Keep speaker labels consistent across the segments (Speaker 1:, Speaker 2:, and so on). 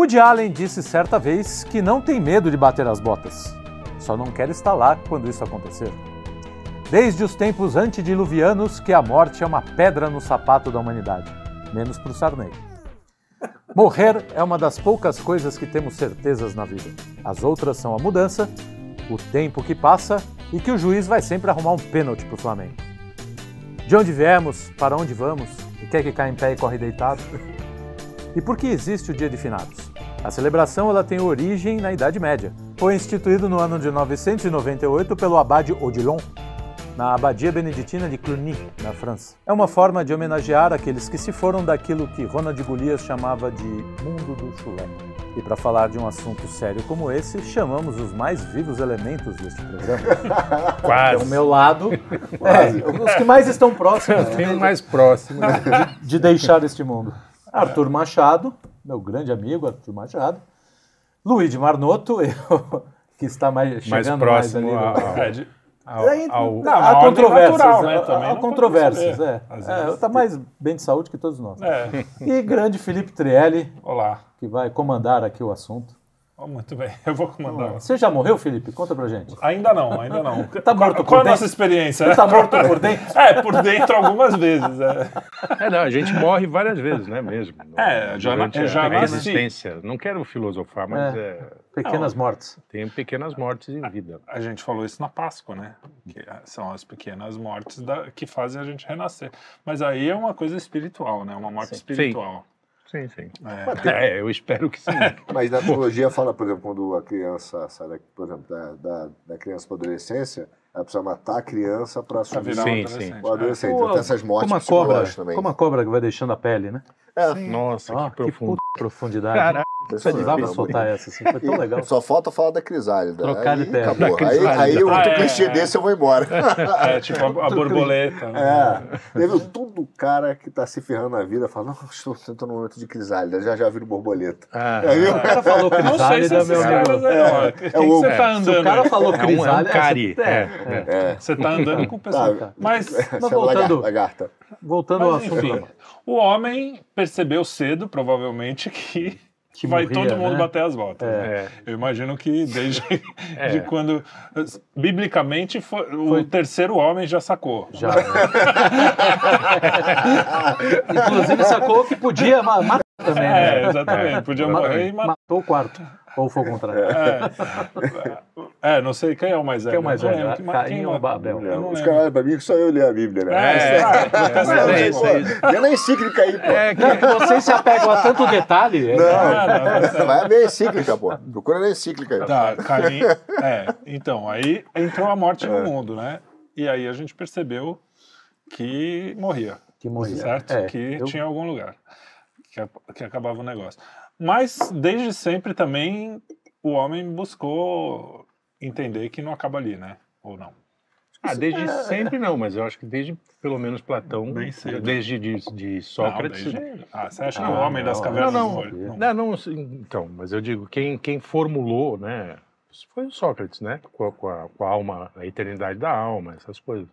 Speaker 1: Woody Allen disse certa vez que não tem medo de bater as botas, só não quer estar lá quando isso acontecer. Desde os tempos antediluvianos que a morte é uma pedra no sapato da humanidade, menos para o Sarney. Morrer é uma das poucas coisas que temos certezas na vida. As outras são a mudança, o tempo que passa e que o juiz vai sempre arrumar um pênalti para o Flamengo. De onde viemos, para onde vamos, e quer que caia em pé e corre deitado? E por que existe o Dia de Finados? A celebração ela tem origem na Idade Média. Foi instituído no ano de 998 pelo abade Odilon, na abadia beneditina de Cluny, na França. É uma forma de homenagear aqueles que se foram daquilo que Ronald Golias chamava de mundo do chulé. E para falar de um assunto sério como esse, chamamos os mais vivos elementos deste programa.
Speaker 2: Quase.
Speaker 1: Ao meu lado, é, os que mais estão próximos
Speaker 2: Tem o mais próximo.
Speaker 1: de, de deixar este mundo. Arthur Machado, meu grande amigo Arthur Machado. Luiz Marnoto, eu, que está mais
Speaker 2: mais
Speaker 1: chegando
Speaker 2: próximo
Speaker 1: mais ali.
Speaker 2: ao,
Speaker 1: no-
Speaker 3: É,
Speaker 2: ao, ao-
Speaker 1: não,
Speaker 3: a
Speaker 1: há controvérsias,
Speaker 3: natural, né?
Speaker 1: há-
Speaker 3: Também
Speaker 1: há
Speaker 3: não
Speaker 1: controvérsias, é. é.
Speaker 3: vezes.
Speaker 1: Tá mais bem de saúde que todos nós.
Speaker 3: É,
Speaker 1: E grande Felipe Trielli,
Speaker 3: olá.
Speaker 1: que vai comandar aqui o assunto.
Speaker 3: Oh, muito bem, eu vou comandar.
Speaker 1: Você já morreu, Felipe? Conta pra gente.
Speaker 3: Ainda não, ainda não.
Speaker 1: Tá morto
Speaker 3: qual,
Speaker 1: por
Speaker 3: qual a
Speaker 1: dentro?
Speaker 3: nossa experiência?
Speaker 1: Você tá morto por dentro?
Speaker 3: É, por dentro algumas vezes. É,
Speaker 2: É, não, a gente morre várias vezes, né, mesmo?
Speaker 3: É, já
Speaker 2: Durante
Speaker 3: na-
Speaker 2: a,
Speaker 3: já
Speaker 2: a existência. Não quero filosofar, mas é,
Speaker 1: Pequenas mortes.
Speaker 2: tem pequenas mortes em vida.
Speaker 3: a gente falou isso na Páscoa, né? Que são as pequenas mortes da- que fazem a gente renascer. Mas aí é uma coisa espiritual, né? Uma morte espiritual.
Speaker 2: Sim, sim.
Speaker 3: É.
Speaker 2: É, eu espero que sim.
Speaker 4: Mas na teologia fala, por exemplo, quando a criança sai, da, por exemplo, da, da, da criança para adolescência, ela precisa matar a criança para assumir
Speaker 3: virar um
Speaker 2: Sim,
Speaker 3: adolescente.
Speaker 2: sim.
Speaker 4: o adolescente.
Speaker 1: Como-
Speaker 4: Então, tem essas mortes
Speaker 1: Como a cobra,
Speaker 4: também.
Speaker 1: como a cobra que vai deixando a pele, né?
Speaker 2: Nossa,
Speaker 1: Ah,
Speaker 2: que
Speaker 1: que
Speaker 2: profundo.
Speaker 1: puta Precisava
Speaker 4: Impressionante.
Speaker 1: soltar essa, assim, foi tão legal.
Speaker 4: Só falta falar da crisálida.
Speaker 1: Trocar
Speaker 4: aí,
Speaker 1: de.
Speaker 2: Da
Speaker 4: Aí,
Speaker 2: crisálida.
Speaker 4: aí outro
Speaker 3: Ah, é,
Speaker 4: clichê
Speaker 3: é.
Speaker 4: desse eu vou embora.
Speaker 3: É, tipo a, a borboleta. né?
Speaker 4: É, teve todo cara que tá se ferrando na vida fala, não, estou tentando um momento de crisálida, já já viro borboleta.
Speaker 2: Ah,
Speaker 4: Aí
Speaker 1: O cara falou
Speaker 3: Não sei se
Speaker 1: crisálida,
Speaker 3: esses
Speaker 1: meu
Speaker 3: caras
Speaker 1: amigo.
Speaker 3: quem que
Speaker 4: o-
Speaker 3: você tá
Speaker 1: Se
Speaker 3: andando?
Speaker 1: o cara falou
Speaker 2: É um- é um
Speaker 1: crisálida,
Speaker 2: cari,
Speaker 1: você-
Speaker 2: é,
Speaker 1: é.
Speaker 4: É,
Speaker 3: Você tá andando com pessoas.
Speaker 4: Tá.
Speaker 3: Mas,
Speaker 4: essa é
Speaker 1: voltando-
Speaker 4: lagarta.
Speaker 1: Voltando ao assunto.
Speaker 3: enfim, o homem percebeu cedo, provavelmente, que, que vai
Speaker 1: morria,
Speaker 3: todo mundo
Speaker 1: né?
Speaker 3: bater as botas. né?
Speaker 2: é.
Speaker 3: Eu imagino que desde
Speaker 2: É.
Speaker 3: de quando. Biblicamente, foi- o
Speaker 1: Foi-
Speaker 3: terceiro homem já sacou.
Speaker 1: Já. né? Inclusive sacou que podia ma- matar também, né?
Speaker 3: É, exatamente. Podia
Speaker 1: Ma-
Speaker 3: morrer e matar.
Speaker 1: Matou o quarto. Ou foi o contrário.
Speaker 3: É, é, não sei quem é o mais velho.
Speaker 1: Quem é o mais velho?
Speaker 3: Quem-
Speaker 1: Caim ou? Babel?
Speaker 3: Não
Speaker 4: Os caras olham pra mim que só eu li a Bíblia, né?
Speaker 3: É,
Speaker 2: É, é, mas
Speaker 3: isso.
Speaker 2: é isso aí.
Speaker 4: Vê na encíclica aí, pô.
Speaker 2: É,
Speaker 1: que vocês se apegam a tanto detalhe. é-
Speaker 4: Não, vai ver a encíclica, pô. Procura na encíclica aí.
Speaker 3: Tá, Caim. É, então, aí entrou a morte no mundo, né? E aí a gente percebeu que morria.
Speaker 1: Que morria.
Speaker 3: Certo?
Speaker 1: É,
Speaker 3: que
Speaker 1: eu-
Speaker 3: tinha algum lugar. Que, que acabava o negócio. Mas desde sempre também o homem buscou entender que não acaba ali, né? Ou não.
Speaker 2: Ah, desde sempre não, mas eu acho que desde pelo menos Platão, desde de, de Sócrates.
Speaker 3: Não, desde- Ah, você acha que
Speaker 1: Ah,
Speaker 3: o homem das
Speaker 1: não.
Speaker 3: cavernas
Speaker 2: Não,
Speaker 3: do
Speaker 2: não.
Speaker 3: Não.
Speaker 2: Não, então, mas eu digo, quem, quem formulou, né, foi o Sócrates, né, com a, com a- com a alma, a eternidade da alma, essas coisas.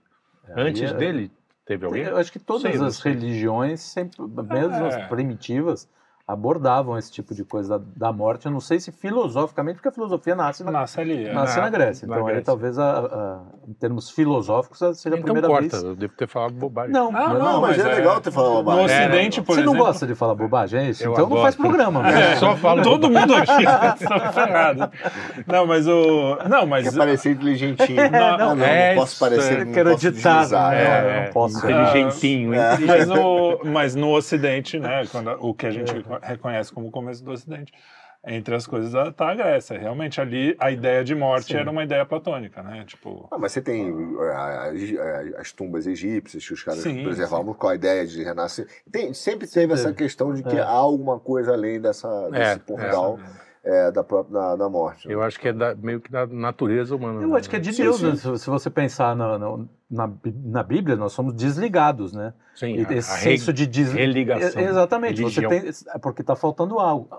Speaker 2: Antes
Speaker 1: é-
Speaker 2: dele, teve alguém?
Speaker 1: Eu acho que todas
Speaker 2: Sei,
Speaker 1: as religiões, sempre, mesmo
Speaker 3: É.
Speaker 1: as primitivas, abordavam esse tipo de coisa da, da morte. Eu não sei se filosoficamente, porque a filosofia nasce na,
Speaker 3: Nasce ali. é.
Speaker 1: nasce na,
Speaker 2: na-
Speaker 1: Grécia.
Speaker 2: na
Speaker 1: Então aí
Speaker 2: Grécia.
Speaker 1: talvez, a- a- em termos filosóficos, seja a
Speaker 2: Então
Speaker 1: primeira
Speaker 2: corta,
Speaker 1: vez.
Speaker 2: eu devo ter falado bobagem.
Speaker 1: Não,
Speaker 3: Não,
Speaker 1: mas
Speaker 3: não,
Speaker 4: mas é legal ter falado
Speaker 3: No
Speaker 4: bobagem.
Speaker 3: Ocidente, por
Speaker 1: Você não
Speaker 3: exemplo.
Speaker 1: gosta de falar bobagem, é isso?
Speaker 2: Eu
Speaker 1: então não
Speaker 2: adoro.
Speaker 1: faz programa. Mas...
Speaker 2: É, só falo
Speaker 3: Todo mundo aqui está ferrado. Não, mas o. Não, mas.
Speaker 4: Quer parecer inteligentinho.
Speaker 3: Não,
Speaker 4: Ah, não,
Speaker 2: é
Speaker 4: não posso parecer,
Speaker 2: é.
Speaker 4: não
Speaker 1: Quero
Speaker 4: deslizar.
Speaker 1: né?
Speaker 4: É.
Speaker 1: não posso.
Speaker 2: Inteligentinho?
Speaker 3: Mas, no Ocidente, né, quando, a- o que a gente reconhece como o começo do Ocidente, entre as coisas está a Grécia. Realmente ali a ideia de morte era uma ideia platônica, né? Tipo,
Speaker 4: Ah, mas você tem ah, as, as tumbas egípcias que os caras
Speaker 3: Sim,
Speaker 4: preservavam com a ideia de renascer. Tem- sempre teve essa questão de que
Speaker 1: É.
Speaker 4: há alguma coisa além dessa, desse
Speaker 2: É,
Speaker 4: portal é, da, própria, da, da morte.
Speaker 2: Eu acho que é da- meio que da natureza humana.
Speaker 1: Eu
Speaker 2: né?
Speaker 1: acho que é de
Speaker 4: Sim,
Speaker 1: Deus.
Speaker 4: sim.
Speaker 1: né? Se se você pensar na, na, na, na Bíblia, nós somos desligados, né?
Speaker 2: Sim,
Speaker 1: E
Speaker 2: a-
Speaker 1: esse
Speaker 2: a re-
Speaker 1: senso de des...
Speaker 2: religação,
Speaker 1: É, Exatamente. Você tem... É porque está faltando algo.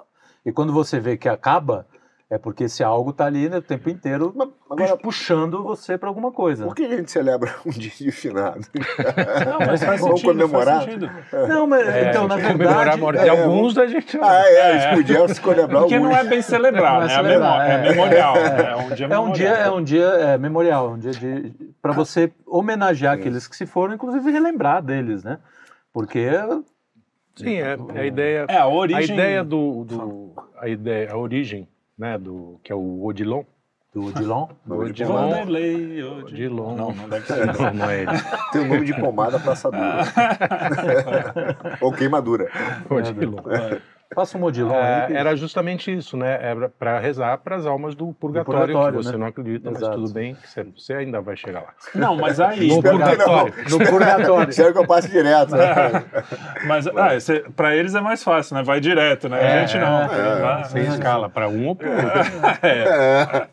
Speaker 1: E quando você vê que acaba, É porque esse algo está ali né, o tempo inteiro
Speaker 4: Mas agora,
Speaker 1: puxando você para alguma coisa.
Speaker 4: por que a gente celebra um dia de finado?
Speaker 3: Não, mas faz
Speaker 4: Vamos
Speaker 3: sentido,
Speaker 4: comemorar?
Speaker 3: faz sentido.
Speaker 1: Não, mas
Speaker 2: É,
Speaker 1: então, na
Speaker 2: gente comemorar a
Speaker 1: verdade.
Speaker 2: morte
Speaker 4: é,
Speaker 2: de alguns, a gente...
Speaker 4: Ah, é,
Speaker 3: É.
Speaker 4: eles podiam se celebrar
Speaker 3: Porque
Speaker 4: alguns.
Speaker 3: não é bem celebrar,
Speaker 1: Não é
Speaker 3: né? É,
Speaker 1: celebrar,
Speaker 3: memó- é
Speaker 1: é.
Speaker 3: memorial. É um dia
Speaker 1: É um dia,
Speaker 3: memorial.
Speaker 1: é um dia é, memorial, é um dia de para você homenagear aqueles que se foram, inclusive relembrar deles, né? Porque
Speaker 2: Sim, é, é a ideia...
Speaker 3: É, a
Speaker 2: A
Speaker 3: origem...
Speaker 2: ideia do, do a ideia, a origem, né, do que é o Odilon.
Speaker 1: do Odilon,
Speaker 2: Do Odilon.
Speaker 3: Vanderlei... Odilon.
Speaker 2: Odilon.
Speaker 3: Não, não deve ser.
Speaker 2: Não, não é ele.
Speaker 4: Tem o nome de pomada pra assadura. Ou queimadura.
Speaker 2: Odilon.
Speaker 1: Faça um Odilon
Speaker 2: É,
Speaker 1: aí.
Speaker 2: era justamente isso, né? Era para rezar para as almas do purgatório,
Speaker 1: purgatório,
Speaker 2: que você
Speaker 1: né?
Speaker 2: não acredita, mas
Speaker 1: Exato.
Speaker 2: tudo bem, você, ainda vai chegar lá.
Speaker 3: Não, mas aí...
Speaker 2: No purgatório.
Speaker 1: no purgatório.
Speaker 4: Espero que eu passe direto. Né?
Speaker 3: Mas ah, pra eles é mais fácil, né? Vai direto, né? a gente não.
Speaker 4: é,
Speaker 2: Você escala para um ou para outro.
Speaker 3: É.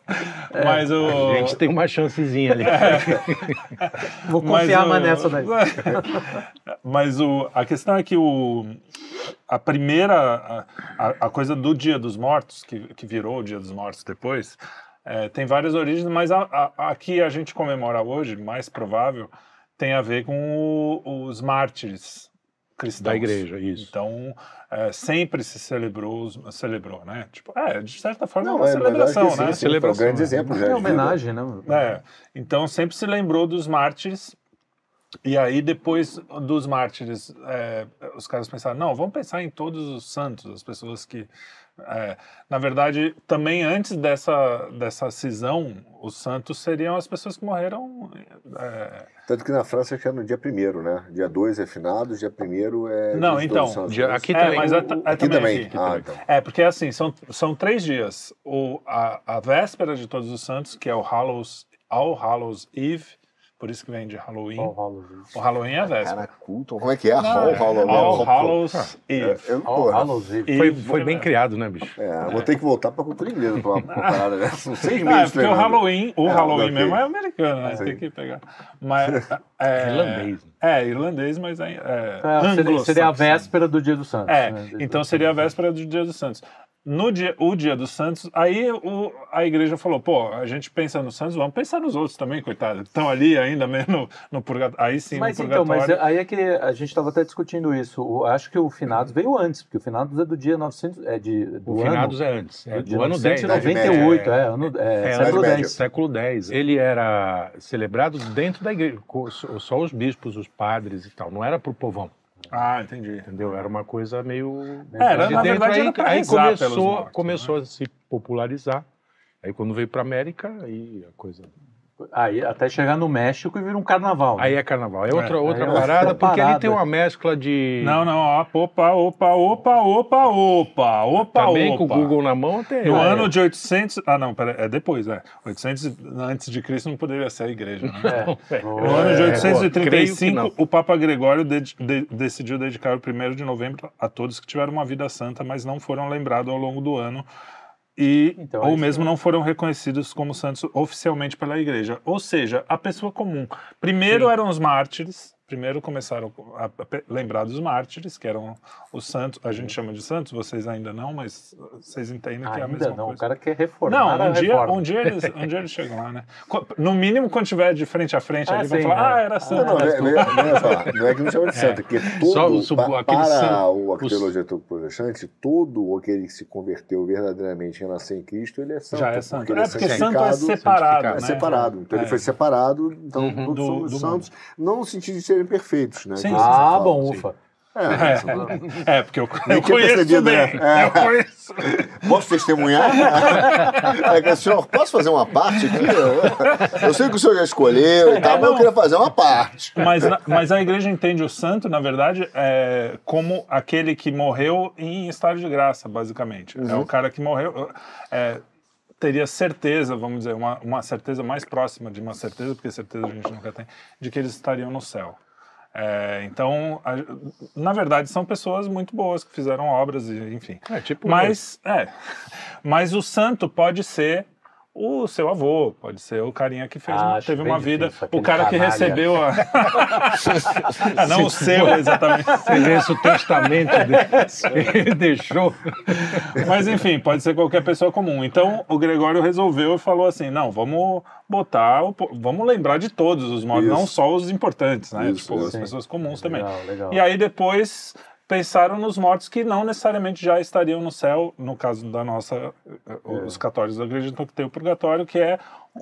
Speaker 3: Mas o.
Speaker 2: A gente tem uma chancezinha ali.
Speaker 1: Vou
Speaker 3: mas
Speaker 1: confiar
Speaker 3: o-
Speaker 1: mais nessa daí.
Speaker 3: Mas o, a questão é que o, a primeira, a, a- coisa do Dia dos Mortos, que, que virou o Dia dos Mortos depois, é, tem várias origens, mas a, a, a que a gente comemora hoje, mais provável, tem a ver com o- os mártires cristãos.
Speaker 2: Da igreja, isso.
Speaker 3: Então, é, sempre se celebrou, celebrou, né? Tipo, é, de certa forma, é
Speaker 4: Não,
Speaker 3: uma
Speaker 4: mas, mas acho
Speaker 3: celebração,
Speaker 4: sim,
Speaker 3: né?
Speaker 4: sim, foi um
Speaker 2: Celebração,
Speaker 4: grande
Speaker 2: né?
Speaker 4: exemplo já.
Speaker 1: É homenagem, né?
Speaker 3: É, então sempre se lembrou dos mártires. E aí, depois dos mártires, é, os caras pensaram: não, vamos pensar em todos os santos, as pessoas que. é, na verdade, também antes dessa, dessa cisão, os santos seriam as pessoas que morreram. é,
Speaker 4: Tanto que na França acho que é no dia 1 né? Dia 2 é finados, dia 1 é.
Speaker 3: Não, então,
Speaker 2: dia- aqui
Speaker 3: é,
Speaker 2: também.
Speaker 3: mas
Speaker 2: o-
Speaker 3: é, é
Speaker 4: Aqui
Speaker 3: também
Speaker 4: também.
Speaker 3: aqui.
Speaker 4: Ah, então.
Speaker 3: É, porque assim, são, são três dias. O, a, a véspera de Todos os Santos, que é o Hallows, All Hallows Eve, por isso que vem de Halloween. O Halloween é a véspera.
Speaker 4: Cara, culto. Como é que é?
Speaker 3: Não,
Speaker 4: Hall,
Speaker 3: é
Speaker 4: Hall, Hall,
Speaker 3: All
Speaker 4: Hall,
Speaker 3: Hallows
Speaker 4: É,
Speaker 3: Eve.
Speaker 4: eu,
Speaker 1: All Hallows Eve.
Speaker 2: Foi, foi bem criado, né, bicho?
Speaker 4: é, vou ter que voltar pra cultura inglesa pra uma parada dessa. São seis
Speaker 3: Ah, é
Speaker 4: meses
Speaker 3: porque o. Halloween, o
Speaker 4: É,
Speaker 3: Halloween mesmo é americano, né? Tem que pegar. Mas, é,
Speaker 2: Irlandês, né?
Speaker 3: É, irlandês, mas é, é
Speaker 1: É, seria, seria a véspera do Dia dos Santos.
Speaker 3: É,
Speaker 1: né?
Speaker 3: então seria a véspera do Dia dos Santos. No dia, o Dia dos Santos, aí o, a igreja falou, pô, a gente pensa nos santos, vamos pensar nos outros também, coitado. Estão ali ainda mesmo no, no purgatório. Aí sim,
Speaker 1: Mas
Speaker 3: no
Speaker 1: então,
Speaker 3: purgatório.
Speaker 1: mas aí é que a gente estava até discutindo isso. O- acho que o Finados veio antes, porque o Finados é do dia 900, é de, do
Speaker 2: O
Speaker 1: ano,
Speaker 2: finados é antes. É
Speaker 1: de
Speaker 2: do ano 10. né?
Speaker 1: 998, é, ano, é,
Speaker 2: É,
Speaker 1: século. X.
Speaker 2: Século X. Ele era celebrado dentro da igreja, só só os bispos, os padres e tal. Não era pro povão,
Speaker 3: Ah, entendi.
Speaker 2: entendeu? Era uma coisa meio...
Speaker 3: Era,
Speaker 2: de
Speaker 3: na
Speaker 2: dentro,
Speaker 3: verdade,
Speaker 2: aí,
Speaker 3: era
Speaker 2: aí começou,
Speaker 3: mortos,
Speaker 2: começou a se popularizar. Aí quando veio pra América, aí a coisa...
Speaker 1: Aí até chegar no México e vira um carnaval. né?
Speaker 2: Aí é carnaval. É outra,
Speaker 3: É,
Speaker 2: outra
Speaker 1: é outra
Speaker 2: parada, porque
Speaker 1: parada.
Speaker 2: ali tem uma mescla de...
Speaker 3: Não, não, ó, opa, opa, opa, opa, opa, opa,
Speaker 2: Também
Speaker 3: opa.
Speaker 2: com o Google na mão até...
Speaker 3: No
Speaker 2: Ah, é.
Speaker 3: ano de 800... Ah, não, pera, é depois, é. 800 antes de Cristo não poderia ser a igreja, né?
Speaker 1: É.
Speaker 3: No ano de
Speaker 2: É,
Speaker 3: 835,
Speaker 2: creio que não.
Speaker 3: o Papa Gregório de- de- decidiu dedicar o 1 de novembro a todos que tiveram uma vida santa, mas não foram lembrados ao longo do ano e
Speaker 1: Então,
Speaker 3: ou mesmo não foram reconhecidos como santos oficialmente pela igreja. Ou seja, a pessoa comum. Primeiro eram os mártires, primeiro começaram a, a lembrar dos mártires, que eram os santos, a gente chama de santos, vocês ainda não, mas vocês entendem que é a
Speaker 1: Ainda
Speaker 3: mesma
Speaker 1: não, o
Speaker 3: coisa.
Speaker 1: cara quer reformar
Speaker 3: Não,
Speaker 1: a
Speaker 3: um dia,
Speaker 1: reforma.
Speaker 3: um, dia eles, um dia eles chegam lá, né? No mínimo, quando tiver de frente a frente
Speaker 1: Ah,
Speaker 3: ali, vão
Speaker 1: sim,
Speaker 3: falar,
Speaker 1: é.
Speaker 3: ah, era
Speaker 1: Ah,
Speaker 3: santo.
Speaker 4: Não, não, é, não, é, não, é não é que não chama de santo, porque todo,
Speaker 2: Só o
Speaker 4: pa-
Speaker 2: aquele
Speaker 4: para
Speaker 2: santo-
Speaker 4: o
Speaker 2: os-
Speaker 4: arqueologia protestante, todo aquele que se converteu verdadeiramente e nasceu em Cristo, ele é santo.
Speaker 3: Já é santo.
Speaker 4: ele
Speaker 3: É porque santo é separado,
Speaker 4: É
Speaker 3: né?
Speaker 4: separado. Então
Speaker 3: É.
Speaker 4: ele foi separado, então
Speaker 2: Uhum.
Speaker 4: todos
Speaker 3: Do-
Speaker 4: somos
Speaker 3: do
Speaker 4: santos, não no sentido de serem perfeitos, né?
Speaker 3: Sim,
Speaker 4: você
Speaker 1: Ah,
Speaker 4: fala,
Speaker 1: bom,
Speaker 4: assim.
Speaker 1: ufa.
Speaker 4: É,
Speaker 3: É, porque eu,
Speaker 4: Nem
Speaker 3: eu
Speaker 4: tinha
Speaker 3: conheço bem.
Speaker 4: né? É.
Speaker 3: Eu conheço.
Speaker 4: Posso testemunhar? É que, senhor, posso fazer uma parte aqui? Eu, eu sei que o senhor já escolheu e tal, mas eu queria fazer uma parte.
Speaker 3: Mas, mas a igreja entende o santo, na verdade, é, como aquele que morreu em estado de graça, basicamente. É o cara que morreu. é, teria certeza, vamos dizer, uma, uma certeza mais próxima de uma certeza, porque certeza a gente nunca tem, de que eles estariam no céu. É, então, a- na verdade, são pessoas muito boas que fizeram obras, e, enfim.
Speaker 2: É, tipo...
Speaker 3: Mas, é, mas o santo pode ser o seu avô, pode ser o carinha que fez,
Speaker 1: Ah,
Speaker 3: teve uma vida,
Speaker 1: difícil,
Speaker 3: o cara que
Speaker 1: canalha.
Speaker 3: recebeu a. Ah, não o seu, exatamente.
Speaker 2: Você lê o testamento dele, ele deixou.
Speaker 3: Mas enfim, pode ser qualquer pessoa comum. Então o Gregório resolveu e falou assim: não, vamos botar, o vamos lembrar de todos os mortos, não só os importantes, né?
Speaker 4: Isso,
Speaker 3: tipo, as pessoas comuns também.
Speaker 1: Legal, legal.
Speaker 3: E aí depois pensaram nos mortos que não necessariamente já estariam no céu, no caso da nossa, eh, os católicos acreditam que tem o purgatório, que é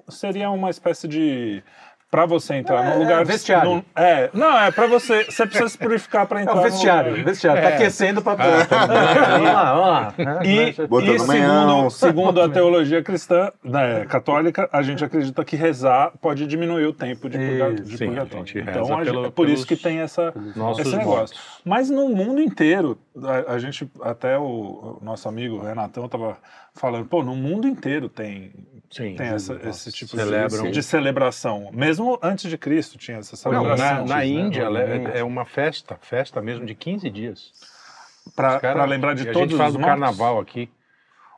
Speaker 3: seria uma espécie de para você entrar
Speaker 1: É,
Speaker 3: num lugar
Speaker 1: é, vestiário.
Speaker 3: num- é, não, é para você, você precisa se purificar para
Speaker 1: É
Speaker 3: entrar
Speaker 1: o
Speaker 3: no
Speaker 1: vestiário,
Speaker 3: lugar.
Speaker 1: vestiário. Tá
Speaker 2: É.
Speaker 1: aquecendo pra. vamos lá, vamos lá.
Speaker 3: E,
Speaker 4: Botando
Speaker 3: e
Speaker 4: manhão.
Speaker 3: segundo, segundo a teologia cristã, né, católica, a gente acredita que rezar pode diminuir o tempo de, purga- de
Speaker 2: Sim,
Speaker 3: purgatório.
Speaker 2: a gente reza
Speaker 3: então, a gente-
Speaker 2: pelo-
Speaker 3: é por isso que tem essa, esse negócio.
Speaker 2: mortos.
Speaker 3: Mas no mundo inteiro, a, a gente, até o, o nosso amigo Renatão estava falando, pô, no mundo inteiro tem,
Speaker 2: Sim.
Speaker 3: tem essa, esse tipo
Speaker 2: Celebram.
Speaker 3: de, de celebração. Mesmo antes de Cristo tinha essa
Speaker 2: Não,
Speaker 3: celebração.
Speaker 2: na, na
Speaker 3: né?
Speaker 2: Índia é, é uma festa, festa mesmo de 15 dias. Os
Speaker 3: pra lembrar de
Speaker 2: e a
Speaker 3: todos
Speaker 2: gente faz
Speaker 3: os
Speaker 2: o carnaval aqui.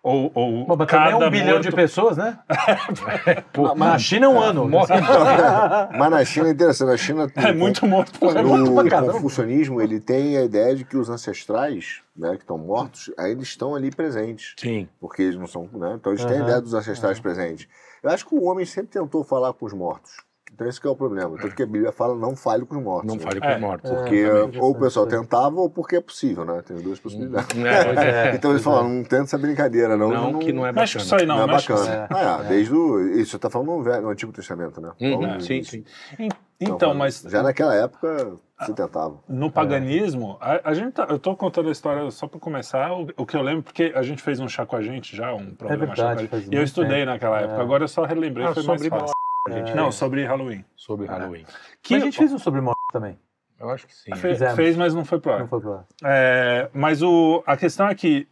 Speaker 3: Ou, ou
Speaker 1: Bom, mas é
Speaker 3: cada
Speaker 1: um bilhão
Speaker 3: morto-
Speaker 1: de pessoas, né? Na China é um ano.
Speaker 4: Mas na China é interessante. Na China,
Speaker 3: É muito morto
Speaker 4: no
Speaker 1: caramba.
Speaker 4: confucionismo, ele tem a ideia de que os ancestrais, né, que estão mortos, ainda estão ali presentes.
Speaker 2: Sim.
Speaker 4: Porque eles não são, né? Então eles têm a ideia dos ancestrais presentes. Eu acho que o homem sempre tentou falar com os mortos. Então esse que é o problema. Tanto que a Bíblia fala não fale com os mortos.
Speaker 2: Não
Speaker 4: né?
Speaker 2: fale com
Speaker 3: É.
Speaker 2: os mortos.
Speaker 4: Porque
Speaker 1: É,
Speaker 4: ou o pessoal tentava ou porque é possível, né? Tem as duas possibilidades.
Speaker 2: É,
Speaker 4: então eles falam, não tenta essa brincadeira, não.
Speaker 2: Não, que não é bacana.
Speaker 3: isso aí não,
Speaker 4: não é bacana. Ah, é, desde o. Isso, você tá falando no, Velho- no Antigo Testamento, né?
Speaker 2: Uhum,
Speaker 4: Então,
Speaker 2: sim, sim.
Speaker 3: En- Então, mas
Speaker 4: Já naquela época se tentava.
Speaker 3: no paganismo, a, a gente tá- eu tô contando a história só para começar, o, o que eu lembro, porque a gente fez um chá com a gente já, um programa
Speaker 1: verdade,
Speaker 3: chá com a gente, e eu estudei
Speaker 1: tempo.
Speaker 3: naquela época,
Speaker 1: É.
Speaker 3: agora eu só relembrei,
Speaker 2: Ah,
Speaker 3: foi mais
Speaker 2: sobre
Speaker 3: fácil.
Speaker 2: Gente
Speaker 3: Não, sobre Halloween.
Speaker 2: sobre Halloween.
Speaker 3: Que
Speaker 1: Mas a gente fez um sobre morte também.
Speaker 2: Eu acho que sim.
Speaker 3: fe-
Speaker 1: Fizemos.
Speaker 3: fez, mas não foi pro ar.
Speaker 1: Não foi pro ar.
Speaker 3: É, mas o, a questão é que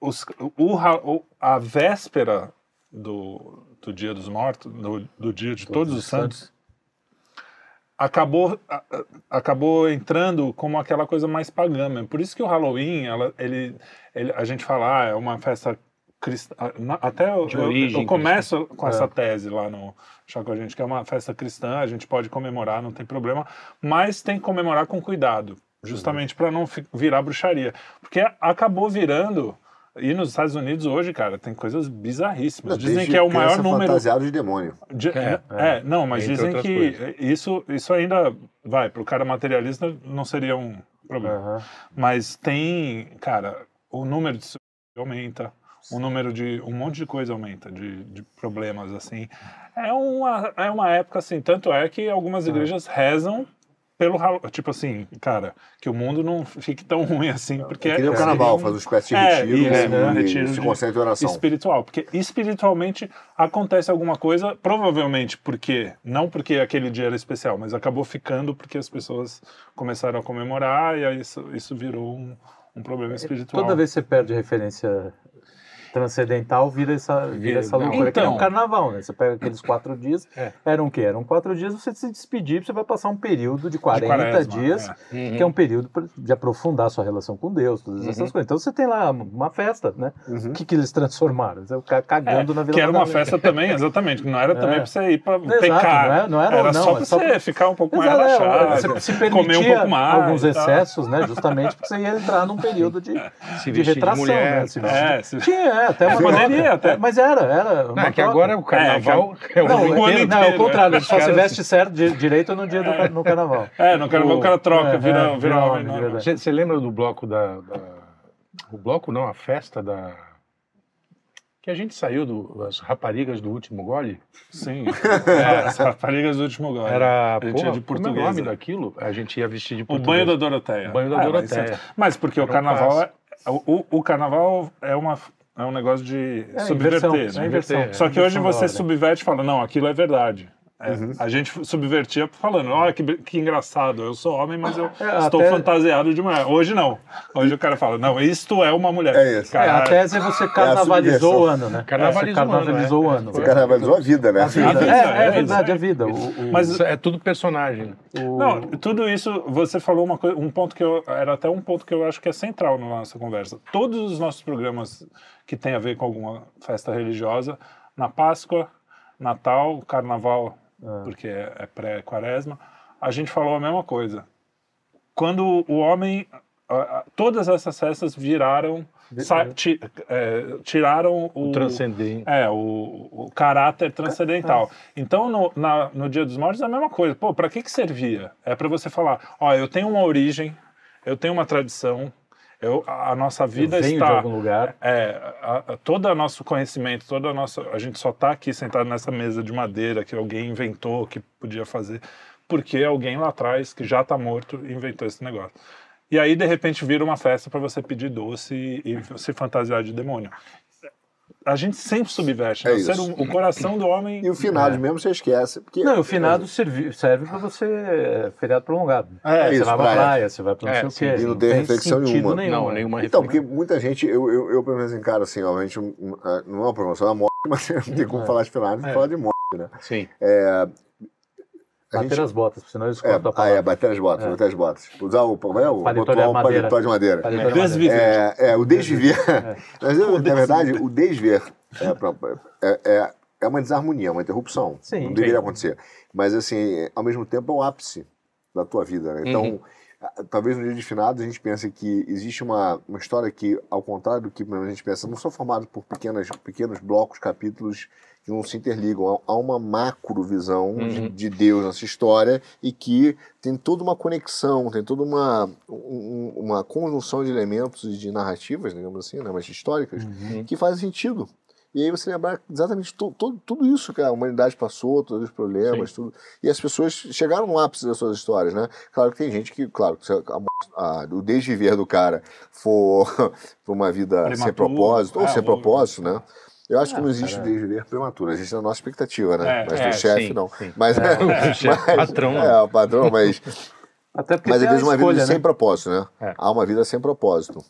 Speaker 3: os, o, o- a véspera do, do Dia dos Mortos, do, do Dia de Todos, os Santos, acabou, a- a- acabou entrando como aquela coisa mais pagã mesmo. Por isso que o Halloween, ela, ele, ele- a gente fala, ah, é uma festa cristã. Até eu, eu- eu começo com
Speaker 1: É.
Speaker 3: essa tese lá no Com a gente, que é uma festa cristã, a gente pode comemorar, não tem problema, mas tem que comemorar com cuidado, justamente para não virar bruxaria. Porque acabou virando. E nos Estados Unidos hoje, cara, tem coisas bizarríssimas. Dizem
Speaker 4: Desde
Speaker 3: que é o maior número.
Speaker 4: fantasiado de demônio.
Speaker 3: De-
Speaker 2: É,
Speaker 3: é, não, mas
Speaker 2: Entre
Speaker 3: dizem
Speaker 2: outras
Speaker 3: que isso, isso ainda vai, para o cara materialista não seria um problema.
Speaker 1: Aham.
Speaker 3: Mas tem, cara, o número de aumenta, o número de. um monte de coisa aumenta, de, de problemas, assim. É uma, é uma época assim, tanto é que algumas igrejas rezam pelo. Tipo assim, cara, que o mundo não fique tão ruim assim, porque.
Speaker 4: É nem o carnaval,
Speaker 3: um-
Speaker 4: faz uma espécie de
Speaker 3: É,
Speaker 4: retiro
Speaker 3: isso,
Speaker 4: e,
Speaker 3: né?
Speaker 4: e
Speaker 3: Retiro
Speaker 4: se
Speaker 3: de-
Speaker 4: concentra em oração.
Speaker 3: espiritual, porque espiritualmente acontece alguma coisa, provavelmente porque, não porque aquele dia era especial, mas acabou ficando porque as pessoas começaram a comemorar e aí isso, isso virou um, um problema espiritual.
Speaker 1: Toda vez que você perde referência transcendental, vira essa, vira essa loucura. que nem
Speaker 3: Então.
Speaker 1: um carnaval, né? Você pega aqueles quatro dias,
Speaker 2: É.
Speaker 1: eram o quê? Eram quatro dias, você se despedir, você vai passar um período de 40
Speaker 3: quaresma,
Speaker 1: dias,
Speaker 2: Uhum.
Speaker 1: que é um período pra- de aprofundar a sua relação com Deus, todas essas
Speaker 2: Uhum.
Speaker 1: coisas. Então você tem lá uma festa, né?
Speaker 4: Uhum.
Speaker 1: O que, que eles transformaram? Você cagando na Vila
Speaker 3: É, que era uma festa também, exatamente, que não era também
Speaker 1: É.
Speaker 3: pra você ir pra
Speaker 1: Exato,
Speaker 3: pecar.
Speaker 1: não é- não era-
Speaker 3: era
Speaker 1: não,
Speaker 3: só
Speaker 1: é
Speaker 3: pra você
Speaker 1: pra-
Speaker 3: ficar um pouco mais
Speaker 1: é,
Speaker 3: relaxado,
Speaker 1: se
Speaker 3: comer um
Speaker 1: permitia
Speaker 3: pouco mais.
Speaker 1: alguns excessos, né? Justamente porque você ia entrar num período de,
Speaker 2: Se
Speaker 1: de
Speaker 2: vestir de
Speaker 1: retração,
Speaker 2: mulher,
Speaker 1: né? Se vestir de-
Speaker 3: É, se-
Speaker 1: Tinha, é, até uma
Speaker 3: poderia, até.
Speaker 1: É, Mas era, era.
Speaker 2: Não, é que agora o carnaval é, o
Speaker 1: Não,
Speaker 2: ano
Speaker 1: é,
Speaker 3: o ano
Speaker 2: inteiro.
Speaker 1: não, é o contrário,
Speaker 3: né?
Speaker 1: só se veste certo di- direito no dia do no carnaval.
Speaker 3: É, no carnaval o cara troca,
Speaker 1: É,
Speaker 3: vira,
Speaker 1: é,
Speaker 3: vira homem.
Speaker 1: vira-
Speaker 2: Você lembra do bloco da, da- O bloco não, a festa da. Que a gente saiu das raparigas do último gole?
Speaker 3: Sim. É, as raparigas do último gole.
Speaker 2: Era.
Speaker 3: A gente
Speaker 2: Porra,
Speaker 3: ia de
Speaker 2: como é o nome daquilo? A gente ia vestir de
Speaker 3: O
Speaker 2: português.
Speaker 3: banho da Doroteia.
Speaker 2: Banho da
Speaker 3: Ah,
Speaker 2: Doroteia.
Speaker 3: Mas, mas porque o
Speaker 2: Era um
Speaker 3: carnaval é, o, o carnaval é uma é um negócio de
Speaker 1: É,
Speaker 3: subverter.
Speaker 1: inversão,
Speaker 3: né?
Speaker 1: é inversão.
Speaker 3: Só que
Speaker 1: É
Speaker 3: hoje você subverte e fala, não, aquilo é verdade. É,
Speaker 1: Uhum.
Speaker 3: A gente subvertia falando, olha que, que engraçado, eu sou homem, mas eu
Speaker 1: É,
Speaker 3: estou
Speaker 1: até-
Speaker 3: fantasiado de mulher. Hoje não. Hoje o cara fala, não, isto é uma mulher.
Speaker 4: É isso.
Speaker 1: É, a tese é você carnavalizou o ano, né?
Speaker 2: Carnavalizou
Speaker 1: carnavalizou o
Speaker 2: é.
Speaker 1: ano.
Speaker 4: Você carnavalizou a vida, né?
Speaker 1: A vida.
Speaker 3: A vida,
Speaker 1: É,
Speaker 3: é
Speaker 1: é verdade, a vida. O, o-
Speaker 3: Mas
Speaker 2: é tudo personagem.
Speaker 1: o-
Speaker 3: Não, tudo isso, você falou uma coisa, um ponto que eu, era até um ponto que eu acho que é central na nossa conversa. Todos os nossos programas que tem a ver com alguma festa religiosa, na Páscoa, Natal, Carnaval, porque é, é pré-quaresma, a gente falou a mesma coisa. Quando o homem, todas essas festas viraram, sa- ti- é, tiraram o,
Speaker 2: O transcendente.
Speaker 3: é, o, o caráter transcendental. Então, no, na- no Dia dos Mortos é a mesma coisa. Pô, pra que que servia? É pra você falar, ó, eu tenho uma origem, eu tenho uma tradição, eu, a nossa vida
Speaker 1: venho
Speaker 3: está...
Speaker 1: de algum lugar.
Speaker 3: É, a, a- todo o nosso conhecimento, toda a nossa... A gente só está aqui sentado nessa mesa de madeira que alguém inventou, que podia fazer, porque alguém lá atrás, que já está morto, inventou esse negócio. E aí, de repente, vira uma festa para você pedir doce e, e se fantasiar de demônio. A gente sempre subverte. né?
Speaker 4: É
Speaker 3: ser hum- o coração do homem...
Speaker 4: E o finados mesmo você esquece. Porque,
Speaker 1: Não, o finado serve, serve para você é, feriado prolongado.
Speaker 3: É,
Speaker 1: você
Speaker 4: isso,
Speaker 1: vai pra
Speaker 4: praia.
Speaker 1: praia, você vai pra não
Speaker 2: É,
Speaker 1: sei o quê.
Speaker 4: e não tem reflexão
Speaker 1: sentido
Speaker 4: nenhuma.
Speaker 1: nenhum.
Speaker 2: Não,
Speaker 1: né?
Speaker 2: nenhuma
Speaker 4: Então, porque muita gente, eu, eu, eu pelo menos encaro assim, obviamente, ah, não é uma promoção, é uma morte, mas não tem como falar de finados e falar de morte, né?
Speaker 2: Sim.
Speaker 4: A
Speaker 1: Bater
Speaker 4: gente-
Speaker 1: as botas, senão eles
Speaker 4: É,
Speaker 1: cortam a
Speaker 4: ah,
Speaker 1: palavra.
Speaker 4: é, bater as botas, bater as botas. Usar o, como é, o
Speaker 1: Paletó de madeira.
Speaker 4: paletó de madeira.
Speaker 1: Paletó madeira.
Speaker 3: Desviver.
Speaker 4: É, é, o desviver. Mas, eu, na verdade, o desver é, é, é, é uma desarmonia, é uma interrupção.
Speaker 1: Sim.
Speaker 4: não deveria
Speaker 2: Sim.
Speaker 4: acontecer. Mas, assim, ao mesmo tempo, é o ápice da tua vida. né? Então,
Speaker 2: Uhum.
Speaker 4: a- talvez no dia de finados a gente pense que existe uma, uma história que, ao contrário do que a gente pensa, não são formados por pequenas, pequenos blocos, capítulos que não se interligam. Há uma macro visão de,
Speaker 2: Uhum.
Speaker 4: de Deus nessa história e que tem toda uma conexão, tem toda uma, um- uma conjunção de elementos e de narrativas, digamos assim, né, mas históricas,
Speaker 2: Uhum.
Speaker 4: que fazem sentido. E aí você lembrar exatamente to, to- tudo isso que a humanidade passou, todos os problemas, tudo. E as pessoas chegaram no ápice das suas histórias, né? Claro que tem gente que, claro, se a, a- o desviver do cara for, for uma vida sem
Speaker 3: Prematuro,
Speaker 4: propósito, ou
Speaker 3: é,
Speaker 4: sem
Speaker 3: ou-
Speaker 4: propósito, né? Eu acho que
Speaker 1: Ah,
Speaker 4: não existe
Speaker 1: cara.
Speaker 4: desviver prematuro, existe na nossa expectativa, né?
Speaker 3: É,
Speaker 4: mas
Speaker 2: é,
Speaker 4: do chefe, não.
Speaker 2: sim.
Speaker 4: Mas,
Speaker 2: O chefe patrão.
Speaker 4: É, o padrão, mas,
Speaker 1: Até porque
Speaker 4: mas
Speaker 1: tem
Speaker 4: às
Speaker 1: a
Speaker 4: vezes uma
Speaker 1: escolha,
Speaker 4: vida
Speaker 1: né?
Speaker 4: sem propósito, né?
Speaker 2: É.
Speaker 4: Há uma vida sem propósito.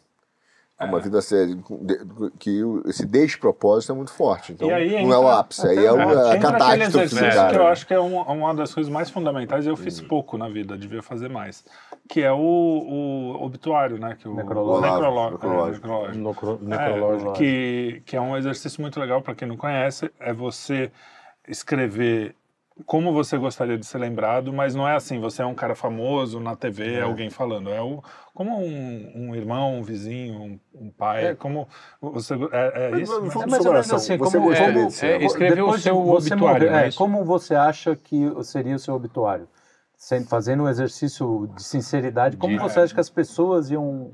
Speaker 4: Há uma vida sem, de- que esse despropósito é muito forte. Então,
Speaker 3: E aí
Speaker 4: não é o ápice, aí é o, a
Speaker 3: Entra aquele
Speaker 4: catástrofe
Speaker 3: que eu acho que é um- uma das coisas mais fundamentais. Eu fiz pouco na vida, devia fazer mais. Que é o, o obituário, né? Que o
Speaker 1: Necrológico.
Speaker 3: necroló- é,
Speaker 4: Necrológico.
Speaker 3: necrológico.
Speaker 2: Necro-
Speaker 3: É,
Speaker 2: Necrológico.
Speaker 3: que, que é um exercício muito legal para quem não conhece, é você escrever como você gostaria de ser lembrado, mas não é assim, você é um cara famoso na TV, alguém falando, é o, como um, um irmão, um vizinho, um, um pai,
Speaker 1: É.
Speaker 3: como você é, é isso.
Speaker 4: fundo
Speaker 1: É mais ou menos assim,
Speaker 4: você
Speaker 1: como,
Speaker 4: gostaria
Speaker 1: como-
Speaker 4: de ser.
Speaker 2: é, escrever o seu
Speaker 1: você
Speaker 2: obituário,
Speaker 1: morrer,
Speaker 2: é
Speaker 1: é, como você acha que seria o seu obituário? Sem- Fazendo um exercício de sinceridade, como
Speaker 2: De-
Speaker 1: você acha que as pessoas iam,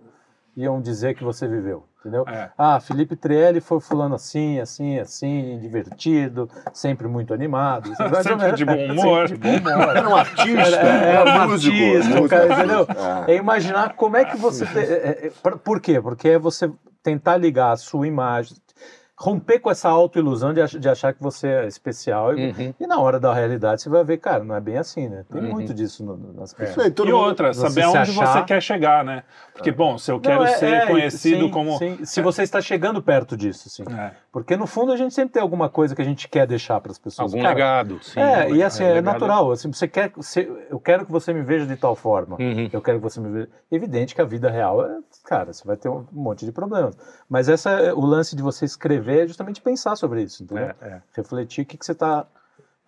Speaker 1: iam dizer que você viveu? Entendeu?
Speaker 3: É.
Speaker 1: Ah, Felipe Trielli foi fulano assim, assim, assim, divertido, sempre muito animado. Ou
Speaker 3: Sempre de bom humor.
Speaker 1: Sempre de bom humor.
Speaker 4: Era um artista,
Speaker 1: É, é, um
Speaker 4: músico,
Speaker 1: artista,
Speaker 4: músico,
Speaker 1: cara, entendeu?
Speaker 4: É.
Speaker 1: É imaginar como é que você. te- é, é, por- por quê? Porque é você tentar ligar a sua imagem, romper com essa autoilusão de, ach- de achar que você é especial. E,
Speaker 2: Uhum.
Speaker 1: e na hora da realidade você vai ver, cara, não é bem assim, né? Tem
Speaker 2: Uhum.
Speaker 1: muito disso no- no- nas
Speaker 4: Isso
Speaker 1: pessoas.
Speaker 4: todo
Speaker 3: E
Speaker 4: mundo-
Speaker 3: outra, saber aonde
Speaker 1: achar-
Speaker 3: você quer chegar, né? Porque, bom, se eu quero
Speaker 1: Não, é-
Speaker 3: ser
Speaker 1: é,
Speaker 3: conhecido
Speaker 1: sim,
Speaker 3: como.
Speaker 1: sim, se você está chegando perto disso, sim.
Speaker 3: É.
Speaker 1: Porque no fundo a gente sempre tem alguma coisa que a gente quer deixar para as pessoas.
Speaker 2: Algum
Speaker 1: Cara,
Speaker 2: legado, sim.
Speaker 1: É, e assim, é, natural. Assim, você quer, você- eu quero que você me veja de tal forma.
Speaker 2: Uhum.
Speaker 1: Eu quero que você me veja. Evidente que a vida real é, cara, você vai ter um monte de problemas. Mas essa, é- o lance de você escrever é justamente pensar sobre isso, entendeu?
Speaker 2: É, é.
Speaker 1: Refletir o que, que você está.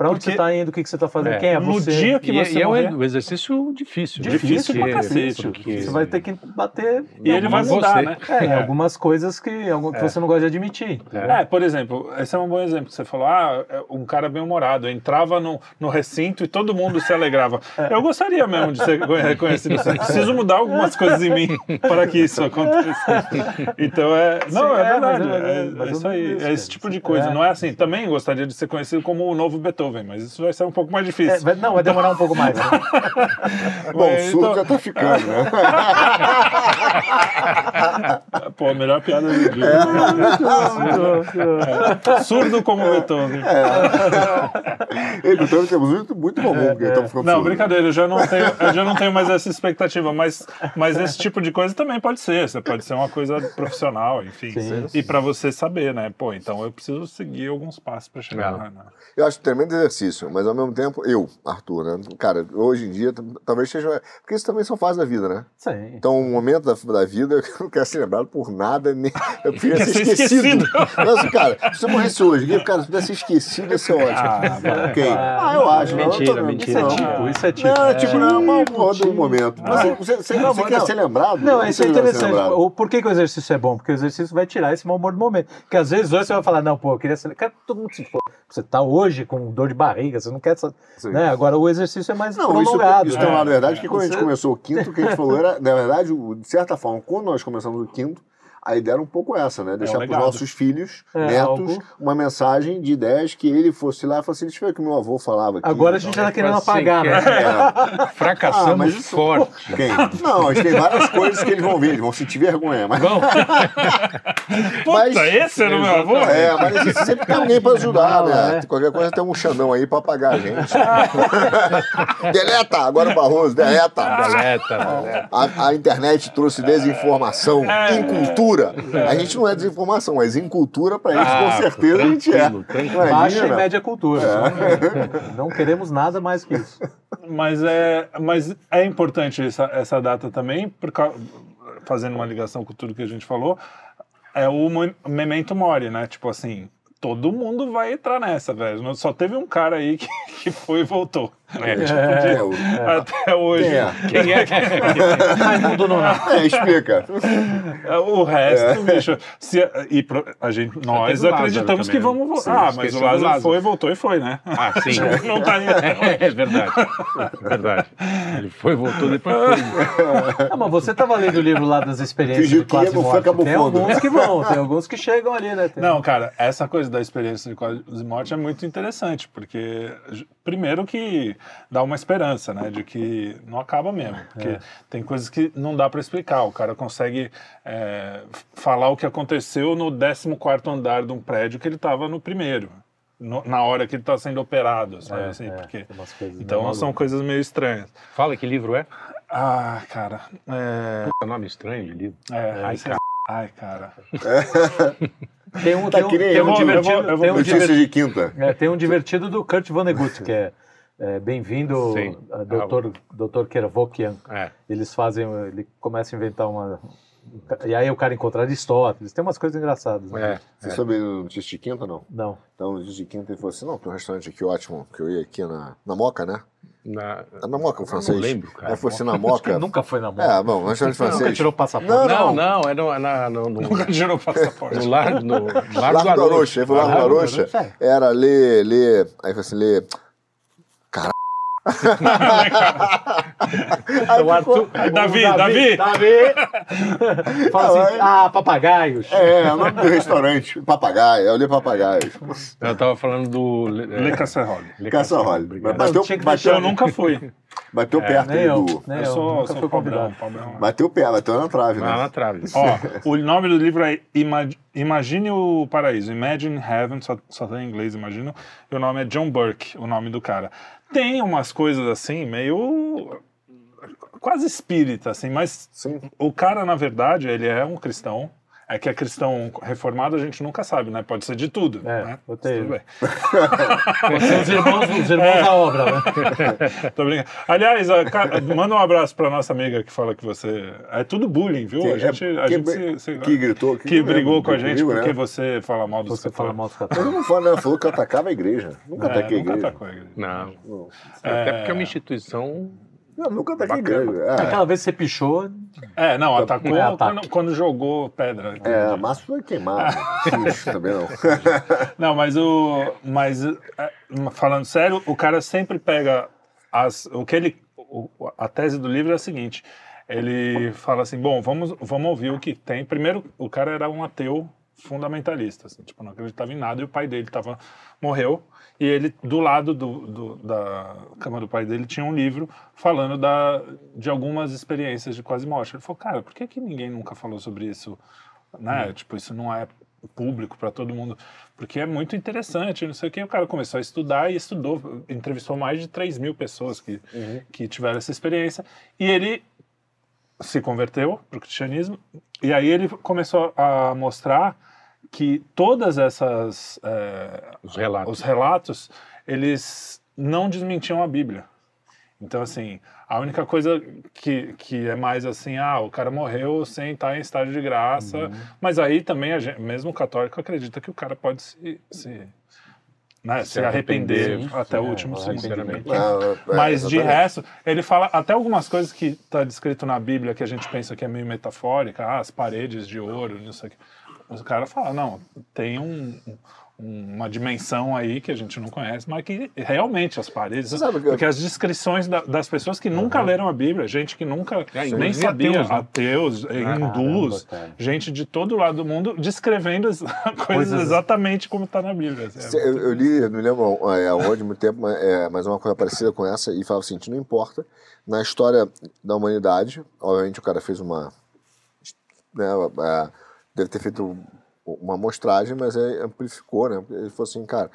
Speaker 1: Para onde
Speaker 3: Porque-
Speaker 1: você está indo, o que, que você está fazendo,
Speaker 2: É.
Speaker 1: quem é
Speaker 3: No
Speaker 1: você.
Speaker 3: dia que
Speaker 2: E,
Speaker 3: você
Speaker 2: e é
Speaker 3: morrer,
Speaker 2: um exercício difícil. né?
Speaker 1: Difícil pra
Speaker 2: Porque-
Speaker 1: cacete.
Speaker 2: porque-
Speaker 1: Você vai ter que bater.
Speaker 3: E ele vai mudar,
Speaker 2: você-
Speaker 3: né?
Speaker 1: É, em algumas coisas que, algum- que você não gosta de admitir.
Speaker 3: É, por exemplo, esse é um bom exemplo. Você falou, ah, é um cara bem-humorado, entrava no, no recinto e todo mundo se alegrava.
Speaker 1: É.
Speaker 3: Eu gostaria mesmo de ser reconhecido assim. Preciso mudar algumas coisas em mim para que isso aconteça. Então é. Não,
Speaker 1: Sim,
Speaker 3: é
Speaker 1: é,
Speaker 3: verdade.
Speaker 1: mas é-
Speaker 3: É,
Speaker 1: mas
Speaker 3: é isso aí. É esse tipo de coisa.
Speaker 1: É.
Speaker 3: Não é assim. Também gostaria de ser conhecido como o novo Beethoven, mas isso vai ser um pouco mais
Speaker 1: É,
Speaker 3: difícil.
Speaker 1: vai- não, vai demorar um pouco mais. né?
Speaker 4: Bom, o
Speaker 3: Mas,
Speaker 4: surdo
Speaker 3: então-
Speaker 4: já tá ficando, né?
Speaker 3: Pô, a melhor piada do dia. É. Surdo como Beethoven.
Speaker 4: Ele Beethoven temos muito, muito comum, porque estamos ficando
Speaker 3: Não,
Speaker 4: surdo.
Speaker 3: brincadeira, eu já não tenho, eu já não tenho mais essa expectativa, mas, mas esse tipo de coisa também pode ser. Você pode ser uma coisa profissional, enfim.
Speaker 1: Sim.
Speaker 3: E para você saber, né? Pô, então eu preciso seguir alguns passos para chegar
Speaker 2: É.
Speaker 3: lá. Né?
Speaker 4: Eu acho tremendo exercício, mas ao mesmo tempo, eu, Arthur, né? Cara, hoje em dia, talvez seja. Porque isso também são fases da vida, né?
Speaker 1: Sim.
Speaker 4: Então, um momento da, da vida que eu não quero ser lembrado por nada, nem. Eu queria
Speaker 3: Quer
Speaker 4: ser
Speaker 3: ser
Speaker 4: esquecido.
Speaker 3: esquecido.
Speaker 4: Nossa, cara, se eu morresse hoje, cara, se pudesse ser esquecido, ia ser ótimo.
Speaker 3: Ah,
Speaker 4: Quem? Ah, eu acho. não, eu tô-
Speaker 2: Mentira,
Speaker 1: Isso
Speaker 2: mentira.
Speaker 1: é
Speaker 4: não.
Speaker 1: tipo, isso é tipo.
Speaker 4: Não, é tipo, não, uma
Speaker 1: tipo,
Speaker 4: porra do momento. Mas você, você, você,
Speaker 1: Não,
Speaker 4: você
Speaker 1: mas
Speaker 4: quer
Speaker 1: não.
Speaker 4: ser lembrado?
Speaker 1: Não, isso é interessante. O, por que, que o exercício é bom? Porque o exercício vai tirar esse mau humor do momento. Porque às vezes hoje você vai falar, não, pô, eu queria ser. Cara, todo mundo se for. Você tá hoje com dor de barriga, você não quer. Né? Agora o exercício é mais
Speaker 4: Não, isso,
Speaker 1: prolongado.
Speaker 4: isso
Speaker 1: né?
Speaker 4: tem uma verdade que quando a gente começou o quinto, o que a gente falou era, na verdade, de certa forma, quando nós começamos o quinto, a ideia era um pouco essa, né? Deixar para os nossos filhos,
Speaker 1: É,
Speaker 4: netos,
Speaker 1: algo-
Speaker 4: uma mensagem de ideias que ele fosse lá e falasse, deixa eu ver o que meu avô falava aqui.
Speaker 1: Agora a gente já tá querendo
Speaker 2: assim,
Speaker 1: apagar, né?
Speaker 4: É.
Speaker 2: Fracassamos
Speaker 4: Ah, mas isso-
Speaker 2: forte.
Speaker 4: Quem? Não, a gente tem várias coisas que eles vão ver, eles vão sentir vergonha. Mas,
Speaker 2: Vamos.
Speaker 4: mas,
Speaker 3: Puta, esse era o meu avô?
Speaker 4: é, mas a gente sempre tem alguém para ajudar,
Speaker 1: Não,
Speaker 4: né?
Speaker 1: é.
Speaker 4: Qualquer coisa tem um Xandão aí para apagar a gente. deleta! Agora o Barroso, deleta!
Speaker 2: Deleta.
Speaker 4: A, a internet trouxe desinformação, incultura. A gente não é desinformação, mas incultura pra eles,
Speaker 2: Ah,
Speaker 4: com certeza a gente é.
Speaker 2: tranquilo.
Speaker 1: Baixa e média cultura. Não, não queremos nada mais que isso.
Speaker 3: Mas é, mas é importante essa, essa data também, por fazendo uma ligação com tudo que a gente falou, é o Memento Mori, né? Tipo assim, todo mundo vai entrar nessa, velho. Só teve um cara aí que, que foi e voltou.
Speaker 2: É,
Speaker 4: É, o-
Speaker 3: Até hoje.
Speaker 4: Quem é?
Speaker 2: Quem é
Speaker 1: Raimundo Nonato.
Speaker 4: É, explica.
Speaker 3: O resto, bicho. Se, e pro- a gente, nós acreditamos que vamos
Speaker 2: né?
Speaker 3: voltar.
Speaker 2: Sim,
Speaker 3: Ah, mas o Lázaro,
Speaker 2: Lázaro.
Speaker 3: foi, voltou e foi, né?
Speaker 2: Ah, sim.
Speaker 3: Não tá
Speaker 2: É verdade. Verdade. Ele foi, voltou, depois foi.
Speaker 1: Ah, mas você tava lendo o livro lá das experiências
Speaker 4: Fingiu
Speaker 1: de
Speaker 4: que ia, foi, acabou
Speaker 1: Tem
Speaker 4: fundo.
Speaker 1: alguns que vão, tem alguns que chegam ali, né? Tem-
Speaker 3: Não, cara, essa coisa da experiência de quase morte é muito interessante, porque, primeiro, que dá uma esperança, né, de que não acaba mesmo. Porque tem coisas que não dá para explicar. O cara consegue é, falar o que aconteceu no 14 andar de um prédio que ele estava no primeiro. no- na hora que ele está sendo operado, sabe
Speaker 1: É,
Speaker 3: assim?
Speaker 1: é,
Speaker 3: porque... Então são coisas meio estranhas.
Speaker 2: Fala que livro é?
Speaker 3: Ah, cara. É.
Speaker 2: Puta nome estranho de livro.
Speaker 3: é
Speaker 2: Ai,
Speaker 3: esse-
Speaker 2: cara.
Speaker 3: Ai, cara.
Speaker 1: Tem um,
Speaker 4: Tá
Speaker 1: tem um, tem um
Speaker 4: vou- eu
Speaker 1: divertido,
Speaker 3: vou- eu vou-
Speaker 1: tem um divertido,
Speaker 4: de quinta.
Speaker 1: é, tem um divertido do Kurt Vonnegut, que é, é, Bem-vindo,
Speaker 2: Sim.
Speaker 1: a Dr. Dr. Kervokian.
Speaker 2: É.
Speaker 1: Eles fazem, ele começa a inventar uma... E aí o cara encontra Aristóteles, tem umas coisas engraçadas. Né?
Speaker 2: É.
Speaker 4: Você soube do Notícias de quinta, não?
Speaker 1: Não.
Speaker 4: Então, Notícias de quinta, ele falou assim, não, tem um restaurante aqui ótimo, que eu ia aqui na, na Moca, né?
Speaker 2: Na...
Speaker 4: É Na Moca, o francês.
Speaker 2: não lembro, cara.
Speaker 4: Aí foi assim, na
Speaker 1: Acho que
Speaker 4: Moca.
Speaker 1: nunca foi na mão.
Speaker 4: É, bom, um restaurante
Speaker 1: nunca
Speaker 4: francês.
Speaker 1: tirou passaporte.
Speaker 4: Não,
Speaker 2: Não, não, é no, na, no, no,
Speaker 3: Nunca tirou passaporte.
Speaker 2: no Largo, no Largo,
Speaker 4: Largo do Arocha. Aí foi Largo do
Speaker 1: Largo do
Speaker 4: Arocha.
Speaker 1: Arocha,
Speaker 4: Era Lê, Lê. Aí foi assim, Lê. Caralho. Aí
Speaker 1: O Arthur-
Speaker 4: ficou-
Speaker 1: o
Speaker 3: Davi, Davi.
Speaker 1: Davi. Fala assim, ah, papagaios.
Speaker 4: É, é o nome do restaurante. Papagaio, é o Lê Papagaio.
Speaker 2: Eu tava falando do...
Speaker 3: Le Casserole.
Speaker 2: Le
Speaker 4: Caça-role.
Speaker 2: Obrigado.
Speaker 4: Bateu,
Speaker 1: que
Speaker 4: bateu,
Speaker 3: Eu nunca fui.
Speaker 4: bateu perto
Speaker 1: Nem
Speaker 4: ali
Speaker 1: eu,
Speaker 4: do.
Speaker 3: Eu
Speaker 1: eu,
Speaker 3: sou,
Speaker 1: nunca
Speaker 3: sou
Speaker 1: convidado.
Speaker 3: pobrão.
Speaker 4: Bateu pé, bateu na trave, né?
Speaker 2: na trave.
Speaker 3: Ó, o nome do livro é Ima- Imagine o Paraíso. Imagine Heaven, só, só tem em inglês, imagino. E o nome é John Burke, o nome do cara. Tem umas coisas assim, meio. quase espírita, assim, mas
Speaker 4: Sim.
Speaker 3: o cara, na verdade, ele é um cristão. É que é cristão reformado, a gente nunca sabe, né? Pode ser de tudo.
Speaker 1: É,
Speaker 3: né?
Speaker 1: eu tenho.
Speaker 3: Tudo bem.
Speaker 1: Os irmãos, os irmãos da obra, né?
Speaker 3: Tô brincando. Aliás, a ca- manda um abraço pra nossa amiga que fala que você. É tudo bullying, viu?
Speaker 4: Que-
Speaker 3: a gente,
Speaker 4: é-
Speaker 3: a
Speaker 4: que-
Speaker 3: gente se, se-
Speaker 4: que gritou, que-
Speaker 3: que brigou com a
Speaker 4: comigo,
Speaker 3: gente
Speaker 4: né?
Speaker 3: porque você fala mal dos
Speaker 1: Você fala
Speaker 3: católicos.
Speaker 1: mal dos católicos.
Speaker 4: não falou, né? Falou que eu atacava a igreja. Nunca
Speaker 3: É,
Speaker 4: ataquei a
Speaker 3: nunca
Speaker 4: igreja.
Speaker 3: atacou a igreja.
Speaker 2: Não.
Speaker 4: Não.
Speaker 2: Até porque é uma instituição...
Speaker 4: Eu nunca ataquei
Speaker 2: Bacana.
Speaker 4: igreja. É.
Speaker 1: Aquela vez que você pichou,
Speaker 3: É, não, atacou
Speaker 1: É,
Speaker 3: quando, quando jogou pedra.
Speaker 4: É, Márcio foi queimado. Também não.
Speaker 3: Não, mas o. Mas é, falando sério, o cara sempre pega as. O que ele. o- a tese do livro é a seguinte. Ele fala assim, bom, vamos, vamos ouvir o que tem. Primeiro, o cara era um ateu fundamentalista, assim, tipo, não acreditava em nada, e o pai dele tava, morreu, e ele, do lado do, do- da cama do pai dele, tinha um livro falando da, de algumas experiências de quase morte. Ele falou, cara, por que, que ninguém nunca falou sobre isso? Né? Tipo, isso não é público para todo mundo, porque é muito interessante, não sei o que. O cara começou a estudar e estudou, entrevistou mais de 3 mil pessoas que, que tiveram essa experiência, e ele se converteu para o cristianismo, e aí ele começou a mostrar que todas essas é,
Speaker 2: Os relatos.
Speaker 3: os relatos eles não desmentiam a Bíblia. Então assim, a única coisa que, que é mais assim, ah, o cara morreu sem estar em estado de graça,
Speaker 2: Uhum.
Speaker 3: mas aí também a gente, mesmo o católico acredita que o cara pode se, se, né, se, arrepender,
Speaker 2: arrepender,
Speaker 3: até o
Speaker 1: é,
Speaker 3: último
Speaker 1: o
Speaker 3: segundo.
Speaker 2: arrependimento.
Speaker 4: Ah, é,
Speaker 3: Mas de resto, ele fala até algumas coisas que está descrito na Bíblia que a gente pensa que é meio metafórica, ah, as paredes de ouro, não sei o que. Os caras falam, não, tem um- um- uma dimensão aí que a gente não conhece, mas que realmente as paredes.
Speaker 4: Sabe que eu-
Speaker 3: Porque as descrições da- das pessoas que nunca leram a Bíblia, gente que nunca
Speaker 2: É,
Speaker 3: nem
Speaker 2: inclusive
Speaker 3: sabia,
Speaker 2: ateus, né?
Speaker 3: ateus, hindus,
Speaker 1: cara.
Speaker 3: gente de todo lado do mundo descrevendo as coisas, exatamente como está na Bíblia. assim, é
Speaker 4: Eu, eu li, não me lembro é, aonde, muito tempo, mas, é, uma coisa parecida com essa, e falava assim, não importa, na história da humanidade, obviamente o cara fez uma... Né, é, deve ter feito uma amostragem, mas aí amplificou, né? Ele falou assim, cara,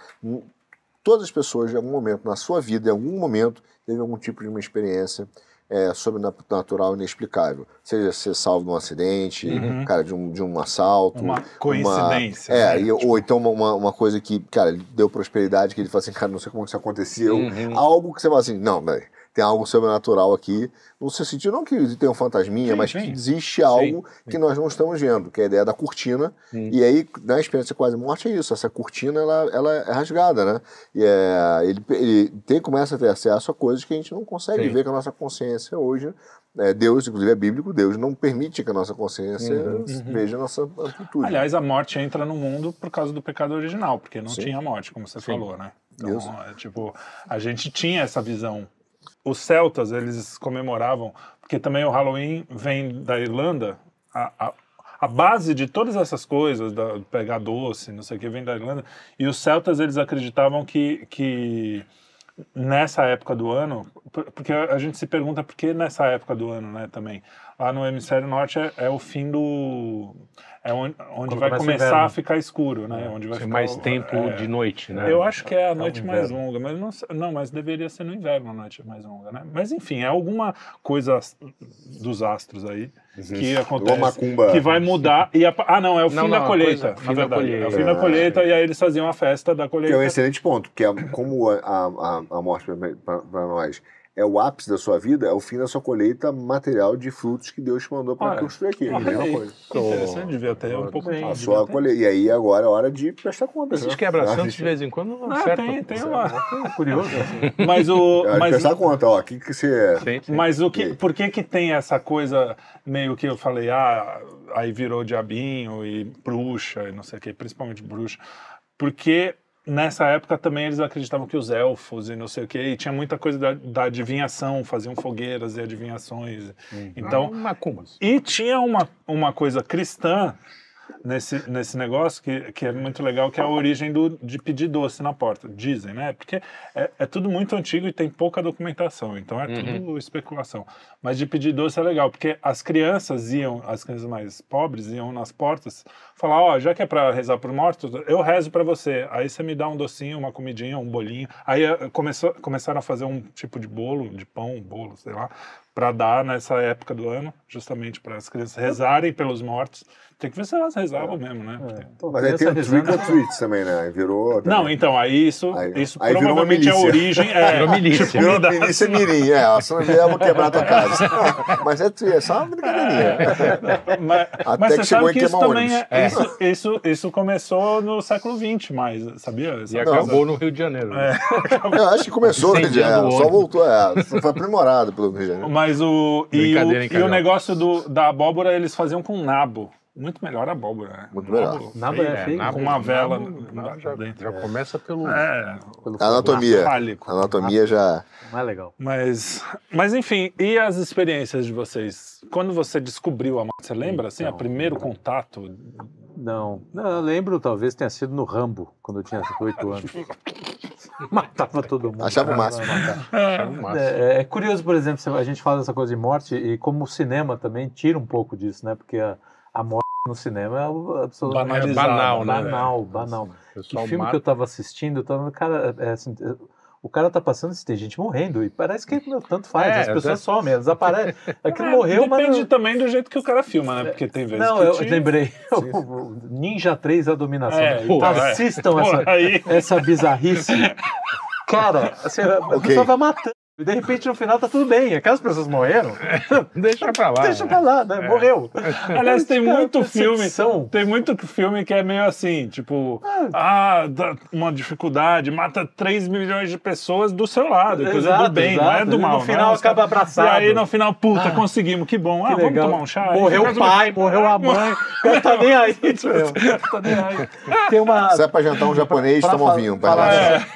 Speaker 4: todas as pessoas, em algum momento, na sua vida, em algum momento, teve algum tipo de uma experiência é, sobrenatural inexplicável. Seja ser salvo de um acidente, cara, de um, de um assalto.
Speaker 3: Uma coincidência,
Speaker 4: é,
Speaker 3: né?
Speaker 4: e- ou então uma- uma, uma coisa que, cara, deu prosperidade, que ele fala assim, cara, não sei como isso aconteceu.
Speaker 2: Uhum.
Speaker 4: Algo que você fala assim, não, velho, tem algo sobrenatural aqui. No seu sentido, não que tem um fantasminha,
Speaker 3: Sim,
Speaker 4: mas
Speaker 3: sim.
Speaker 4: que existe algo que nós não estamos vendo, que é a ideia da cortina. E aí, na experiência quase morte, é isso. Essa cortina, ela, ela é rasgada, né? E é, ele, ele tem, começa a ter acesso a coisas que a gente não consegue
Speaker 2: Sim.
Speaker 4: ver com a nossa consciência hoje. É, Deus, inclusive é bíblico, Deus não permite que a nossa consciência veja a nossa amplitude.
Speaker 3: Aliás, a morte entra no mundo por causa do pecado original, porque não
Speaker 4: Sim.
Speaker 3: tinha morte, como você falou, né? Então, é, tipo, a gente tinha essa visão. Os celtas, eles comemoravam, porque também o Halloween vem da Irlanda, a, a, a base de todas essas coisas, da, pegar doce, não sei o que, vem da Irlanda, e os celtas, eles acreditavam que, que nessa época do ano, por- porque a gente se pergunta por que nessa época do ano, né, também. Lá no hemisfério norte é, é o fim do... é onde, onde vai começar
Speaker 1: inverno.
Speaker 3: a ficar escuro, né, onde vai
Speaker 2: Tem
Speaker 3: ficar
Speaker 2: mais tempo
Speaker 3: é,
Speaker 2: de noite, né?
Speaker 3: eu acho que é a
Speaker 1: o
Speaker 3: noite mais longa, mas não, não, mas deveria ser no inverno a noite mais longa, né? Mas enfim, é alguma coisa dos astros aí que acontece, que vai mudar e a- ah não, é o fim
Speaker 2: Não,
Speaker 3: da
Speaker 2: não, a
Speaker 3: colheita,
Speaker 2: coisa-
Speaker 3: na
Speaker 2: fim da
Speaker 3: verdade, é o fim
Speaker 2: colheita.
Speaker 3: da colheita e aí eles faziam a festa da
Speaker 4: Que
Speaker 3: colheita.
Speaker 4: é um excelente ponto, porque a- como a, a, a morte para nós é o ápice da sua vida, é o fim da sua colheita material de frutos que Deus te mandou para construir aqui. É a
Speaker 3: Olha
Speaker 4: mesma coisa.
Speaker 3: que interessante, devia ter um pouco de
Speaker 4: A sua colheita. E aí agora é hora de prestar contas.
Speaker 2: Esses
Speaker 4: né?
Speaker 2: quebra-santos
Speaker 4: Ah,
Speaker 2: de vez em quando não
Speaker 3: Ah,
Speaker 2: acertam.
Speaker 3: tem, tem uma.
Speaker 1: Curioso. assim.
Speaker 3: Mas o.
Speaker 4: É
Speaker 3: Mas,
Speaker 4: prestar conta, ó. O que, que você.
Speaker 2: Tem, tem.
Speaker 3: Mas o que, por que que tem essa coisa meio que eu falei, ah, aí virou diabinho e bruxa e não sei o que, principalmente bruxa? Porque nessa época também eles acreditavam que os elfos e não sei o que, e tinha muita coisa da, da adivinhação, faziam fogueiras e adivinhações. Então,
Speaker 2: Ah,
Speaker 3: e tinha uma, uma coisa cristã nesse, nesse negócio que, que é muito legal, que é a origem do, de pedir doce na porta. Dizem, né? Porque é, é tudo muito antigo e tem pouca documentação, então é tudo especulação. Mas de pedir doce é legal, porque as crianças iam, as crianças mais pobres iam nas portas falar: Ó, já que é para rezar por mortos, eu rezo para você. Aí você me dá um docinho, uma comidinha, um bolinho. Aí eh, começou, começaram a fazer um tipo de bolo, de pão, bolo, sei lá, para dar nessa época do ano, justamente para as crianças rezarem pelos mortos. Tem que ver se elas rezavam mesmo, né? Porque-
Speaker 4: Mas aí tem o trick or treat também, né? Virou.
Speaker 3: Não,
Speaker 4: também.
Speaker 3: então, aí isso,
Speaker 4: Aí-
Speaker 3: isso
Speaker 4: aí virou uma
Speaker 3: provavelmente é a
Speaker 4: milícia.
Speaker 3: origem. É,
Speaker 2: Virou milícia.
Speaker 3: tipo,
Speaker 4: Virou milícia mirim, é. A São eu vou quebrar a tua casa. Mas é, é só uma brincadeirinha.
Speaker 3: Mas,
Speaker 4: Até
Speaker 3: mas
Speaker 4: que chegou
Speaker 3: sabe
Speaker 4: em
Speaker 3: que isso também
Speaker 4: ônibus.
Speaker 3: é, isso, isso, isso começou no século XX, mais, sabia? Essa
Speaker 2: E
Speaker 3: coisa-
Speaker 2: acabou no Rio de Janeiro. né?
Speaker 4: Eu acho que começou, né?
Speaker 2: Incendiando
Speaker 4: É,
Speaker 2: o
Speaker 4: só voltou, é. Só foi aprimorado pelo Rio de Janeiro.
Speaker 3: Mas o. E o, e o negócio do, da abóbora eles faziam com nabo. Muito melhor a abóbora, né?
Speaker 4: Muito melhor.
Speaker 1: Nabo
Speaker 3: feio,
Speaker 1: é feio.
Speaker 3: Com uma vela
Speaker 2: Nabo- nabo já,
Speaker 3: dentro.
Speaker 2: já começa pelo.
Speaker 3: É,
Speaker 1: Pelo
Speaker 4: A anatomia.
Speaker 3: fálico.
Speaker 4: Anatomia já.
Speaker 1: Não é legal.
Speaker 3: Mas, mas enfim, e as experiências de vocês? Quando você descobriu a você lembra assim, o
Speaker 1: Então.
Speaker 3: primeiro contato?
Speaker 1: Não. Não, eu lembro, talvez tenha sido no Rambo, quando eu tinha 8 anos. Matava todo mundo.
Speaker 4: Achava o máximo.
Speaker 2: Achava o máximo.
Speaker 1: É, é curioso, por exemplo, a gente fala dessa coisa de morte e como o cinema também tira um pouco disso, né? Porque a, a morte no cinema é absolutamente
Speaker 3: Banalizado,
Speaker 2: banal, né?
Speaker 1: banal, banal.
Speaker 2: O
Speaker 1: Que filme
Speaker 2: mata.
Speaker 1: que eu tava assistindo, eu tava, cara, é, assim, o cara tá passando se tem gente morrendo e parece que meu, tanto faz,
Speaker 2: É,
Speaker 1: as pessoas
Speaker 2: até-
Speaker 1: somem, elas aparecem. Aquilo
Speaker 3: É,
Speaker 1: morreu, mas
Speaker 3: Depende também do jeito que o cara filma, né? Porque tem vezes
Speaker 1: Não,
Speaker 3: que
Speaker 1: eu
Speaker 3: te-
Speaker 1: lembrei. O Ninja 3 A Dominação.
Speaker 3: É, então,
Speaker 1: Assistam
Speaker 3: Pô,
Speaker 1: essa, essa bizarrice. Cara, assim, a
Speaker 4: Ok.
Speaker 1: pessoa vai matando. E de repente no final tá tudo bem. Aquelas pessoas morreram.
Speaker 2: Deixa pra lá.
Speaker 1: Deixa
Speaker 2: né?
Speaker 1: pra lá, né? Morreu.
Speaker 3: Aliás, tem muito filme. Tem muito filme que é meio assim, tipo, ah, dá uma dificuldade, mata 3 milhões de pessoas do seu lado, coisa
Speaker 1: Exato,
Speaker 3: do bem, não é
Speaker 1: exato.
Speaker 3: do
Speaker 1: E no
Speaker 3: mal. né?
Speaker 1: final
Speaker 3: Os
Speaker 1: acaba abraçado.
Speaker 3: E aí no final, puta, conseguimos, que bom. Ah,
Speaker 1: Que
Speaker 3: vamos
Speaker 1: legal.
Speaker 3: tomar um chá.
Speaker 1: Morreu o pai, morreu a mãe. O cara tá nem aí, meu. Tá nem aí. Tem uma.
Speaker 4: Sai pra jantar um japonês,
Speaker 1: Pra
Speaker 4: toma um vinho. Pra
Speaker 1: falar-
Speaker 4: relaxar.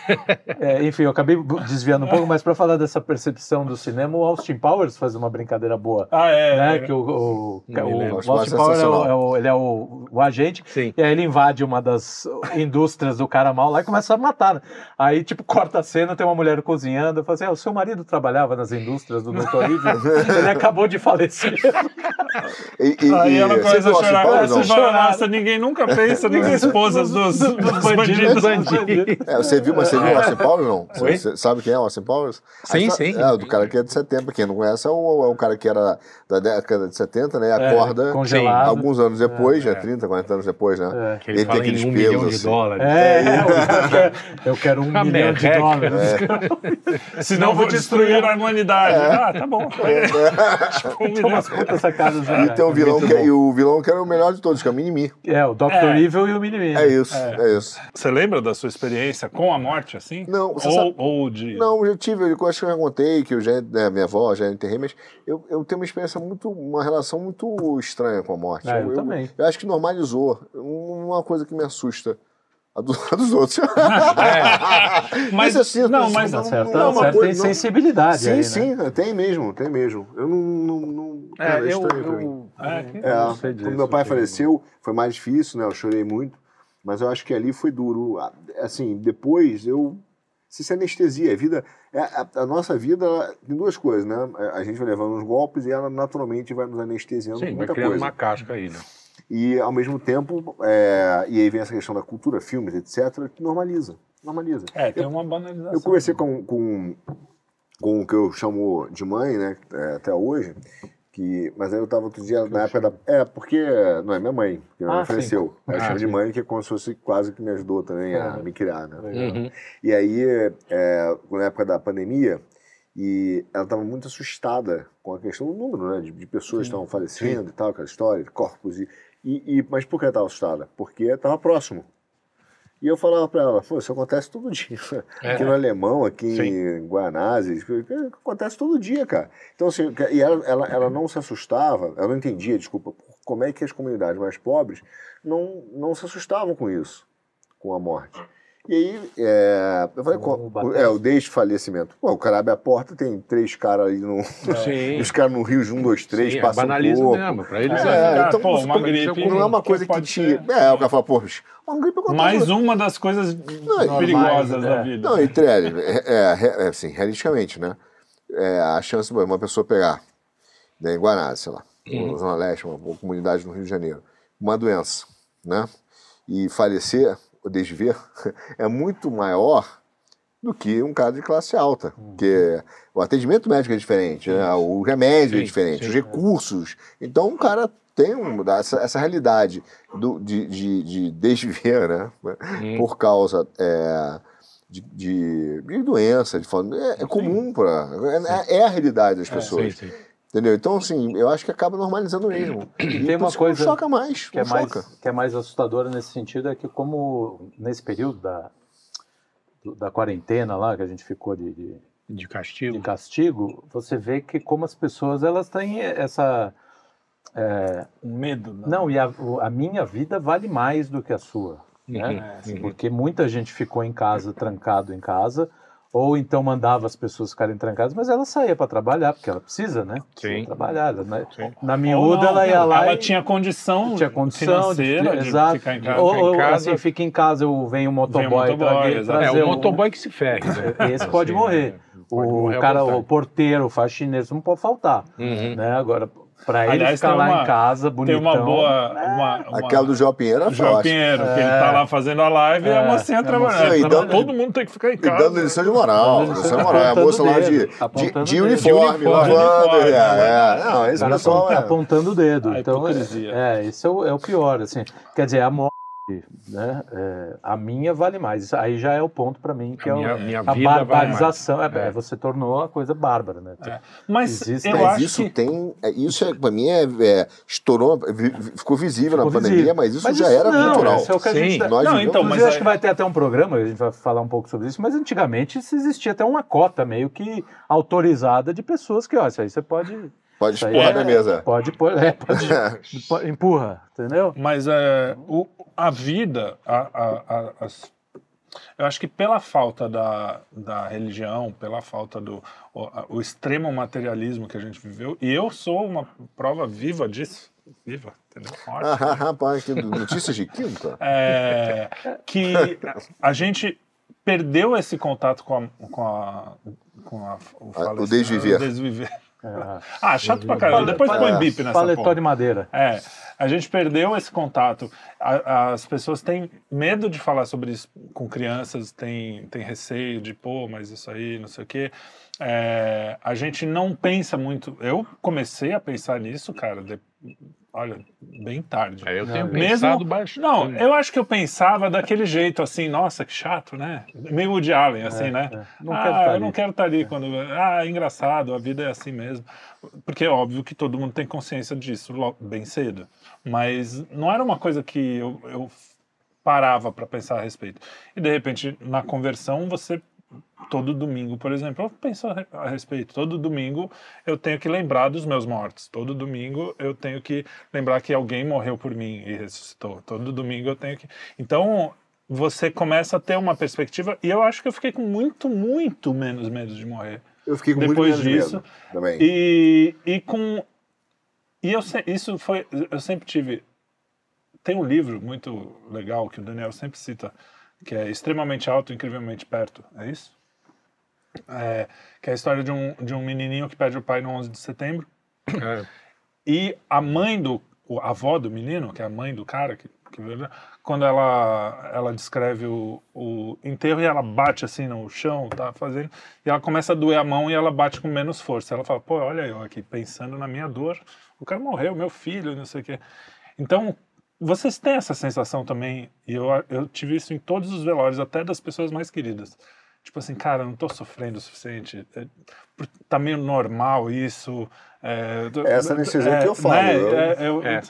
Speaker 1: É, enfim, eu acabei desviando um pouco, mas para falar dessa percepção do cinema, o Austin Powers faz uma brincadeira boa.
Speaker 3: Ah, é.
Speaker 1: né?
Speaker 3: é.
Speaker 1: Que o, o, o, o Austin Powers é o, é o- ele é o, o agente,
Speaker 2: Sim.
Speaker 1: e aí ele invade uma das indústrias do cara mal lá e começa a matar. né? Aí, tipo, corta a cena, tem uma mulher cozinhando, fala assim, ah, o seu marido trabalhava nas indústrias do Dr. Evil, ele acabou de falecer.
Speaker 4: E, e,
Speaker 3: Aí ela começa a chorar. Começa a chorar. Ninguém nunca pensa nas esposas dos, dos bandidos.
Speaker 4: É, você viu, mas você viu o Austin Powers, não? Você sabe quem é o Austin Powers?
Speaker 2: Sim,
Speaker 4: Ah,
Speaker 2: sim.
Speaker 4: É, o do cara que é de 70. Quem não conhece é o, é o cara que era da década de 70, né?
Speaker 1: É,
Speaker 4: Acorda
Speaker 1: congelado.
Speaker 4: alguns anos depois, já 30, 40 anos depois, né?
Speaker 1: É.
Speaker 2: Que ele, fala em um
Speaker 4: pelos,
Speaker 2: milhão de
Speaker 4: assim.
Speaker 2: dólares.
Speaker 1: É, eu quero, eu quero um
Speaker 2: A
Speaker 1: milhão de
Speaker 2: merreca.
Speaker 1: dólares.
Speaker 3: Senão vou destruir a humanidade. Ah, tá bom.
Speaker 1: Tem umas putas sacadas
Speaker 4: E tem um vilão que, e o vilão que era o melhor de todos, que é o Minimi.
Speaker 1: É, o Dr.
Speaker 3: É.
Speaker 1: Evil e o Mini
Speaker 4: É isso, é, isso.
Speaker 3: Você lembra da sua experiência com a morte, assim?
Speaker 4: Não, você
Speaker 3: ou,
Speaker 4: sabe-
Speaker 3: ou de...
Speaker 4: Não, eu tive, eu acho já contei, que eu já, né, minha avó já enterrei, mas eu, eu tenho uma experiência muito, uma relação muito estranha com a morte.
Speaker 1: Ah, eu também.
Speaker 4: Eu, acho que normalizou. Uma coisa que me assusta. A, do- a dos outros.
Speaker 3: Mas-
Speaker 4: assim,
Speaker 3: não, mas
Speaker 1: Tá
Speaker 4: não-
Speaker 1: certo,
Speaker 4: não é
Speaker 1: tá
Speaker 4: coisa-
Speaker 1: tem
Speaker 4: não-
Speaker 1: sensibilidade
Speaker 4: Sim,
Speaker 1: aí, né?
Speaker 4: sim, tem mesmo, tem mesmo. Eu não. não, não
Speaker 2: É,
Speaker 4: cara, é
Speaker 2: eu,
Speaker 4: estranho pra mim.
Speaker 2: eu,
Speaker 3: É,
Speaker 4: É,
Speaker 1: disso,
Speaker 4: quando meu pai faleceu, foi mais difícil, né? Eu chorei muito, mas eu acho que ali foi duro. Assim, depois eu se se anestesia. A vida, é, a, a nossa vida ela tem duas coisas, né? A gente vai levando uns golpes e ela naturalmente vai nos anestesiando
Speaker 2: sim,
Speaker 4: com
Speaker 2: vai
Speaker 4: muita
Speaker 2: criando
Speaker 4: coisa.
Speaker 2: uma casca aí, né?
Speaker 4: E ao mesmo tempo, é, e aí vem essa questão da cultura, filmes, etc., que normaliza. Normaliza.
Speaker 3: É, tem uma banalização.
Speaker 4: Eu conversei com, com, com o que eu chamo de mãe, né, é, até hoje, que, mas aí eu tava outro dia na época da. É, porque não é minha mãe, que
Speaker 1: Ah,
Speaker 4: mãe
Speaker 1: sim.
Speaker 4: faleceu. Aí eu
Speaker 2: Ah,
Speaker 4: chamo de
Speaker 2: sim.
Speaker 4: mãe, que é como se fosse quase que me ajudou também a
Speaker 1: Aham.
Speaker 4: me criar, né?
Speaker 2: Uhum.
Speaker 4: E aí, é, na época da pandemia, e ela estava muito assustada com a questão do número, né? De, de pessoas que estavam falecendo e tal, aquela história, de corpos. E, e, e- mas por que ela estava assustada? Porque estava próximo. E eu falava para ela, pô, isso acontece todo dia.
Speaker 2: É.
Speaker 4: Aqui no Alemão, aqui
Speaker 2: Sim.
Speaker 4: em Guanazes, acontece todo dia, cara. Então, assim, e ela, ela, ela não se assustava, ela não entendia, desculpa, como é que as comunidades mais pobres não, não se assustavam com isso, com a morte. E aí, é, eu falei,
Speaker 1: bater.
Speaker 4: é, o desde falecimento. Pô, o cara abre a porta, tem três caras ali no.
Speaker 2: Sim.
Speaker 4: Os caras no Rio de um, dois, três,
Speaker 2: Sim,
Speaker 4: passam
Speaker 2: banaliza
Speaker 4: um pouco.
Speaker 2: mesmo. Pra eles
Speaker 3: É,
Speaker 2: é.
Speaker 4: então,
Speaker 3: pô, uma gripe
Speaker 4: Não é uma coisa que,
Speaker 3: pode
Speaker 4: te.
Speaker 3: ser.
Speaker 4: É, o cara fala, pô, uma gripe acontece.
Speaker 3: Mais uma das coisas perigosas
Speaker 1: né?
Speaker 3: da vida.
Speaker 4: Não, e Trelli, é, é, é, assim, realisticamente, né? É, a chance de uma pessoa pegar, né, em Guanás, sei lá,
Speaker 2: Uhum.
Speaker 4: na Zona Leste, uma, uma comunidade no Rio de Janeiro, uma doença, né? E falecer, ou desver, é muito maior do que um cara de classe alta.
Speaker 2: Uhum.
Speaker 4: Porque o atendimento médico é diferente, né? o remédio é
Speaker 2: Sim,
Speaker 4: diferente,
Speaker 2: sim.
Speaker 4: os recursos. Então, o cara tem um, essa, essa realidade do, de, de, de desver, né?
Speaker 2: Uhum.
Speaker 4: Por causa é, de, de, de doença, de forma, é, é comum para é, é a realidade das
Speaker 2: Sim,
Speaker 4: pessoas.
Speaker 2: sim.
Speaker 4: Entendeu? Então, assim, eu acho que acaba normalizando mesmo. E
Speaker 1: tem uma coisa
Speaker 4: não choca mais.
Speaker 1: que é
Speaker 4: não
Speaker 1: mais
Speaker 4: choca.
Speaker 1: que é mais assustadora nesse sentido é que como nesse período da da quarentena lá que a gente ficou de, de,
Speaker 2: De
Speaker 1: de
Speaker 2: castigo.
Speaker 1: castigo você vê que como as pessoas elas têm essa é,
Speaker 3: Um medo. né?
Speaker 1: não e a, a minha vida vale mais do que a sua né?
Speaker 2: Uhum.
Speaker 3: É, sim.
Speaker 1: porque muita gente ficou em casa trancado em casa ou então mandava as pessoas ficarem trancadas mas ela saía para trabalhar porque ela precisa né precisa
Speaker 2: Sim.
Speaker 1: trabalhar né?
Speaker 2: Sim.
Speaker 1: na
Speaker 3: Ou
Speaker 1: miúda
Speaker 3: não,
Speaker 1: ela ia lá
Speaker 3: Ela
Speaker 1: e-
Speaker 3: tinha condição,
Speaker 1: tinha condição de,
Speaker 3: financeira de,
Speaker 1: exato.
Speaker 3: ficar em casa.
Speaker 1: Ou,
Speaker 2: Fica em
Speaker 1: ou,
Speaker 2: casa.
Speaker 1: assim, fica em casa, eu venho um motoboy,
Speaker 3: motoboy,
Speaker 1: tra-
Speaker 3: exato.
Speaker 1: trazer
Speaker 2: É, o
Speaker 1: um-
Speaker 2: motoboy que se ferre. Né?
Speaker 1: Esse pode
Speaker 2: Assim,
Speaker 1: morrer.
Speaker 2: é, pode
Speaker 1: o
Speaker 2: morrer
Speaker 1: cara, o porteiro, o faxineiro, isso não pode faltar.
Speaker 2: Uhum.
Speaker 1: Né? Agora, Pra ele
Speaker 3: Aliás,
Speaker 1: ficar
Speaker 3: tem
Speaker 1: lá
Speaker 3: uma-
Speaker 1: em casa,
Speaker 3: Tem
Speaker 1: bonitão.
Speaker 3: uma boa. Uma, uma...
Speaker 4: Aquela do João Pinheiro é
Speaker 3: João. Pinheiro, que ele
Speaker 1: É.
Speaker 3: tá lá fazendo a live e a
Speaker 1: É,
Speaker 3: mocinha
Speaker 1: a
Speaker 3: trabalhando.
Speaker 4: mocinha, e
Speaker 3: Então,
Speaker 4: dando-
Speaker 3: todo mundo tem que ficar em
Speaker 4: E
Speaker 3: casa.
Speaker 4: dando lição de moral,
Speaker 1: Dando
Speaker 4: lição de moral. É a
Speaker 1: apontando
Speaker 4: moça lá de, de,
Speaker 1: apontando
Speaker 4: de uniforme,
Speaker 3: De uniforme,
Speaker 4: lavando.
Speaker 3: uniforme,
Speaker 4: é,
Speaker 3: né?
Speaker 4: é. Não, esse pessoal
Speaker 1: apont-
Speaker 4: é...
Speaker 1: apontando o dedo. Então, é, esse é o, é o pior, assim. Quer dizer, a morte, né? é, a minha vale mais. Isso Aí já é o ponto pra mim, que
Speaker 2: A
Speaker 1: é o-
Speaker 2: minha, minha
Speaker 1: a
Speaker 2: vida vai
Speaker 1: barbarização. É,
Speaker 2: É.
Speaker 1: você tornou a coisa bárbara, né?
Speaker 3: É. Mas
Speaker 1: Existe-
Speaker 3: eu
Speaker 4: Mas
Speaker 3: acho
Speaker 4: isso
Speaker 3: que.
Speaker 4: tem. é, Isso é, pra mim é, é, estourou, ficou visível
Speaker 1: Ficou
Speaker 4: na pandemia,
Speaker 1: visível.
Speaker 4: mas isso
Speaker 1: Mas
Speaker 4: já
Speaker 1: isso
Speaker 4: era
Speaker 1: não,
Speaker 4: cultural.
Speaker 1: esse é o que a
Speaker 2: Sim.
Speaker 1: gente...
Speaker 4: Nós
Speaker 3: Não, então, mas
Speaker 1: acho que vai ter até um programa, a gente vai falar um pouco sobre isso, mas antigamente isso existia até uma cota meio que autorizada de pessoas que, ó, isso aí você pode...
Speaker 4: Pode
Speaker 1: isso
Speaker 4: expor
Speaker 1: é-
Speaker 4: na mesa.
Speaker 1: Pode pôr, é, pode, po- empurra, entendeu?
Speaker 3: Mas é, o, a vida, a, a- as- eu acho que pela falta da, da religião, pela falta do o, o extremo materialismo que a gente viveu, e eu sou uma prova viva disso, viva, entendeu?
Speaker 4: Ah, rapaz, que notícias de quinta.
Speaker 3: É, que a gente perdeu esse contato com a, com a, com a, o,
Speaker 4: Ah, o
Speaker 3: falecimento-
Speaker 4: desviver.
Speaker 3: o desviver. Ah, chato pra caramba. Depois põe bip nessa
Speaker 1: Paletó
Speaker 3: porra.
Speaker 1: de madeira.
Speaker 3: É, a gente perdeu esse contato. A- as pessoas têm medo de falar sobre isso com crianças, têm, têm receio de, pô, mas isso aí, não sei o quê. É, a gente não pensa muito. Eu comecei a pensar nisso, cara, de- olha, bem tarde.
Speaker 2: É, eu tenho
Speaker 1: Não,
Speaker 2: pensado
Speaker 3: Mesmo,
Speaker 2: bastante.
Speaker 3: não, eu acho que eu pensava daquele jeito, assim, nossa, que chato, né? Meio Woody Allen, assim,
Speaker 1: É,
Speaker 3: né?
Speaker 1: é. Não
Speaker 3: ah,
Speaker 1: quero tá
Speaker 3: eu
Speaker 1: ali.
Speaker 3: não quero estar ali quando. Ah, é engraçado, a vida é assim mesmo. Porque é óbvio que todo mundo tem consciência disso bem cedo. Mas não era uma coisa que eu, eu parava para pensar a respeito. E de repente, na conversão, você. Todo domingo, por exemplo, eu penso a re- a respeito. Todo domingo eu tenho que lembrar dos meus mortos. Todo domingo eu tenho que lembrar que alguém morreu por mim e ressuscitou. Todo domingo eu tenho que. Então, você começa a ter uma perspectiva. E eu acho que eu fiquei com muito, muito menos medo de morrer.
Speaker 4: Eu fiquei com
Speaker 3: Depois
Speaker 4: muito menos
Speaker 3: disso,
Speaker 4: medo também.
Speaker 3: E, e com. E eu, isso foi. Eu sempre tive. Tem um livro muito legal que o Daniel sempre cita, que é Extremamente Alto, Incrivelmente Perto. É isso? É, que é a história de um, de um menininho que perde o pai no 11 de setembro.
Speaker 2: É.
Speaker 3: E a mãe do. A avó do menino, que é a mãe do cara, que, que quando ela, ela descreve o, o enterro e ela bate assim no chão, tá fazendo, e ela começa a doer a mão e ela bate com menos força. Ela fala, pô, olha eu aqui pensando na minha dor, o cara morreu, meu filho, não sei o quê. Então, vocês têm essa sensação também, e eu, eu tive isso em todos os velórios, até das pessoas mais queridas. Tipo assim, cara, eu não tô sofrendo o suficiente. é, tá meio normal isso. É, eu tô-
Speaker 4: Essa anestesia que eu falo,
Speaker 3: né,
Speaker 4: eu-
Speaker 3: é, eu-
Speaker 2: É.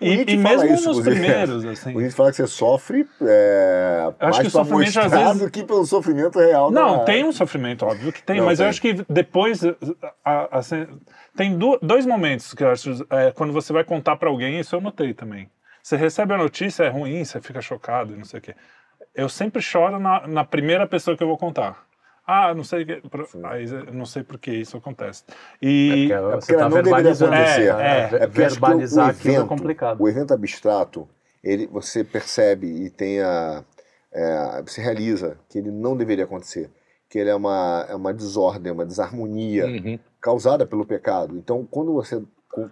Speaker 3: E,
Speaker 4: Nietzsche
Speaker 3: e mesmo
Speaker 4: isso,
Speaker 3: nos
Speaker 4: inclusive.
Speaker 3: primeiros, assim.
Speaker 4: O gente fala que você sofre é,
Speaker 3: acho
Speaker 4: mais
Speaker 3: que o sofrimento, às vezes-
Speaker 4: do que pelo sofrimento real.
Speaker 3: Não,
Speaker 4: da-
Speaker 3: tem um sofrimento, óbvio que tem,
Speaker 4: Não,
Speaker 3: mas eu
Speaker 4: tem.
Speaker 3: acho que depois. a- a- assim, tem du- dois momentos que eu acho. é, quando você vai contar pra alguém, isso eu notei também. Você recebe a notícia, é ruim, você fica chocado e não sei o quê. Eu sempre choro na, na primeira pessoa que eu vou contar. Ah, não sei, o que- pro- aí, eu não sei por que isso acontece. E.
Speaker 1: Porque
Speaker 4: É porque
Speaker 1: tá
Speaker 4: não deveria
Speaker 1: verbalizando.
Speaker 4: acontecer.
Speaker 3: É,
Speaker 1: né?
Speaker 3: é.
Speaker 4: É acho que o-
Speaker 1: verbalizar é
Speaker 4: evento,
Speaker 1: complicado.
Speaker 4: O evento abstrato, ele, você percebe e tem a, é, você realiza que ele não deveria acontecer, que ele é uma, é uma desordem, uma desarmonia
Speaker 2: Uhum.
Speaker 4: causada pelo pecado. Então, quando você,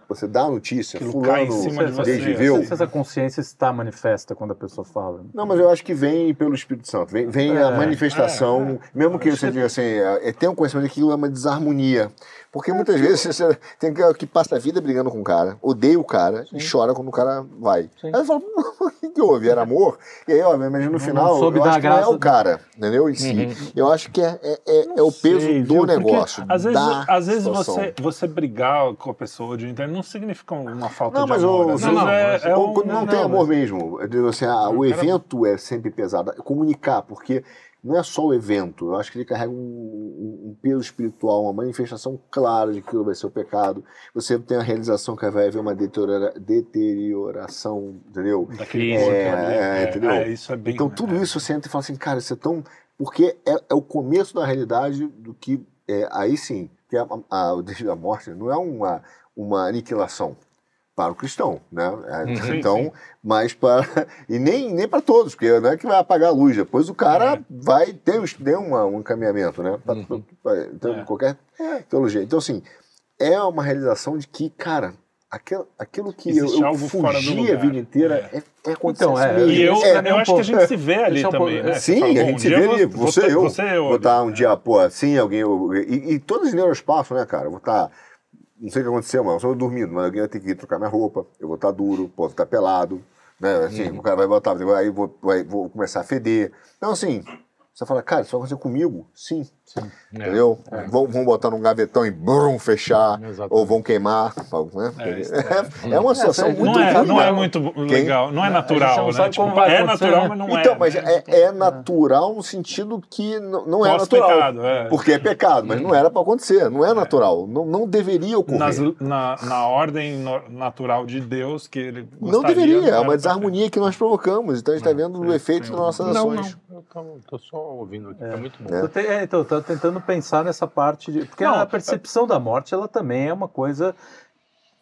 Speaker 4: você dá a notícia,
Speaker 3: Aquilo
Speaker 4: fulano
Speaker 3: cai em cima de você,
Speaker 4: desviveu,
Speaker 3: assim.
Speaker 1: Se essa consciência está manifesta quando a pessoa fala.
Speaker 4: Não, mas eu acho que vem pelo Espírito Santo, vem, vem a
Speaker 1: É,
Speaker 4: manifestação, mesmo que você diga assim, é, tem um conhecimento que é uma desarmonia. Porque muitas vezes você tem que, que passa a vida brigando com o cara, odeia o cara e chora quando o cara vai.
Speaker 1: Sim.
Speaker 4: Aí você fala, o que, que houve? Era amor? E aí, ó, mas no final,
Speaker 1: soube
Speaker 4: eu
Speaker 1: dar
Speaker 4: acho que não é o cara, entendeu? Em si. Eu acho que é, é, é- é o peso
Speaker 3: sei,
Speaker 4: do
Speaker 3: viu? Porque,
Speaker 4: negócio.
Speaker 3: Às vezes,
Speaker 4: da
Speaker 3: às vezes você, você brigar com a pessoa de internet não significa uma falta
Speaker 4: Não,
Speaker 3: de
Speaker 4: mas
Speaker 3: amor.
Speaker 4: o,
Speaker 3: Às
Speaker 4: não, não,
Speaker 3: é, é um-
Speaker 4: quando não, tem amor mesmo. Eu digo assim, ah, o evento é sempre pesado. Comunicar, porque não é só o evento. Eu acho que ele carrega um, um- um peso espiritual, uma manifestação clara de que aquilo vai ser o pecado. Você tem a realização que vai haver uma deteriora- deterioração, entendeu?
Speaker 3: Daquele
Speaker 2: É,
Speaker 3: corpo
Speaker 4: é,
Speaker 3: ali.
Speaker 4: é, entendeu?
Speaker 3: é, isso é bem.
Speaker 4: Então tudo isso você entra e fala assim, cara, isso é tão. Porque é, é o começo da realidade do que. é, aí sim, que a, a, da morte não é uma, uma aniquilação para o cristão, né? É,
Speaker 2: Uhum,
Speaker 4: então,
Speaker 3: sim.
Speaker 4: mas para. E nem, nem para todos, porque não é que vai apagar a luz. Depois o cara
Speaker 3: É.
Speaker 4: vai ter, uma, um encaminhamento, né? Pra,
Speaker 2: Uhum.
Speaker 4: pra- então,
Speaker 3: É.
Speaker 4: qualquer teologia. Então, assim, é uma realização de que, cara, aquilo, aquilo que
Speaker 3: Existe
Speaker 4: eu, eu fugi a vida inteira é, é acontecer
Speaker 1: Então, é,
Speaker 4: mesmo.
Speaker 3: E eu,
Speaker 4: É,
Speaker 3: eu
Speaker 1: um
Speaker 3: acho que a gente se vê ali
Speaker 1: é um
Speaker 3: também,
Speaker 1: pouco-
Speaker 3: né? Você
Speaker 4: Sim,
Speaker 3: fala,
Speaker 4: a gente
Speaker 3: um
Speaker 4: se vê ali, você
Speaker 3: vou-
Speaker 4: eu.
Speaker 3: Você eu.
Speaker 4: Vou estar um dia, pô, assim, alguém. eu- e, e todos os neuroespaços, né, cara? Eu vou estar. Não sei o que aconteceu, mas eu estou dormindo, mas alguém vai ter que ir trocar minha roupa, eu vou estar duro, posso estar pelado, né? Assim,
Speaker 3: Uhum.
Speaker 4: o cara vai botar, aí vou, vai, vou começar a feder. Então, assim, você fala, cara, isso vai acontecer comigo? Sim.
Speaker 2: É.
Speaker 4: Entendeu? Vão, vão botar num gavetão e brum, fechar,
Speaker 2: Exatamente.
Speaker 4: ou vão queimar. Né?
Speaker 3: É, isso
Speaker 4: É, uma situação
Speaker 1: É,
Speaker 4: muito
Speaker 3: Não é, não é
Speaker 4: legal.
Speaker 3: muito legal, não é natural,
Speaker 1: não
Speaker 3: né?
Speaker 1: sabe
Speaker 3: Tipo,
Speaker 1: como vai
Speaker 3: é natural,
Speaker 1: né?
Speaker 3: mas não é.
Speaker 4: Então, mas
Speaker 3: né?
Speaker 4: é, é natural no sentido que n- não é natural.
Speaker 3: é.
Speaker 4: Porque é pecado, mas não era para acontecer, não é natural, não, não deveria ocorrer.
Speaker 3: Nas- na, na ordem no- natural de Deus que ele
Speaker 4: Não deveria, é uma desarmonia que nós provocamos, então a gente está vendo o efeito das nossas
Speaker 2: Não,
Speaker 4: ações.
Speaker 2: não. Eu tô, tô só ouvindo aqui, tá muito bom.
Speaker 1: Eu é, então, eu tô tentando pensar nessa parte de. Porque
Speaker 3: Não,
Speaker 1: a percepção da morte, ela também é uma coisa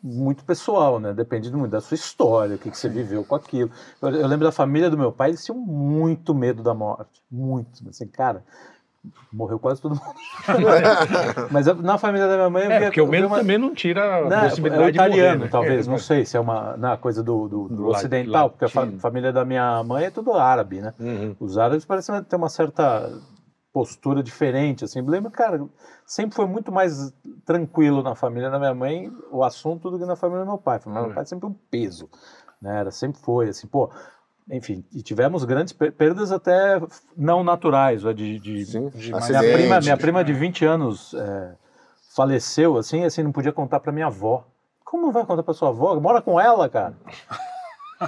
Speaker 1: muito pessoal, né? Depende muito da sua história, o que, que você viveu com aquilo. Eu, eu lembro da família do meu pai, eles tinham muito medo da morte. Muito. Assim, cara, morreu quase todo mundo. Mas na família da minha mãe. eu
Speaker 2: É,
Speaker 1: via-
Speaker 2: porque o medo
Speaker 1: uma-
Speaker 2: também não tira a
Speaker 1: Não, é
Speaker 2: possibilidade
Speaker 1: o italiano,
Speaker 2: de morrer, né?
Speaker 1: talvez,
Speaker 2: É,
Speaker 1: não sei se é uma na coisa do, do, do
Speaker 2: Do
Speaker 1: ocidental, porque a fa- família da minha mãe é tudo árabe, né?
Speaker 2: Uhum.
Speaker 1: Os árabes parecem ter uma certa postura diferente, assim. Lembra, cara, sempre foi muito mais tranquilo na família da minha mãe o assunto do que na família do meu pai. A família do meu pai sempre um peso, né? Era, sempre foi, assim, pô... Enfim, e tivemos grandes per- perdas até não naturais, ó, de, de,
Speaker 4: Sim,
Speaker 3: de-
Speaker 1: minha prima, minha prima de 20 anos é, faleceu, assim, assim, não podia contar pra minha avó. Como vai contar pra sua avó? Mora com ela, cara.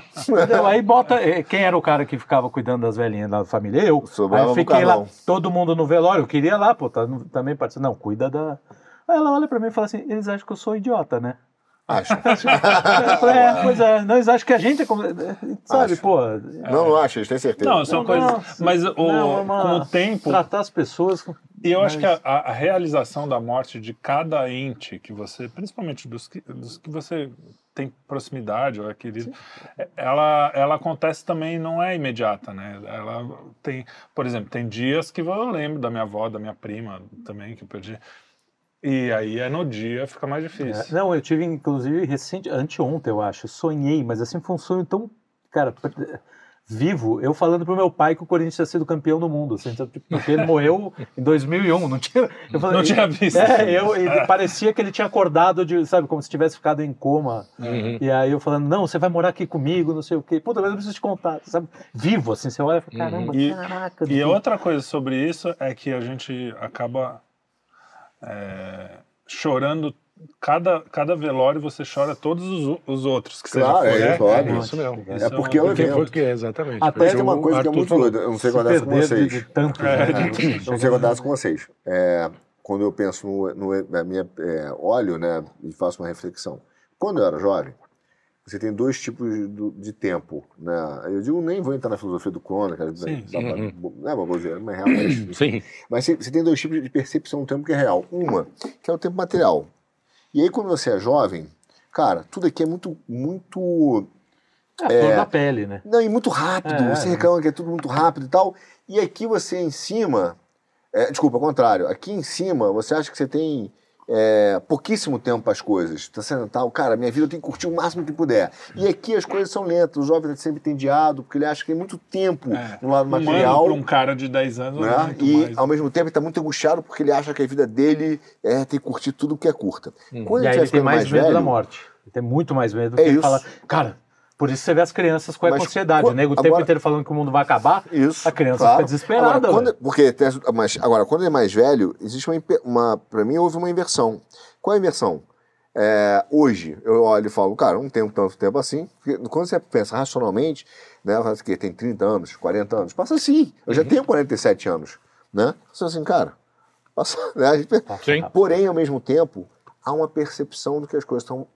Speaker 1: Entendeu? Aí bota. eh, Quem era o cara que ficava cuidando das velhinhas da família? Eu.
Speaker 4: Sobrava
Speaker 1: Aí eu fiquei lá, todo mundo no velório, eu queria lá, pô, tá, também participar. Não, cuida da. Aí ela olha pra mim e fala assim: eles acham que eu sou idiota, né?
Speaker 4: Acho.
Speaker 1: Falei, é, pois é, não, eles acham que a gente é. como- Sabe,
Speaker 4: Acho.
Speaker 1: pô.
Speaker 4: Não, não acho, eles têm certeza.
Speaker 3: Não, são
Speaker 1: Não,
Speaker 3: coisas.
Speaker 1: não,
Speaker 3: mas o,
Speaker 1: não, é uma-
Speaker 3: com o tempo.
Speaker 1: Tratar as pessoas. com-
Speaker 3: E eu acho que
Speaker 1: Mas-
Speaker 3: a, a- a realização da morte de cada ente que você, principalmente dos que, dos que você tem proximidade ou é querido, é- ela, ela acontece também, não é imediata, né? Ela tem, por exemplo, tem dias que eu lembro da minha avó, da minha prima também, que eu perdi. E aí é no dia, fica mais
Speaker 1: É,
Speaker 3: difícil.
Speaker 1: não, eu tive, inclusive, recente, anteontem, eu acho, sonhei, mas assim foi um sonho tão, cara, vivo, eu falando pro meu pai que o Corinthians tinha sido campeão do mundo, assim, então, tipo, porque ele morreu em 2001, não tinha... Eu falei,
Speaker 3: Não tinha visto.
Speaker 1: É, eu, e parecia que ele tinha acordado, de, sabe, como se tivesse ficado em coma,
Speaker 2: Uhum.
Speaker 1: e aí eu falando, não, você vai morar aqui comigo, não sei o quê, puta, mas eu preciso te contar, sabe, vivo, assim, você olha e fala, caramba,
Speaker 3: E-
Speaker 1: caraca.
Speaker 3: E outra coisa sobre isso é que a gente acaba é, chorando. Cada, cada velório você chora todos os, os outros que
Speaker 4: Claro,
Speaker 3: você já foi.
Speaker 4: é, óbvio.
Speaker 2: isso mesmo.
Speaker 4: É porque é o evento.
Speaker 2: porque, exatamente.
Speaker 1: Até
Speaker 2: porque
Speaker 4: tem uma coisa que é muito doida, eu não sei
Speaker 1: se
Speaker 4: guardar isso com
Speaker 1: perder de,
Speaker 4: vocês.
Speaker 1: de tanto,
Speaker 3: É,
Speaker 1: né?
Speaker 4: Não sei guardar isso com vocês. É, quando eu penso no, no na minha, é, olho, né, e faço uma reflexão. Quando eu era jovem, você tem dois tipos de, de tempo, né? Eu digo, nem vou entrar na filosofia do Crono, que
Speaker 3: Sim,
Speaker 4: dá pra-
Speaker 2: uhum.
Speaker 4: não é uma mas é real, mas,
Speaker 2: Sim.
Speaker 4: mas você, você tem dois tipos de percepção do tempo que é real. Uma, que é o tempo material. E aí, quando você é jovem, cara, tudo aqui é muito, muito
Speaker 1: É a flor da pele, né?
Speaker 4: não, e muito rápido.
Speaker 1: É,
Speaker 4: você
Speaker 1: é.
Speaker 4: reclama que é tudo muito rápido e tal. E aqui você em cima. é, desculpa, ao contrário. Aqui em cima você acha que você tem é, pouquíssimo tempo para as coisas. Tá sendo tal, cara, minha vida eu tenho que curtir o máximo que puder. E aqui as coisas são lentas. O jovem é sempre entediado, porque ele acha que tem muito tempo
Speaker 3: É.
Speaker 4: no lado
Speaker 3: Um ano
Speaker 4: material.
Speaker 3: para um cara de 10 anos é
Speaker 4: né?
Speaker 3: muito
Speaker 4: E
Speaker 3: mais.
Speaker 4: ao mesmo tempo ele está muito angustiado porque ele acha que a vida dele é ter que curtir tudo que é curta. Quando
Speaker 1: E aí ele tem
Speaker 4: ficando
Speaker 1: mais, medo
Speaker 4: velho,
Speaker 1: da morte. Ele tem muito mais medo.
Speaker 4: É
Speaker 1: que ele
Speaker 4: isso.
Speaker 1: fala, cara, por isso você vê as crianças com a ansiedade.
Speaker 4: qu-
Speaker 1: O o tempo
Speaker 4: agora-
Speaker 1: inteiro falando que o mundo vai acabar.
Speaker 4: Isso.
Speaker 1: A criança
Speaker 4: claro.
Speaker 1: fica desesperada.
Speaker 4: Agora, quando-
Speaker 1: velho.
Speaker 4: porque mas agora, quando ele é mais velho, existe uma, uma. Para mim, houve uma inversão. Qual é a inversão? É, hoje, eu olho e falo, cara, não tenho tanto tempo assim. Quando você pensa racionalmente, né, que tem 30 anos, 40 anos, passa assim. Eu já tenho 47 anos. Né? Você fala assim, cara, passa. Né? Gente-. Porém, ao mesmo tempo, há uma percepção de que as coisas estão.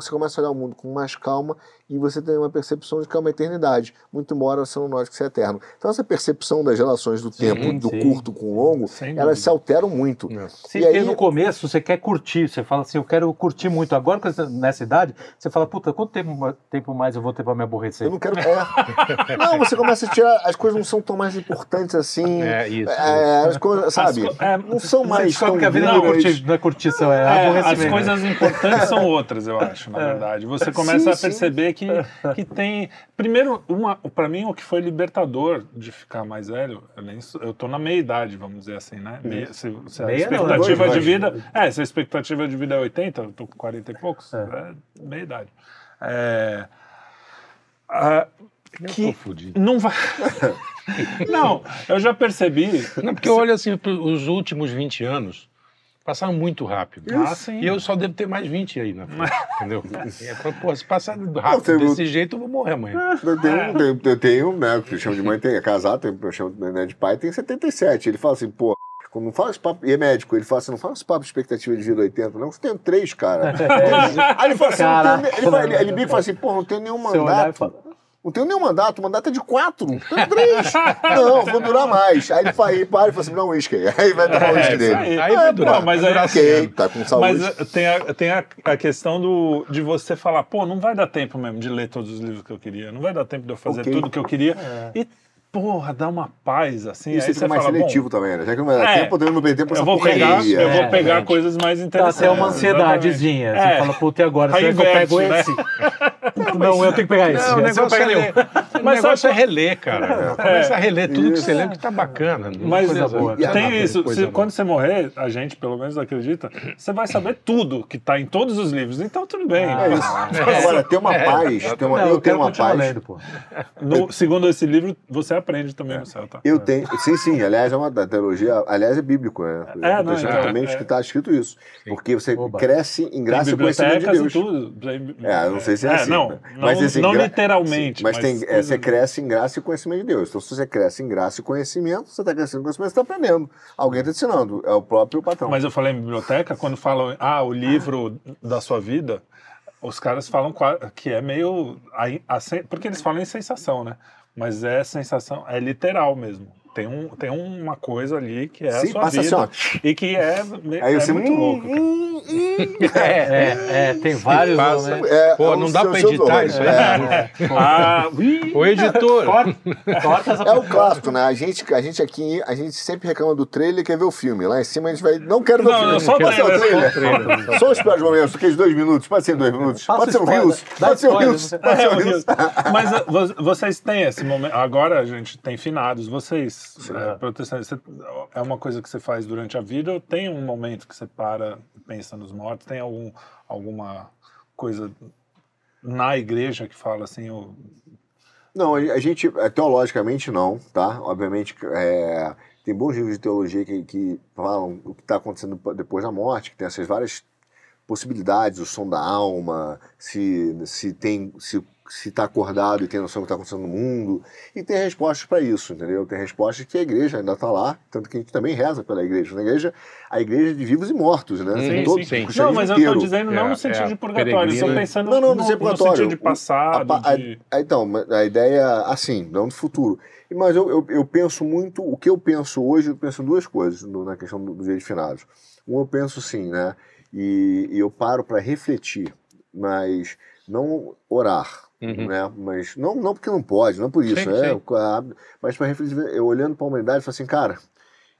Speaker 4: Você começa a olhar o mundo com mais calma e você tem uma percepção de que é uma eternidade, muito embora você não note que você é eterno. Então, essa percepção das relações do tempo, do
Speaker 1: sim.
Speaker 4: curto com o longo,
Speaker 3: Sem
Speaker 4: elas
Speaker 3: dúvida.
Speaker 4: se alteram muito.
Speaker 1: Sim,
Speaker 4: e
Speaker 1: porque
Speaker 4: aí,
Speaker 1: no começo você quer curtir, você fala assim, eu quero curtir muito. Agora, você- nessa idade, você fala, puta, quanto tempo, tempo mais eu vou ter pra me aborrecer?
Speaker 4: eu não quero. É. não, você começa a tirar. As coisas não são tão mais importantes assim.
Speaker 2: É, isso.
Speaker 4: É, as coisas, sabe?
Speaker 3: co- é,
Speaker 4: não são
Speaker 1: Você
Speaker 4: mais tão
Speaker 1: que a vida não é, não é curtição, é,
Speaker 3: É, as coisas importantes são outras, eu acho. Na verdade. Você começa
Speaker 4: Sim,
Speaker 3: a
Speaker 4: sim.
Speaker 3: perceber que, que tem. Primeiro, uma, para mim, o que foi libertador de ficar mais velho, eu, nem, eu tô na meia idade, vamos dizer assim, né? Meia, se, se a
Speaker 1: Meia não,
Speaker 3: expectativa
Speaker 4: dois,
Speaker 3: de vida. É, se a expectativa de vida é 80, eu tô com 40 e poucos, é, meia idade. É,
Speaker 2: Eu
Speaker 3: que não vai. não, eu já percebi.
Speaker 2: Não, porque eu olho assim, os últimos 20 anos passaram muito rápido.
Speaker 3: Ah, sim.
Speaker 2: E eu só devo ter mais 20 aí na frente, entendeu? E eu falo, pô, se passar rápido
Speaker 4: tem
Speaker 2: desse
Speaker 4: muito-
Speaker 2: jeito, eu vou morrer amanhã.
Speaker 4: Eu tenho, tenho, eu tenho, né, que eu chamo de mãe, tem, é casado, tem, eu chamo né, de pai, tem 77. Ele fala assim, pô, quando não fala esse papo, e é médico, ele fala assim, não fala esse papo de expectativa de vida 80, não, você tem três, cara. Aí ele fala assim, não
Speaker 1: Caraca.
Speaker 4: tenho, ele, fala, ele, ele liga e fala assim, pô, não tenho nenhum mandato. Não tenho nenhum mandato, o mandato é de quatro, tenho três. não, vou durar mais. Aí ele fala, aí para e fala assim, me dá um uísque aí. Aí vai o
Speaker 3: É,
Speaker 4: uísque
Speaker 3: isso
Speaker 4: dele.
Speaker 3: aí.
Speaker 2: Aí vai
Speaker 3: É,
Speaker 2: durar,
Speaker 3: não, mas aí-
Speaker 4: Ok, tá com saúde.
Speaker 3: Mas eh, tem, a, tem a, a questão do, de você falar, pô, não vai dar tempo mesmo de ler todos os livros que eu queria, não vai dar tempo de eu fazer
Speaker 4: Ok.
Speaker 3: tudo que eu queria. E, porra, dá uma paz, assim.
Speaker 4: E
Speaker 3: aí
Speaker 4: você fica mais
Speaker 3: fala, bom,
Speaker 4: seletivo também, né? Já que não dar
Speaker 3: É.
Speaker 4: tempo, eu não perder tempo
Speaker 3: eu
Speaker 4: essa
Speaker 3: vou pegar,
Speaker 4: porcaria.
Speaker 3: eu vou
Speaker 1: É,
Speaker 3: pegar
Speaker 1: verdade.
Speaker 3: coisas mais
Speaker 1: Dá
Speaker 3: interessantes.
Speaker 1: até uma ansiedadezinha. Você
Speaker 3: É.
Speaker 1: fala, puta, e agora? Será que eu pego
Speaker 3: né?
Speaker 1: esse? Não, eu tenho que pegar esse.
Speaker 2: Não, o
Speaker 1: Esse eu
Speaker 2: negócio, é
Speaker 1: pego
Speaker 2: ler.
Speaker 1: nenhum.
Speaker 2: o
Speaker 3: Mas
Speaker 2: negócio
Speaker 3: sabe
Speaker 2: é reler, cara. Começa a reler tudo que você lê, que tá bacana. Não
Speaker 3: Mas
Speaker 2: precisa-
Speaker 1: boa,
Speaker 2: não
Speaker 3: tem isso.
Speaker 2: coisa
Speaker 3: se-
Speaker 2: não.
Speaker 3: quando você morrer, a gente pelo menos acredita, você vai saber tudo que tá em todos os livros. Então tudo bem.
Speaker 1: Ah,
Speaker 4: É isso. Agora, tem uma paz, tem uma,
Speaker 1: Não,
Speaker 4: eu
Speaker 1: eu
Speaker 4: tenho uma paz.
Speaker 3: segundo esse livro, você aprende também no céu, tá?
Speaker 4: Eu tenho, sim, sim, aliás, é uma teologia, aliás, é bíblico, né?
Speaker 3: É, não,
Speaker 4: Protestantemente
Speaker 3: é,
Speaker 4: que está escrito isso. Porque você
Speaker 1: Oba.
Speaker 4: cresce em
Speaker 3: Tem
Speaker 4: graça e conhecimento de
Speaker 3: bibliotecas
Speaker 4: Deus.
Speaker 3: e tudo. Tem-
Speaker 4: É, não sei se é, assim.
Speaker 3: Não,
Speaker 4: né?
Speaker 3: não,
Speaker 4: assim,
Speaker 3: não
Speaker 4: gra-
Speaker 3: literalmente.
Speaker 4: Sim, mas, tem, é,
Speaker 3: coisas-
Speaker 4: você cresce em graça e conhecimento de Deus. Então, se você cresce em graça e conhecimento, você está crescendo em conhecimento, você está aprendendo. Alguém está ensinando, é o próprio patrão.
Speaker 3: Mas eu falei em biblioteca, quando falam, ah, o livro da sua vida, os caras falam que é meio. a- a sen- porque eles falam em sensação, né? Mas é sensação, é literal mesmo. Tem, um, tem uma coisa ali que é
Speaker 4: Sim,
Speaker 3: a sua
Speaker 4: passa
Speaker 3: vida.
Speaker 4: assim,
Speaker 3: E que é,
Speaker 4: Aí
Speaker 3: é
Speaker 4: você
Speaker 3: muito
Speaker 4: hum,
Speaker 3: louco. cara.
Speaker 4: hum, hum.
Speaker 1: É, é, tem vários
Speaker 2: passa.
Speaker 1: momentos.
Speaker 4: É,
Speaker 2: Pô,
Speaker 4: é
Speaker 2: não
Speaker 4: o
Speaker 2: dá pra editar isso aí.
Speaker 4: É.
Speaker 3: Ah,
Speaker 2: Ô, editor!
Speaker 1: Corta essa
Speaker 4: É o clássico, né? A gente, a gente aqui, a gente sempre reclama do trailer e quer ver o filme. Lá em cima a gente vai. Não quero ver
Speaker 3: Não,
Speaker 4: o filme.
Speaker 3: não, só o
Speaker 4: pode ser o
Speaker 3: trailer,
Speaker 4: trailer. Só os piores momentos, aqueles dois minutos. Pode ser dois minutos.
Speaker 1: Passa
Speaker 4: pode ser. Rios.
Speaker 1: Dá
Speaker 4: Pode ser
Speaker 1: spoiler,
Speaker 4: Rios. Pode ser
Speaker 3: É, o
Speaker 4: Rios.
Speaker 3: Mas uh, vo- vocês têm esse momento. Agora a gente tem finados. Vocês, é, protestantes, você- é uma coisa que você faz durante a vida ou tem um momento que você para e pensa nos mortos? Tem algum, alguma coisa na igreja que fala assim? o-
Speaker 4: Não, a a gente, é, teologicamente não, tá? Obviamente, é, tem bons livros de teologia que, que falam o que está acontecendo depois da morte, que tem essas várias possibilidades, o som da alma, se, se tem, se se está acordado e tem noção do que está acontecendo no mundo, e tem respostas para isso, entendeu? Tem respostas que a igreja ainda está lá, tanto que a gente também reza pela igreja. Na igreja, a igreja de vivos e mortos, né?
Speaker 2: Sim,
Speaker 4: Todo-
Speaker 2: sim, sim.
Speaker 3: Não, mas eu
Speaker 4: inteiro.
Speaker 3: estou dizendo não
Speaker 2: É,
Speaker 3: no sentido
Speaker 2: é,
Speaker 3: de purgatório, eu estou pensando
Speaker 4: Não, não,
Speaker 3: no,
Speaker 4: no
Speaker 3: no sentido de passado,
Speaker 4: a a-
Speaker 3: de...
Speaker 4: a- então, a ideia é assim, não do futuro. Mas eu, eu, eu penso muito, o que eu penso hoje, eu penso em duas coisas no- na questão do, do dia de finados. Um, eu penso sim, né? E, e eu paro para refletir, mas não orar.
Speaker 2: Uhum.
Speaker 4: Né? Mas não, não porque não pode, não por isso,
Speaker 2: Sim,
Speaker 4: né?
Speaker 2: sim.
Speaker 4: A- Mas para refletir, eu olhando para a humanidade, eu falo assim, cara,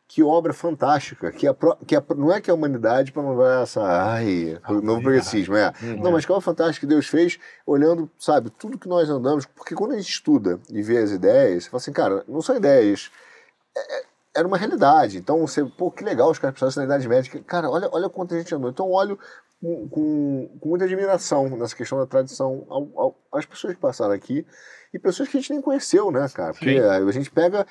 Speaker 4: que obra fantástica, que, a, que a, não é que a humanidade para não vai essa, ai,
Speaker 2: Ah,
Speaker 4: novo progressismo, é.
Speaker 2: Uhum.
Speaker 4: Não, mas que obra fantástica que Deus fez, olhando, sabe, tudo que nós andamos, porque quando a gente estuda e vê as ideias, você fala assim, cara, não são ideias, é- é- era uma realidade. Então você, pô, que legal os caras pensassem na Idade Média. Cara, olha, olha quanto a gente andou. Então olho com, com, com muita admiração nessa questão da tradição ao, ao, às pessoas que passaram aqui e pessoas que a gente nem conheceu, né, cara? Porque
Speaker 2: Sim.
Speaker 4: a gente pega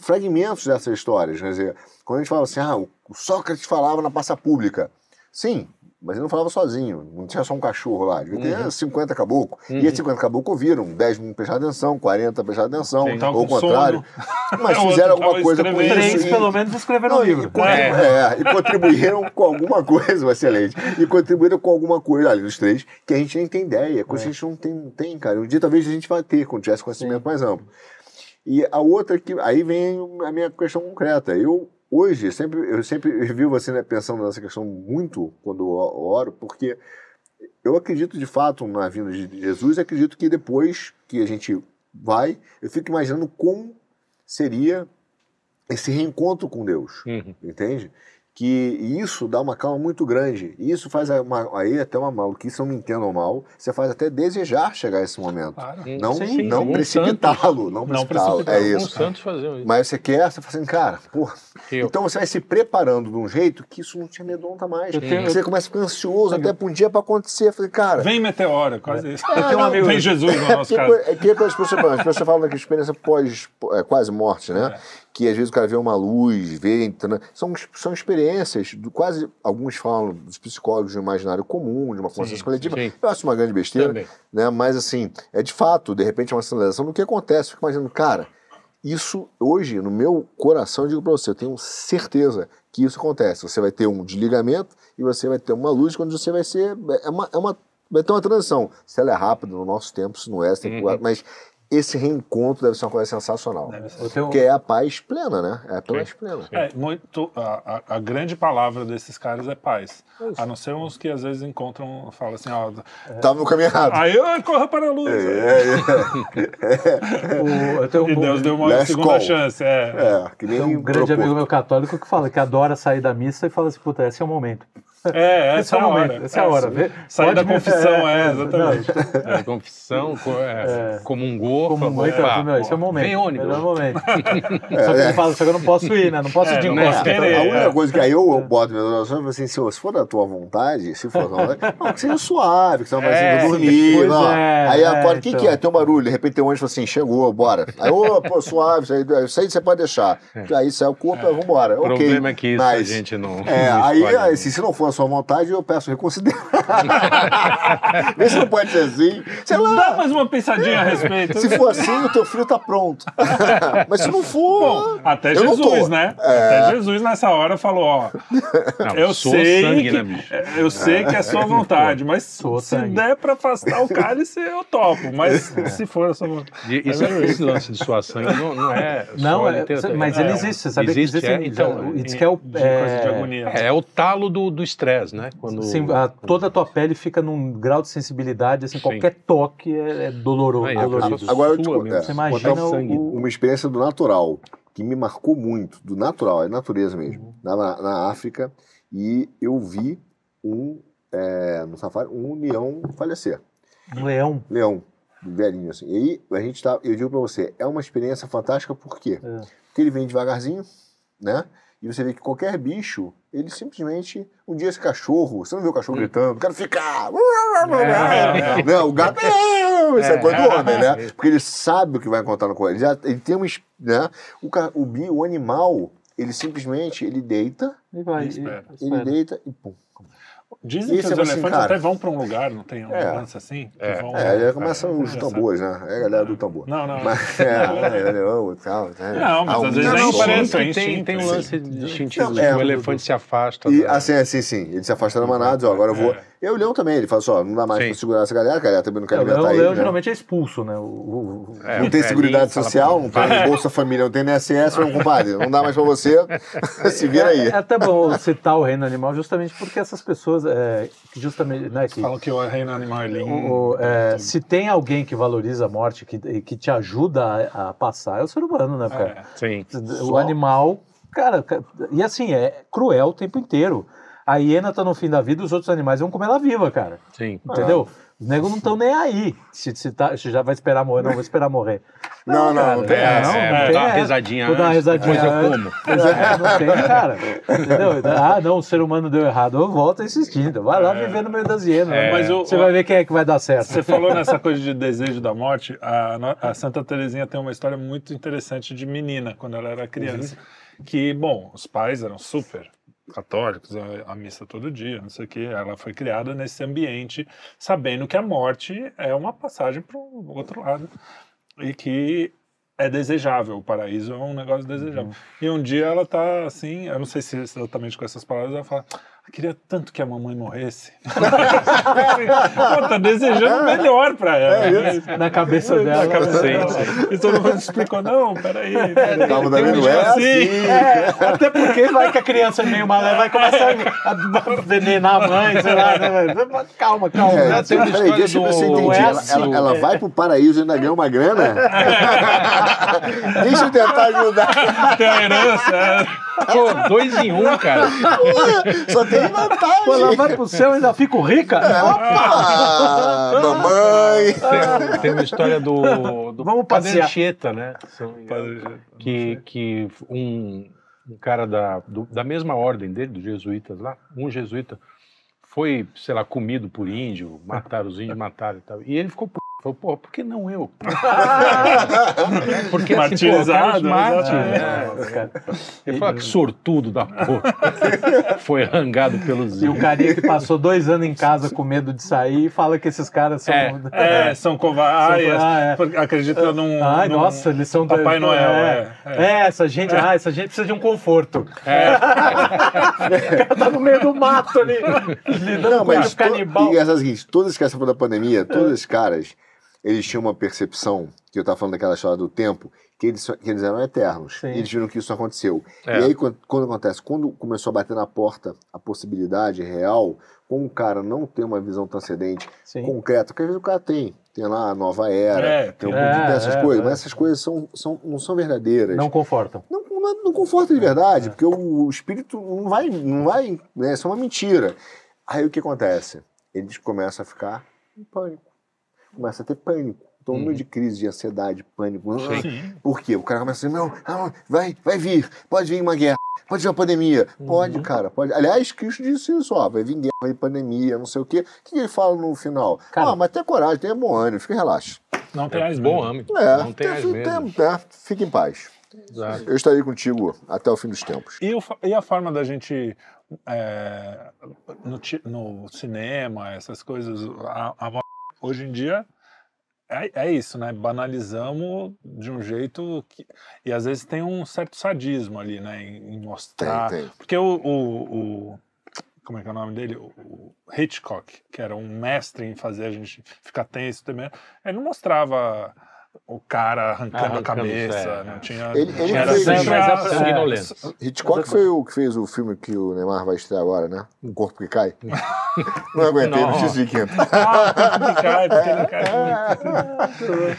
Speaker 4: fragmentos dessas histórias. Quer dizer, quando a gente fala assim, ah, o o Sócrates falava na praça pública. Sim, mas ele não falava sozinho, não tinha só um cachorro lá, devia ter 50 caboclos. E esses 50 caboclos ouviram, 10 não prestaram atenção, 40 prestaram atenção,
Speaker 3: Sim,
Speaker 4: ou o contrário. Mas
Speaker 3: O outro
Speaker 4: fizeram alguma coisa com isso.
Speaker 1: Três,
Speaker 4: e-
Speaker 1: pelo menos, escreveram
Speaker 4: não,
Speaker 1: um
Speaker 4: e,
Speaker 1: livro.
Speaker 4: contribu- é, e contribuíram com alguma coisa, excelente. E contribuíram com alguma coisa, ali os três, que a gente nem tem ideia, coisa que a gente não tem, tem, cara. Um dia talvez a gente vai ter, quando tivesse conhecimento mais amplo. E a outra que. Aí vem a minha questão concreta. Eu, hoje, sempre, eu sempre vivo assim, né, pensando nessa questão muito quando eu oro, porque eu acredito de fato na vinda de Jesus acredito que depois que a gente vai, eu fico imaginando como seria esse reencontro com Deus
Speaker 2: Uhum.
Speaker 4: entende? Que isso dá uma calma muito grande. E isso faz uma, aí até uma maluquice, não me entendam mal, você faz até desejar chegar a esse momento.
Speaker 3: Claro.
Speaker 4: Não,
Speaker 1: Sim,
Speaker 4: não precipitá-lo, não precipitá-lo. É isso.
Speaker 2: Santos faziam isso.
Speaker 4: Mas você quer, você fala assim, cara, porra.
Speaker 2: Eu.
Speaker 4: Então você vai se preparando de um jeito que isso não te amedronta mais.
Speaker 1: Eu tenho-
Speaker 4: Você começa a ficar ansioso até pra um dia pra acontecer. Eu falei, cara.
Speaker 3: Vem meteoro, quase isso.
Speaker 1: Eu um amigo-
Speaker 3: Vem Jesus no
Speaker 4: É
Speaker 3: nosso
Speaker 4: porque,
Speaker 3: caso.
Speaker 4: é que as pessoas, as pessoas falam que experiência pós, é, quase morte, né?
Speaker 3: É.
Speaker 4: Que às vezes o cara vê uma luz, vê. entendeu? São, são experiências, do, quase alguns falam dos psicólogos de um imaginário comum, de uma consciência coletiva.
Speaker 2: sim.
Speaker 4: Eu acho uma grande besteira,
Speaker 2: Também.
Speaker 4: né? Mas assim, é de fato, de repente, uma sinalização do que acontece. Fico imaginando, cara, isso hoje, no meu coração, eu digo pra você, eu tenho certeza que isso acontece. Você vai ter um desligamento e você vai ter uma luz quando você vai ser. É uma, é uma, vai ter uma transição. Se ela é rápida no nosso tempo, se não é, que. Mas esse reencontro deve ser uma coisa sensacional.
Speaker 1: Tenho-
Speaker 4: Porque é a paz plena, né? É a paz plena.
Speaker 3: É, muito, a, a- grande palavra desses caras é paz. A não ser uns que às vezes encontram, falam assim, ó.
Speaker 4: Tava no caminho errado.
Speaker 3: Aí eu corra para a luz.
Speaker 1: o- eu tenho um
Speaker 3: E Deus deu uma
Speaker 4: Last
Speaker 3: segunda
Speaker 4: call.
Speaker 3: chance. É.
Speaker 4: É, que nem
Speaker 1: Tem um grande
Speaker 4: propor.
Speaker 1: amigo meu católico que fala que adora sair da missa e fala assim, puta, esse é o momento.
Speaker 3: É,
Speaker 1: Esse
Speaker 3: essa
Speaker 1: é
Speaker 3: é
Speaker 1: o
Speaker 3: a
Speaker 1: momento,
Speaker 3: hora.
Speaker 1: essa é a hora. Vê-
Speaker 3: Sair da confissão, é, exatamente.
Speaker 1: não,
Speaker 2: É, confissão, co- é, comungou.
Speaker 1: Muito,
Speaker 2: "Opa,
Speaker 1: não, esse é o momento.
Speaker 2: Vem ônibus.
Speaker 1: Melhor momento. só que ele fala, só que eu não posso ir, né? Não posso ir de
Speaker 3: É, não
Speaker 1: encontro.
Speaker 3: posso
Speaker 4: Então,
Speaker 3: querer.
Speaker 4: a única
Speaker 3: é.
Speaker 4: coisa que aí eu boto minha oração é assim, se for da tua vontade, se for da tua vontade, não, que seja suave, que você não vai
Speaker 2: É,
Speaker 4: é, dormir, não.
Speaker 1: é,
Speaker 4: aí
Speaker 1: é,
Speaker 4: acorda, o que,
Speaker 1: então.
Speaker 4: que é? Tem um barulho, de repente tem um ônibus fala assim, chegou, bora. Aí, ô, pô, suave, isso aí, isso aí você pode deixar. Aí sai o corpo, vambora.
Speaker 2: O problema é que isso a gente não.
Speaker 4: É, aí,
Speaker 2: né?
Speaker 4: se se não for sua vontade, eu peço reconsiderar. Vê se não pode ser assim. Sei lá.
Speaker 3: Dá mais uma pensadinha a respeito.
Speaker 4: Se for assim, o teu filho tá pronto. Mas se não for.
Speaker 3: Bom, até
Speaker 4: eu não
Speaker 3: Jesus,
Speaker 4: tô.
Speaker 3: né?
Speaker 4: É.
Speaker 3: Até Jesus nessa hora falou, ó,
Speaker 2: Não,
Speaker 3: eu
Speaker 2: sou
Speaker 3: sei
Speaker 2: sangue,
Speaker 3: que
Speaker 2: né, bicho?
Speaker 3: eu sei que é sua vontade, mas
Speaker 1: Sou
Speaker 3: se
Speaker 1: sangue.
Speaker 3: der pra afastar o cálice, eu topo, mas se for a sua vontade.
Speaker 2: E Isso, esse lance de suar sangue não, não é.
Speaker 1: Não, é, mas ele existe, você sabia
Speaker 2: existe,
Speaker 1: que
Speaker 2: é,
Speaker 1: existe?
Speaker 2: então,
Speaker 1: que é o...
Speaker 3: De coisa de
Speaker 1: É,
Speaker 3: agonia.
Speaker 2: É, é o talo do do estresse, né? Quando,
Speaker 1: sim, a- toda a tua pele fica num grau de sensibilidade, assim,
Speaker 2: Sim.
Speaker 1: qualquer toque é, é doloroso.
Speaker 2: Aí, a
Speaker 1: dolorido.
Speaker 2: pessoa
Speaker 4: Agora eu te conto, é,
Speaker 1: Você imagina o-
Speaker 4: uma experiência do natural que me marcou muito, do natural, é natureza mesmo, na, na África, e eu vi um, é, no safari, um leão falecer.
Speaker 1: Um leão.
Speaker 4: Leão, velhinho assim. E aí a gente tá, eu digo pra você, é uma experiência fantástica por quê?
Speaker 1: É.
Speaker 4: Porque ele vem devagarzinho, né? E você vê que qualquer bicho, ele simplesmente. Um dia esse cachorro, você não vê o cachorro gritando, quero ficar.
Speaker 3: É.
Speaker 4: Não, o gato. é, Isso é coisa do homem, né? Porque ele sabe o que vai encontrar no corpo. Ele, já, ele tem um. es- Né? O, ca- o, bi, o animal, ele simplesmente ele deita,
Speaker 1: E vai.
Speaker 3: E- espera.
Speaker 4: ele
Speaker 1: espera.
Speaker 4: deita e pum.
Speaker 3: Dizem
Speaker 4: E
Speaker 3: que os
Speaker 4: assim,
Speaker 3: elefantes
Speaker 4: cara-
Speaker 3: até vão pra um lugar, não tem um
Speaker 4: É.
Speaker 3: lance assim? Que
Speaker 2: É.
Speaker 3: vão-
Speaker 4: É, começa os tambores, né? É a galera do tambor.
Speaker 3: Não, não.
Speaker 4: Mas, é, é, leão e tal. né?
Speaker 3: Não, mas às vezes é
Speaker 4: só.
Speaker 3: instinto,
Speaker 2: Parece que
Speaker 3: é
Speaker 2: tem, tem um lance distintivo.
Speaker 4: Não, é,
Speaker 2: o elefante se afasta.
Speaker 4: E
Speaker 2: da-
Speaker 4: assim, assim, sim. Ele se afasta da manada, diz, ó, agora eu vou. E aí o leão também, ele fala assim, ó, não dá mais
Speaker 2: Sim.
Speaker 4: pra segurar essa galera, a galera também não quer
Speaker 1: É, o leão,
Speaker 4: alimentar
Speaker 1: o
Speaker 4: ele.
Speaker 1: leão
Speaker 4: né?
Speaker 1: geralmente é expulso, né? O, o- o-
Speaker 2: É,
Speaker 4: Não
Speaker 2: o
Speaker 4: tem
Speaker 2: velhinho
Speaker 4: seguridade social,
Speaker 2: "Pô,
Speaker 4: não tem Bolsa Família, não tem INSS, não, compadre. Não dá mais pra você. Se vira aí.
Speaker 1: É, é até bom citar o reino animal justamente porque essas pessoas é, que justamente né, que,
Speaker 3: Falam que o reino animal é lindo.
Speaker 1: é, se tem alguém que valoriza a morte que, e que te ajuda a, a passar é o ser humano, né, cara?
Speaker 3: É.
Speaker 2: Sim.
Speaker 1: O animal, cara, ca- e assim, é cruel o tempo inteiro. A hiena tá no fim da vida, os outros animais vão comer ela viva, cara.
Speaker 2: Sim.
Speaker 1: Entendeu? Os negros não estão nem aí. Se, se, tá, se já vai esperar morrer, não vou esperar morrer.
Speaker 4: Não, não,
Speaker 1: cara,
Speaker 4: não tem
Speaker 2: É,
Speaker 4: essa.
Speaker 2: é,
Speaker 1: não
Speaker 2: vou
Speaker 1: tem
Speaker 2: dar uma risadinha
Speaker 1: Vou dar uma
Speaker 2: antes,
Speaker 1: risadinha
Speaker 2: depois eu como.
Speaker 1: É, não tem, cara. Entendeu? Ah, não, o ser humano deu errado. Eu volto insistindo. Vai lá viver no meio das hienas.
Speaker 2: É.
Speaker 3: Mas o-
Speaker 1: Você vai ver quem é que vai dar certo.
Speaker 3: Você falou nessa coisa de desejo da morte. A, a Santa Terezinha tem uma história muito interessante de menina, quando ela era criança. Que, bom, os pais eram super católicos, a, a missa todo dia, não sei o quê. Ela foi criada nesse ambiente, sabendo que a morte é uma passagem para o outro lado. E que é desejável, o paraíso é um negócio desejável. E um dia ela tá assim, eu não sei se exatamente com essas palavras, ela fala, "Ah, queria tanto que a mamãe morresse. Pô, tá desejando o melhor pra ela. né?
Speaker 1: Na cabeça
Speaker 3: Na
Speaker 1: dela.
Speaker 3: cabeça
Speaker 2: Sim,
Speaker 3: dela. E todo mundo explicou, não, peraí.
Speaker 4: Calma,
Speaker 3: tem
Speaker 4: Davi,
Speaker 3: um
Speaker 4: não é
Speaker 3: dia
Speaker 4: assim.
Speaker 1: É, até porque vai que a criança é meio malé, vai começar a venenar a mãe, sei lá. né? Calma, calma.
Speaker 4: É,
Speaker 2: Já tem uma
Speaker 4: peraí, deixa eu ver se eu entendi.
Speaker 1: é
Speaker 4: Ela,
Speaker 1: assim,
Speaker 4: ela- ela
Speaker 1: é.
Speaker 4: vai pro paraíso e ainda ganha uma grana? deixa eu tentar ajudar.
Speaker 3: Tem a herança. é.
Speaker 2: Pô, dois em um, cara.
Speaker 4: Só tem vantagem.
Speaker 1: Pô, ela vai pro céu e ainda fico rica?
Speaker 4: Ah, mamãe.
Speaker 2: Tem, tem uma história do, do
Speaker 1: Vamos
Speaker 2: Padre
Speaker 1: passear.
Speaker 2: Anchieta, né? Que, que um, um cara da, do- da mesma ordem dele, dos jesuítas lá, um jesuíta, foi, sei lá, comido por índio, mataram os índios, mataram e tal. E ele ficou, p***, falou, porra, por que não eu? Porque assim, pô, né?
Speaker 1: Cara.
Speaker 2: Ele fala que sortudo da porra. Foi rangado pelos
Speaker 1: E o carinha que passou dois anos em casa com medo de sair e fala que esses caras são.
Speaker 2: É.
Speaker 3: É, são covardes.
Speaker 1: Ah, é.
Speaker 3: porque Acredita num.
Speaker 1: Ai,
Speaker 3: num-
Speaker 1: nossa, eles são do-
Speaker 3: Papai Noel,
Speaker 1: É,
Speaker 3: é,
Speaker 1: É, essa gente, ah, essa gente precisa de um conforto.
Speaker 2: É.
Speaker 1: o cara tá no meio do mato ali, lidando
Speaker 4: Não,
Speaker 1: com
Speaker 4: mas
Speaker 1: o canibal.
Speaker 4: to, e essa seguinte, todos esses caras da pandemia, todos esses caras, eles tinham uma percepção, que eu tava falando daquela história do tempo, que eles, que eles eram eternos.
Speaker 1: Sim.
Speaker 4: E eles viram que isso aconteceu.
Speaker 2: É.
Speaker 4: E aí, quando, quando acontece, quando começou a bater na porta a possibilidade real, com o cara não ter uma visão transcendente
Speaker 1: Sim.
Speaker 4: concreta, porque às vezes o cara tem. Tem lá a nova era,
Speaker 3: É,
Speaker 4: tem um
Speaker 1: é,
Speaker 4: monte dessas
Speaker 1: é,
Speaker 4: coisas,
Speaker 1: é.
Speaker 4: mas essas coisas são, são, não são verdadeiras
Speaker 1: Não confortam.
Speaker 4: não, não, não conforta de verdade, porque o, o espírito não vai, não vai, né, isso é uma mentira. Aí o que acontece? Eles começam a ficar em pânico, começa a ter pânico. Então, um número de crise, de ansiedade, pânico. ah,
Speaker 3: Sim.
Speaker 4: Por quê? O cara começa assim, meu, ah, vai, vai vir, pode vir uma guerra, pode vir uma pandemia. Pode, cara, pode. Aliás, Cristo disse isso, ó, vai vir guerra, vai vir pandemia, não sei o quê. O que ele fala no final?
Speaker 1: Cara-
Speaker 4: ah, mas tenha coragem, tenha bom ânimo, fica relaxa.
Speaker 3: Não tem mais
Speaker 2: Bom
Speaker 3: medo.
Speaker 2: âmbito.
Speaker 4: É,
Speaker 2: não tem as
Speaker 4: tem-
Speaker 2: mesmas.
Speaker 4: tem- é, fica em paz.
Speaker 2: Exato.
Speaker 4: Eu estarei contigo até o fim dos tempos.
Speaker 3: E, o e a forma da gente é, no, no cinema, essas coisas, a, a hoje em dia é, é isso, né? Banalizamos de um jeito que. E às vezes tem um certo sadismo ali, né? Em, em
Speaker 4: Tem,
Speaker 3: mostrar.
Speaker 4: tem.
Speaker 3: Porque o, o- o- Como é que é o nome dele? O Hitchcock, que era um mestre em fazer a gente ficar tenso também, ele não mostrava o cara arrancando a
Speaker 2: Arrancando,
Speaker 3: cabeça,
Speaker 2: é.
Speaker 3: não tinha.
Speaker 4: Ele- ele
Speaker 3: era
Speaker 4: fez-
Speaker 3: sempre
Speaker 1: mas é
Speaker 3: a-
Speaker 2: sanguinolento.
Speaker 4: Hitchcock foi o que fez o filme que o Neymar vai estrear agora, né? Um corpo que cai. Não aguentei, não sei de quinta.
Speaker 3: Ah, porque ele cai, porque ele cai.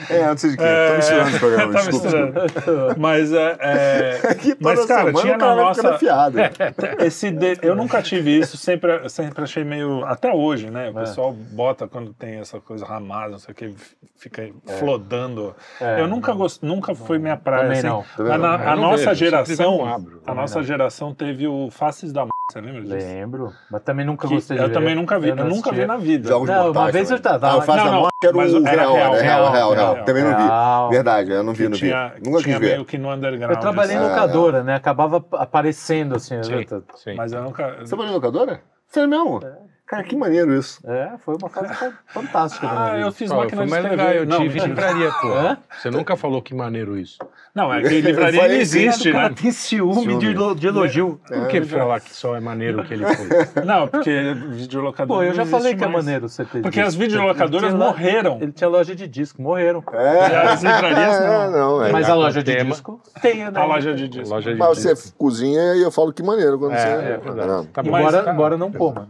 Speaker 4: É, não sei de quinta. Tô misturando os programas,
Speaker 3: Tá misturando. Mas é. é-
Speaker 4: Aqui toda
Speaker 3: mas, cara,
Speaker 4: semana
Speaker 3: tinha na nossa. Esse de- Eu nunca tive isso, sempre, sempre achei meio. Até hoje, né? O
Speaker 1: É.
Speaker 3: pessoal bota quando tem essa coisa ramada, não sei o que, fica flodando.
Speaker 1: É.
Speaker 3: eu nunca gost... nunca foi minha praia.
Speaker 1: Também
Speaker 3: assim.
Speaker 1: não.
Speaker 4: Também
Speaker 3: A,
Speaker 4: não.
Speaker 3: na-
Speaker 2: Eu
Speaker 3: a
Speaker 2: não
Speaker 3: nossa
Speaker 2: vejo, eu
Speaker 3: geração.
Speaker 2: não abro.
Speaker 3: A nossa geração teve o Faces da. Você lembra disso?
Speaker 1: Lembro. Mas também nunca
Speaker 3: Que
Speaker 1: gostei de
Speaker 3: eu
Speaker 1: ver.
Speaker 3: também nunca vi. Eu,
Speaker 1: não
Speaker 3: nunca vi na vida.
Speaker 4: Jogos
Speaker 1: Não,
Speaker 4: Mortais
Speaker 1: uma vez eu
Speaker 4: também.
Speaker 1: tava-
Speaker 4: Ah, o Fase
Speaker 3: Não,
Speaker 4: da
Speaker 3: não,
Speaker 4: Morte era o real,
Speaker 3: real,
Speaker 4: real, real,
Speaker 3: real,
Speaker 4: real.
Speaker 3: real.
Speaker 4: Também não vi. Verdade, eu não vi, não vi.
Speaker 3: tinha,
Speaker 4: Nunca
Speaker 3: tinha
Speaker 4: quis ver.
Speaker 3: meio que no underground.
Speaker 1: Eu trabalhei em
Speaker 3: assim.
Speaker 4: É,
Speaker 1: locadora, né? Acabava aparecendo assim.
Speaker 2: Sim, sim.
Speaker 3: Mas eu nunca.
Speaker 4: Você trabalhou em locadora? Sério mesmo? Cara, que maneiro isso.
Speaker 1: É, foi uma fase fa- fantástica.
Speaker 3: Ah, eu fiz
Speaker 2: Pô,
Speaker 3: máquina de
Speaker 2: mais
Speaker 3: escrever.
Speaker 2: legal, eu
Speaker 3: não,
Speaker 2: tive livraria, pô.
Speaker 1: Hã?
Speaker 2: Você nunca falou que maneiro isso.
Speaker 3: Não, é que livraria não
Speaker 4: isso,
Speaker 3: existe,
Speaker 1: O cara
Speaker 3: né?
Speaker 1: tem ciúme,
Speaker 4: Ciúme.
Speaker 1: De, de elogio.
Speaker 2: Por que falar que só é maneiro o que ele foi?
Speaker 3: Não, porque videolocadora
Speaker 1: Pô, eu
Speaker 3: não
Speaker 1: já falei que é
Speaker 3: mais.
Speaker 1: maneiro você ter
Speaker 3: Porque
Speaker 1: disco.
Speaker 3: as videolocadoras
Speaker 1: Ele tinha
Speaker 3: morreram.
Speaker 1: Ele tinha loja de disco, morreram.
Speaker 3: E as livrarias
Speaker 4: É,
Speaker 3: não.
Speaker 4: não, é.
Speaker 1: Mas a loja de
Speaker 2: tema.
Speaker 1: disco tem, né?
Speaker 3: A loja de disco.
Speaker 2: Loja de
Speaker 4: Mas você
Speaker 2: disco.
Speaker 4: cozinha e eu falo que maneiro quando
Speaker 2: É,
Speaker 4: você.
Speaker 2: é verdade.
Speaker 4: Não.
Speaker 2: Tá
Speaker 1: embora não coma, né?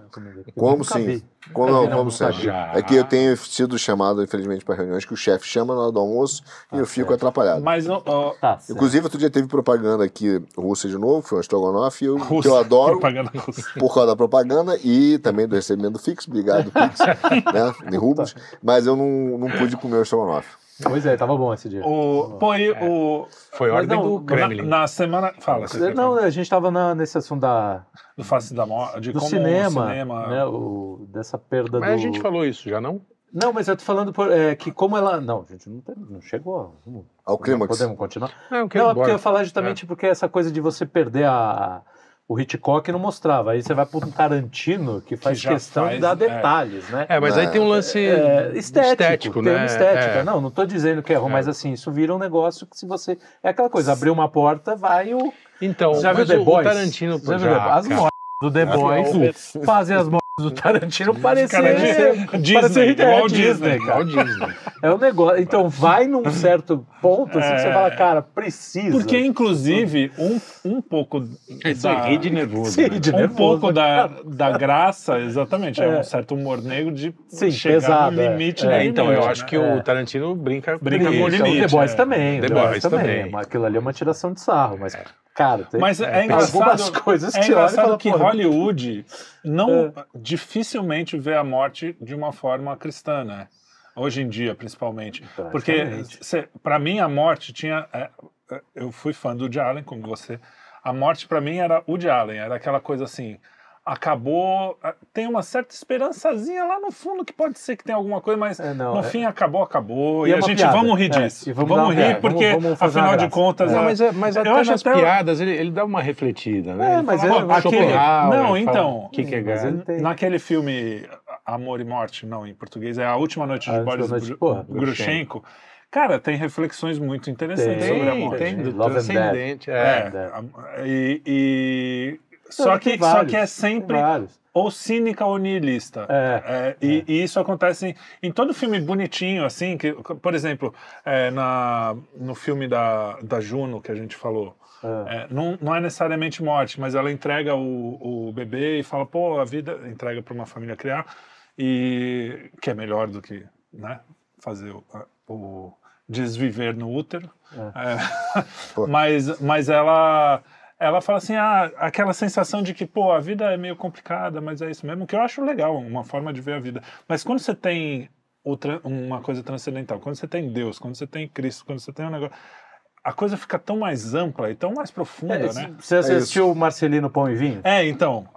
Speaker 4: Como sim. Como, não, como sempre.
Speaker 2: já.
Speaker 4: É que eu tenho sido chamado, infelizmente, para reuniões que o chefe chama na hora do almoço e eu fico atrapalhado.
Speaker 3: Mas não. ó,
Speaker 1: Tá, certo.
Speaker 4: Inclusive, outro dia teve propaganda aqui russa de novo, foi um estrogonofe, e eu, que
Speaker 3: russa,
Speaker 4: eu adoro
Speaker 3: propaganda russa.
Speaker 4: por causa da propaganda e também do recebimento fixo, obrigado, Pix, né, em rublos, mas eu não, não pude comer o estrogonofe.
Speaker 1: Pois é, tava bom esse dia.
Speaker 3: O, pô, e o,
Speaker 2: Foi ordem
Speaker 1: não,
Speaker 2: do
Speaker 3: na,
Speaker 2: Kremlin.
Speaker 3: na semana. Fala, você
Speaker 1: Não, a gente tava na- nesse assunto da,
Speaker 3: do Face da Morte,
Speaker 1: do
Speaker 3: como
Speaker 1: cinema,
Speaker 3: o cinema.
Speaker 1: né? O, dessa perda
Speaker 2: Mas
Speaker 1: do...
Speaker 2: a gente falou isso, já não?
Speaker 1: Não, mas eu tô falando por- é, que como ela... Não, gente, não, tem- não chegou.
Speaker 4: Ao clímax.
Speaker 1: Podemos continuar?
Speaker 2: Não, eu
Speaker 1: Não, é porque eu ia falar justamente porque essa coisa de você perder a... O Hitchcock não mostrava. Aí você vai para um Tarantino que faz
Speaker 3: já
Speaker 1: questão
Speaker 3: faz,
Speaker 1: de dar
Speaker 3: é.
Speaker 1: detalhes, né?
Speaker 2: É, mas aí tem um lance
Speaker 1: É, estético, tem
Speaker 2: né?
Speaker 1: uma estética.
Speaker 2: É.
Speaker 1: Não, não tô dizendo que é ruim,
Speaker 2: É.
Speaker 1: mas assim, isso vira um negócio que se você... É aquela coisa, abrir uma porta, vai o...
Speaker 2: Então,
Speaker 1: Já viu The
Speaker 2: o, o
Speaker 1: Boys?
Speaker 2: Tarantino...
Speaker 1: Já
Speaker 2: já,
Speaker 1: Boys? As mortes do The Boys fazem as mortes do Tarantino parecer...
Speaker 3: Cara, Disney,
Speaker 1: parecer
Speaker 3: igual
Speaker 1: é,
Speaker 3: Disney,
Speaker 1: Disney, cara.
Speaker 2: Igual Disney.
Speaker 1: É um negócio. Então vai num certo ponto assim, que você fala, cara, precisa.
Speaker 3: Porque, inclusive, um, um pouco.
Speaker 2: Isso
Speaker 3: da-
Speaker 2: aí de nervoso.
Speaker 1: Sim,
Speaker 2: né?
Speaker 1: de
Speaker 3: um
Speaker 1: nervoso,
Speaker 3: pouco da,
Speaker 1: cara.
Speaker 3: da graça, exatamente. É.
Speaker 1: É.
Speaker 3: um certo humor negro de
Speaker 1: Sim,
Speaker 3: chegar
Speaker 1: pesado,
Speaker 3: no
Speaker 1: é.
Speaker 3: limite
Speaker 1: É,
Speaker 2: É, então, eu
Speaker 3: limite,
Speaker 2: acho
Speaker 3: né?
Speaker 2: que
Speaker 1: É.
Speaker 2: o Tarantino brinca,
Speaker 3: Brinca
Speaker 2: com
Speaker 3: o limite,
Speaker 1: The Boys
Speaker 3: é.
Speaker 1: também,
Speaker 2: The
Speaker 1: The Boys
Speaker 2: Boys
Speaker 1: também.
Speaker 2: também.
Speaker 1: Mas Aquilo ali é uma tiração de sarro, mas, cara,
Speaker 3: Mas é,
Speaker 1: tem
Speaker 3: engraçado,
Speaker 1: algumas coisas que
Speaker 3: é engraçado que
Speaker 1: "Pô,
Speaker 3: Hollywood não dificilmente vê a morte de uma forma cristã, né? Hoje em dia, principalmente. Porque,
Speaker 1: Praticamente.
Speaker 3: para mim, a morte tinha. é, é, eu fui fã do Woody Allen, como você. A morte, para mim, era o Woody Allen. Era aquela coisa assim. Acabou. é, Tem uma certa esperançazinha lá no fundo que pode ser que tenha alguma coisa, mas
Speaker 1: É, não,
Speaker 3: no
Speaker 1: é-
Speaker 3: fim acabou, acabou.
Speaker 1: E
Speaker 3: E,
Speaker 1: é
Speaker 3: a gente
Speaker 1: piada.
Speaker 3: vamos rir
Speaker 1: É,
Speaker 3: disso.
Speaker 1: e vamos
Speaker 3: vamos, rir,
Speaker 1: piada,
Speaker 3: porque
Speaker 1: vamos- vamos
Speaker 3: afinal de contas.
Speaker 2: Não,
Speaker 3: a-
Speaker 2: mas, é, mas
Speaker 3: eu
Speaker 2: até
Speaker 3: acho
Speaker 2: nas
Speaker 3: até-
Speaker 2: piadas ele, ele dá uma refletida, né?
Speaker 1: É,
Speaker 2: Ele
Speaker 1: mas
Speaker 2: fala,
Speaker 1: é-
Speaker 2: "Ó,
Speaker 1: mas
Speaker 3: aquele-
Speaker 2: Schopenhauer",
Speaker 3: não,
Speaker 2: ele
Speaker 3: então,
Speaker 2: o que, que é
Speaker 1: ele tem-
Speaker 3: Naquele filme Amor e Morte, não, em português, é A Última Noite
Speaker 1: A
Speaker 3: de
Speaker 1: Última
Speaker 3: Boris
Speaker 1: Noite,
Speaker 3: Gru-
Speaker 1: porra,
Speaker 3: Grushenko. Cara, tem reflexões muito interessantes
Speaker 1: Tem,
Speaker 3: sobre a
Speaker 2: Tem,
Speaker 3: morte.
Speaker 2: tem,
Speaker 1: and
Speaker 2: transcendente.
Speaker 3: É,
Speaker 2: É.
Speaker 3: a- e, e- só,
Speaker 1: tem
Speaker 3: que, só que é
Speaker 1: tem
Speaker 3: sempre ou cínica ou niilista.
Speaker 1: É,
Speaker 3: É, e, e isso acontece em, em todo filme bonitinho, assim, que, por exemplo, é, na, no filme da, da Juno que a gente falou,
Speaker 1: É.
Speaker 3: é, não, não é necessariamente morte, mas ela entrega o, o bebê e fala, pô, a vida entrega para uma família criar, e que é melhor do que né, fazer o, o desviver no útero. É, mas, mas ela ela fala assim, ah, aquela sensação de que, pô, a vida é meio complicada, mas é isso mesmo, que eu acho legal, uma forma de ver a vida. Mas quando você tem outra, uma coisa transcendental, quando você tem Deus, quando você tem Cristo, quando você tem um negócio, a coisa fica tão mais ampla e tão mais profunda,
Speaker 1: É,
Speaker 3: né?
Speaker 1: Você assistiu Marcelino Pão e Vinho?
Speaker 3: É, então,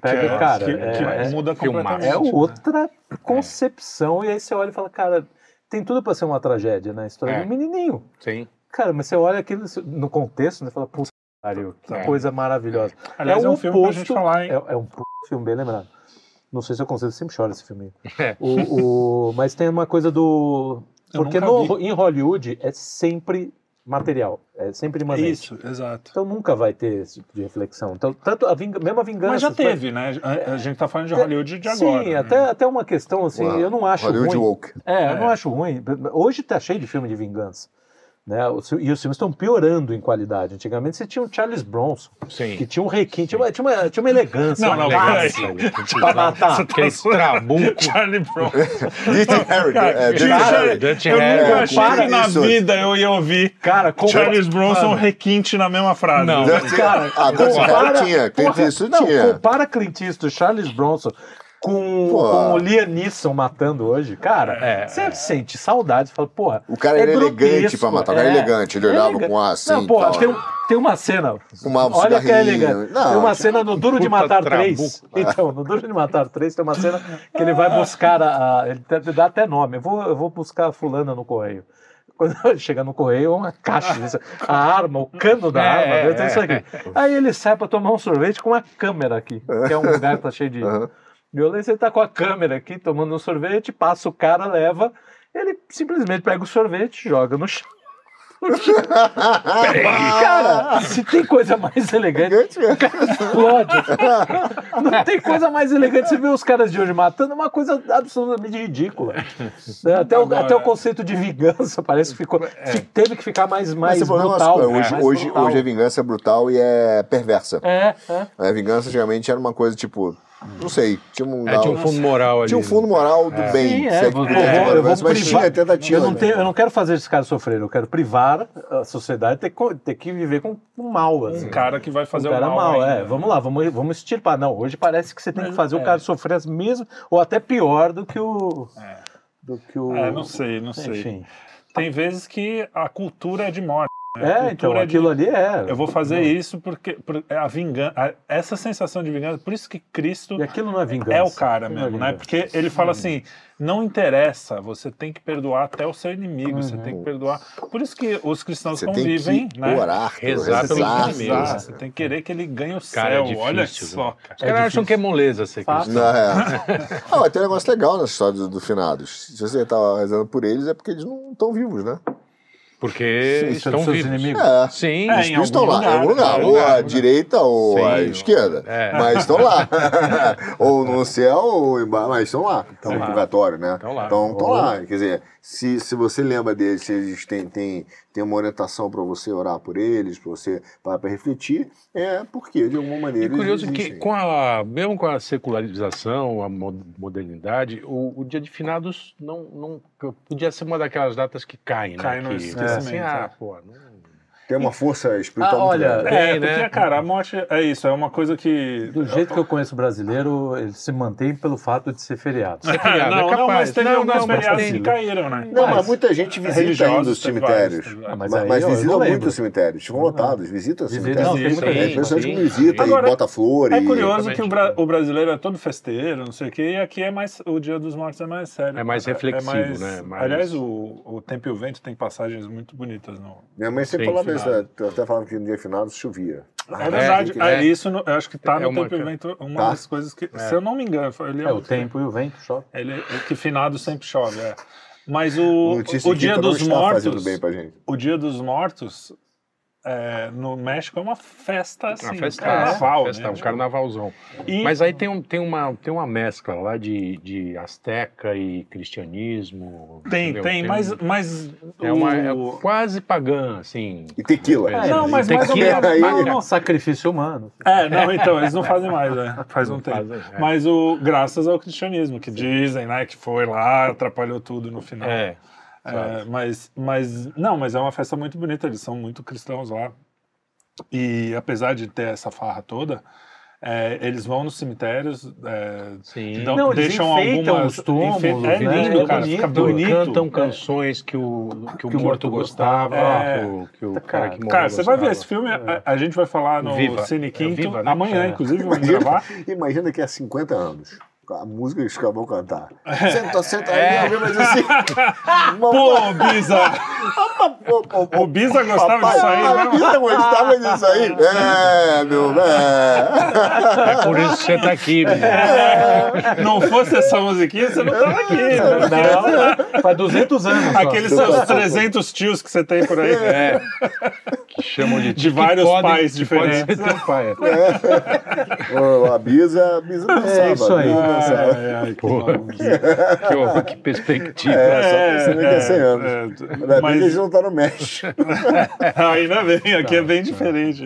Speaker 1: Pega,
Speaker 3: que,
Speaker 1: cara,
Speaker 3: que,
Speaker 1: é-
Speaker 3: que
Speaker 1: é-
Speaker 3: muda completamente.
Speaker 1: É outra concepção, e aí você olha e fala, cara, tem tudo pra ser uma tragédia, né? A história
Speaker 2: É.
Speaker 1: de um menininho.
Speaker 2: Sim.
Speaker 1: Cara, mas você olha aquilo no contexto, né? Fala, puta pariu, que
Speaker 2: É.
Speaker 1: coisa maravilhosa.
Speaker 3: Aliás, é,
Speaker 1: o
Speaker 3: um filme pra gente falar, hein?
Speaker 1: É, é um filme bem lembrado. Não sei se eu consigo, sempre choro esse filme.
Speaker 2: É.
Speaker 1: O, o- mas tem uma coisa do.
Speaker 3: Eu
Speaker 1: Porque no- em Hollywood é sempre material, é sempre imanente.
Speaker 3: Isso, exato.
Speaker 1: Então nunca vai ter esse tipo de reflexão. Então, tanto a vinga, mesmo a vingança.
Speaker 3: Mas já teve, né? A, a gente tá falando de Hollywood de
Speaker 1: Sim,
Speaker 3: agora. né?
Speaker 1: até, até uma questão assim,
Speaker 4: Uau.
Speaker 1: eu não acho
Speaker 4: Hollywood
Speaker 1: ruim.
Speaker 4: woke.
Speaker 1: É, eu não acho ruim. Hoje tá cheio de filme de vingança. Né? E os filmes estão piorando em qualidade. Antigamente você tinha o Charles Bronson,
Speaker 2: Sim.
Speaker 1: que tinha um requinte, tinha uma, tinha uma, tinha uma elegância.
Speaker 3: Não,
Speaker 1: uma
Speaker 3: não,
Speaker 1: classe pra matar.
Speaker 2: Aquele trabuco.
Speaker 3: Charlie Brown.
Speaker 4: Dirty Harry.
Speaker 3: Cara,
Speaker 4: é, Dirty Harry.
Speaker 3: Eu
Speaker 2: Harry.
Speaker 3: nunca
Speaker 4: É,
Speaker 3: achei
Speaker 4: para
Speaker 3: que na
Speaker 4: isso.
Speaker 3: vida eu ia ouvir
Speaker 1: Cara, com
Speaker 3: Charles Bronson requinte na mesma frase.
Speaker 2: Não.
Speaker 4: Dirty-
Speaker 1: Cara,
Speaker 4: ah,
Speaker 1: compara-
Speaker 4: tinha. Clint Eastwood
Speaker 1: não,
Speaker 4: tinha.
Speaker 1: compara Clint Eastwood, Charles Bronson com,
Speaker 4: Pô.
Speaker 1: com o Liam Neeson matando hoje. Cara,
Speaker 2: É,
Speaker 1: você
Speaker 2: é.
Speaker 1: sente saudade. Fala, porra.
Speaker 4: O cara
Speaker 1: é
Speaker 4: era elegante
Speaker 1: grotesco,
Speaker 4: pra matar. O cara
Speaker 1: é.
Speaker 4: era elegante. Ele olhava
Speaker 1: Elegante.
Speaker 4: com ar assim
Speaker 1: Não, porra, tem, um- tem uma cena.
Speaker 4: Fumava um
Speaker 1: Olha que é elegante.
Speaker 4: Não,
Speaker 1: tem uma
Speaker 4: tinha-
Speaker 1: cena no Duro de Matar
Speaker 2: trabuco.
Speaker 1: 3. Então, no Duro de Matar 3 tem uma cena que ele vai buscar a. a- ele te- dá até nome. Eu vou, eu vou buscar a fulana no correio. Quando chega no correio, é uma caixa. A arma, o cano da
Speaker 2: É,
Speaker 1: arma,
Speaker 2: é,
Speaker 1: tem isso aqui. Aí ele sai pra tomar um sorvete com uma câmera aqui, que é um lugar que tá cheio de
Speaker 4: Aham.
Speaker 1: Violência. Ele tá com a câmera aqui, tomando um sorvete, passa o cara, leva. Ele simplesmente pega o sorvete, joga no chão. Cara, se tem coisa mais elegante, cara explode. Não tem coisa mais elegante. Você vê os caras de hoje matando, é uma coisa absolutamente ridícula. Né? Até, o, até o conceito de vingança parece que ficou. fi- Teve que ficar mais, mais brutal.
Speaker 4: nossa, hoje,
Speaker 1: mais
Speaker 4: hoje,
Speaker 1: brutal.
Speaker 4: hoje a vingança é brutal e é perversa.
Speaker 1: É, é.
Speaker 4: A vingança antigamente era uma coisa tipo, não sei, tinha um,
Speaker 2: É, tinha um fundo moral ali.
Speaker 4: tinha um fundo moral do bem.
Speaker 1: Sim, é, eu vou,
Speaker 4: puder,
Speaker 1: eu vou- eu vou
Speaker 4: mas
Speaker 1: privar.
Speaker 4: tinha tentativa.
Speaker 1: eu, não
Speaker 4: né?
Speaker 1: tenho- eu não quero fazer esse cara sofrer, eu quero privar a sociedade ter, ter que viver com, com mal. Assim.
Speaker 3: Um cara que vai fazer
Speaker 1: um cara
Speaker 3: o mal.
Speaker 1: mal,
Speaker 3: ainda.
Speaker 1: é. Vamos lá, vamos, vamos extirpar. Não, hoje parece que você tem que fazer o
Speaker 3: é.
Speaker 1: cara sofrer as mesmas, ou até pior do que o. Do que o.
Speaker 3: É, não sei, não sei.
Speaker 1: Enfim.
Speaker 3: Tem vezes que a cultura é de morte. Né? A
Speaker 1: É, então,
Speaker 3: de-
Speaker 1: aquilo ali é.
Speaker 3: Eu vou fazer isso porque por- é a vingança, essa sensação de vingança, por isso que Cristo
Speaker 1: E aquilo não é vingança.
Speaker 3: é o cara
Speaker 1: não é
Speaker 3: mesmo, né?
Speaker 1: vingança.
Speaker 3: Porque ele fala assim: não interessa, você tem que perdoar até o seu inimigo, você tem que perdoar. Por isso que os cristãos
Speaker 4: Você tem
Speaker 3: convivem,
Speaker 4: que
Speaker 3: né?
Speaker 4: orar,
Speaker 2: Rezar
Speaker 3: tem
Speaker 2: inimigos.
Speaker 3: rezar, você tem que querer que ele ganhe o
Speaker 2: Cara, é
Speaker 3: céu. Olha
Speaker 2: difícil,
Speaker 3: só,
Speaker 2: né?
Speaker 3: cara.
Speaker 2: Os caras acham que é moleza ser cristão.
Speaker 4: Não, é. ah, mas tem um negócio legal nessa história dos do finados. Se você tá rezando por eles, é porque eles não estão vivos, né?
Speaker 2: Porque
Speaker 1: Sim,
Speaker 2: estão
Speaker 1: são seus
Speaker 2: vivos.
Speaker 1: inimigos.
Speaker 4: É.
Speaker 2: Sim.
Speaker 3: É, em
Speaker 4: estão lá, em algum
Speaker 3: lugar,
Speaker 4: lugar,
Speaker 3: é,
Speaker 4: ou
Speaker 3: lugar,
Speaker 4: à
Speaker 3: lugar.
Speaker 4: direita ou
Speaker 2: Sim,
Speaker 4: à
Speaker 2: ou-
Speaker 4: esquerda.
Speaker 2: é.
Speaker 4: Mas estão lá. ou no céu, ou embaixo, mas estão lá. no
Speaker 2: lá.
Speaker 4: purgatório, né?
Speaker 2: Estão lá.
Speaker 4: Então estão lá. Quer dizer, se, se você lembra deles, se eles têm, têm, têm uma orientação para você orar por eles, para você para refletir, é porque de alguma maneira.
Speaker 2: É curioso que com a, mesmo com a secularização, a modernidade, o, o dia de finados não, não podia ser uma daquelas datas que caem, né?
Speaker 3: Cai no
Speaker 2: que,
Speaker 3: esquecimento.
Speaker 2: assim, ah, pô, não,
Speaker 4: tem uma força espiritual
Speaker 1: Ah,
Speaker 4: muito
Speaker 1: olha,
Speaker 4: grande.
Speaker 3: É,
Speaker 2: Tem, né?
Speaker 3: porque, cara, a morte é isso, é uma coisa que.
Speaker 1: Do jeito que eu conheço o brasileiro, ele se mantém pelo fato de ser feriado.
Speaker 2: Ser feriado,
Speaker 3: não,
Speaker 2: é
Speaker 3: não, mas teve
Speaker 2: Não,
Speaker 3: alguns feriados
Speaker 2: tem.
Speaker 3: que caíram, né?
Speaker 4: Não, mas,
Speaker 1: Mas-
Speaker 4: muita gente visita ainda os cemitérios.
Speaker 3: vários,
Speaker 1: Ah,
Speaker 4: Mas,
Speaker 1: mas
Speaker 4: mas,
Speaker 1: aí, ó, eu
Speaker 4: visitam
Speaker 1: não
Speaker 4: muito
Speaker 1: lembro.
Speaker 4: os cemitérios. Ficam lotados, visitam os
Speaker 1: Visita-
Speaker 4: cemitérios.
Speaker 1: não, tem
Speaker 3: Sim,
Speaker 1: muita
Speaker 4: É impressionante que visita
Speaker 3: Agora,
Speaker 4: e bota flor.
Speaker 3: É curioso que o, bra-
Speaker 2: Exatamente.
Speaker 3: o brasileiro é todo festeiro, não sei o quê, e aqui é mais. O Dia dos Mortos é mais sério.
Speaker 2: É mais reflexivo, né? Mais-
Speaker 3: Aliás, o, Tempo e o Vento tem passagens muito bonitas.
Speaker 4: Minha mãe sempre falava isso,
Speaker 3: finado.
Speaker 4: né? até falava que no dia final chovia. Ah,
Speaker 3: É verdade,
Speaker 4: tem que-
Speaker 3: é, isso no- eu acho que tá
Speaker 2: É
Speaker 3: no
Speaker 2: uma
Speaker 3: Tempo e o
Speaker 2: ca-
Speaker 3: Vento, uma
Speaker 4: Tá.
Speaker 3: das coisas que, se eu não me engano, ele
Speaker 1: É, o tempo e o vento chove.
Speaker 3: Ele, é que finado sempre chove, é. Mas o,
Speaker 4: Notícia
Speaker 3: o Dia dos
Speaker 4: está
Speaker 3: Mortos,
Speaker 4: bem pra gente.
Speaker 3: o Dia dos Mortos é, no México é uma festa assim,
Speaker 2: Uma festa,
Speaker 3: carnaval,
Speaker 2: festa,
Speaker 3: né?
Speaker 2: um carnavalzão.
Speaker 3: E-
Speaker 2: Mas aí tem, um, tem, uma, tem uma mescla lá de, de asteca e cristianismo.
Speaker 3: Tem,
Speaker 2: entendeu?
Speaker 3: tem, mas, mas
Speaker 2: É, uma, é
Speaker 3: o-
Speaker 2: quase pagã, assim.
Speaker 4: E tequila.
Speaker 2: É,
Speaker 3: Não, mas
Speaker 2: tem
Speaker 3: mais ou menos.
Speaker 4: aí-
Speaker 3: não, não.
Speaker 1: Sacrifício humano.
Speaker 3: É, não, então, eles não fazem mais, né? Faz um
Speaker 2: Não
Speaker 3: tempo.
Speaker 2: fazem, é.
Speaker 3: Mas o, graças ao cristianismo, que dizem, né, que foi lá, atrapalhou tudo no final.
Speaker 2: É.
Speaker 3: É, mas, mas, não, mas é uma festa muito bonita, eles são muito cristãos lá. E apesar de ter essa farra toda, é, eles vão nos cemitérios, é, dão-
Speaker 1: Não,
Speaker 3: deixam algumas...
Speaker 1: os túmulos,
Speaker 3: é
Speaker 1: né?
Speaker 3: lindo,
Speaker 1: É
Speaker 3: cara,
Speaker 1: bonito.
Speaker 3: fica bonito.
Speaker 2: Cantam canções que o, que o,
Speaker 1: Que o
Speaker 2: morto
Speaker 1: morto
Speaker 2: gostava, que o, que o
Speaker 1: Tá,
Speaker 2: cara que morreu
Speaker 3: Cara, você vai ver esse filme, a, a gente vai falar no
Speaker 2: Viva.
Speaker 3: Cine
Speaker 2: É
Speaker 3: Quinto
Speaker 2: Viva, né?
Speaker 3: amanhã,
Speaker 1: É.
Speaker 3: inclusive, vamos
Speaker 4: Imagina,
Speaker 3: gravar.
Speaker 4: imagina que há 50 anos. A música que os caras vão cantar. Senta, senta aí, alguém vai dizer assim.
Speaker 3: Pô, Bisa!
Speaker 4: pô, pô, pô,
Speaker 3: O Bisa gostava
Speaker 4: papai,
Speaker 3: disso aí, né?
Speaker 4: Bisa gostava disso aí. É, meu, é.
Speaker 2: É por isso que você tá aqui, menino.
Speaker 3: Não fosse essa musiquinha, você não tava aqui. né?
Speaker 1: Não, faz 200 anos.
Speaker 3: Aqueles seus 300 tios que você tem por aí.
Speaker 2: É. Que chamam de
Speaker 3: De
Speaker 2: que
Speaker 3: vários
Speaker 2: podem-
Speaker 3: pais
Speaker 2: que pode ser
Speaker 3: diferentes.
Speaker 2: teu pai.
Speaker 4: Ô, A Bisa, a Bisa dançava.
Speaker 1: É isso aí.
Speaker 4: a Bisa dançava.
Speaker 3: Ai, ai, que
Speaker 2: Pô, que, horror, que perspectiva.
Speaker 4: É, só pensando que é 100 anos.
Speaker 3: é,
Speaker 4: que
Speaker 3: mas
Speaker 4: gente não tá no México.
Speaker 3: ainda bem, aqui é bem diferente.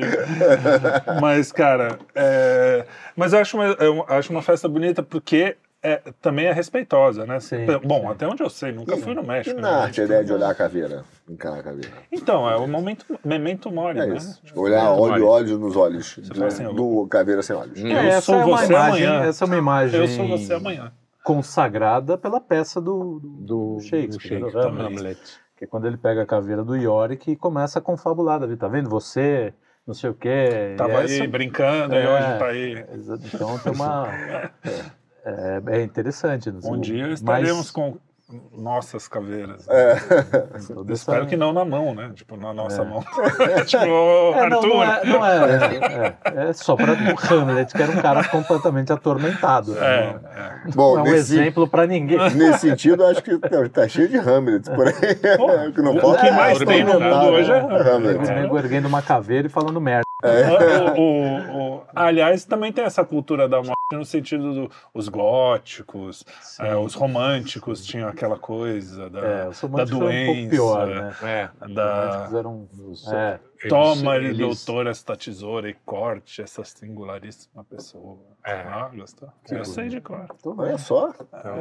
Speaker 3: Mas, cara, é, mas eu acho, uma, eu acho uma festa bonita porque é, também é respeitosa, né?
Speaker 1: Sim,
Speaker 3: Bom,
Speaker 1: sim.
Speaker 3: até onde eu sei, nunca fui no
Speaker 4: E
Speaker 3: México.
Speaker 4: na
Speaker 3: né?
Speaker 4: arte, a ideia de olhar a caveira. Encarar a caveira.
Speaker 3: Então, é o momento, memento mori,
Speaker 4: É
Speaker 3: né?
Speaker 4: isso. Olhar olho, olhos nos olhos. do,
Speaker 3: fala assim,
Speaker 4: do caveira sem olhos.
Speaker 2: Hum.
Speaker 3: Eu
Speaker 1: É, essa
Speaker 3: sou
Speaker 1: é uma
Speaker 3: você
Speaker 1: imagem,
Speaker 3: amanhã.
Speaker 1: Essa é uma imagem
Speaker 3: Eu sou você amanhã.
Speaker 1: consagrada pela peça do, do, Shakespeare,
Speaker 2: do Shakespeare,
Speaker 1: do Hamlet. Que é quando ele pega a caveira do Yorick e começa a confabular Davi. Tá vendo? Você, não sei o quê.
Speaker 3: Tava
Speaker 1: E
Speaker 3: aí
Speaker 1: essa-
Speaker 3: brincando e
Speaker 1: É.
Speaker 3: hoje tá aí.
Speaker 1: Então tem uma. É, é interessante. né?
Speaker 3: Um dia
Speaker 1: Mas
Speaker 3: estaremos com nossas caveiras.
Speaker 1: toda essa-
Speaker 3: Espero que não na mão, né? Tipo, na nossa
Speaker 1: É.
Speaker 3: mão. tipo,
Speaker 1: É, não,
Speaker 3: Arthur.
Speaker 1: não é, não é, é, é só para o Hamlet, que era um cara completamente atormentado. né?
Speaker 3: É, é.
Speaker 4: Bom,
Speaker 1: Não é um
Speaker 4: nesse,
Speaker 1: exemplo para ninguém.
Speaker 4: nesse sentido, acho que tá, tá cheio de Hamlet por aí.
Speaker 3: Pô,
Speaker 4: que não
Speaker 3: o
Speaker 4: pode
Speaker 3: que mais
Speaker 4: é
Speaker 3: tem no mundo hoje é
Speaker 4: né?
Speaker 3: Hamlet.
Speaker 1: O nego erguendo uma caveira e falando merda.
Speaker 3: O- o- o- aliás, também tem essa cultura da morte no sentido dos góticos, é, os românticos tinham aquela coisa da,
Speaker 1: É, os
Speaker 3: da
Speaker 1: eram um pouco
Speaker 3: doença,
Speaker 1: pior, né?
Speaker 2: É.
Speaker 1: Os
Speaker 3: da
Speaker 1: românticos eram.
Speaker 2: Os-
Speaker 1: É,
Speaker 3: toma,
Speaker 2: eles-
Speaker 3: doutor, esta tesoura e corte essa singularíssima pessoa.
Speaker 2: É.
Speaker 3: Ah, gostou? Eu sei de cor.
Speaker 4: Olha só.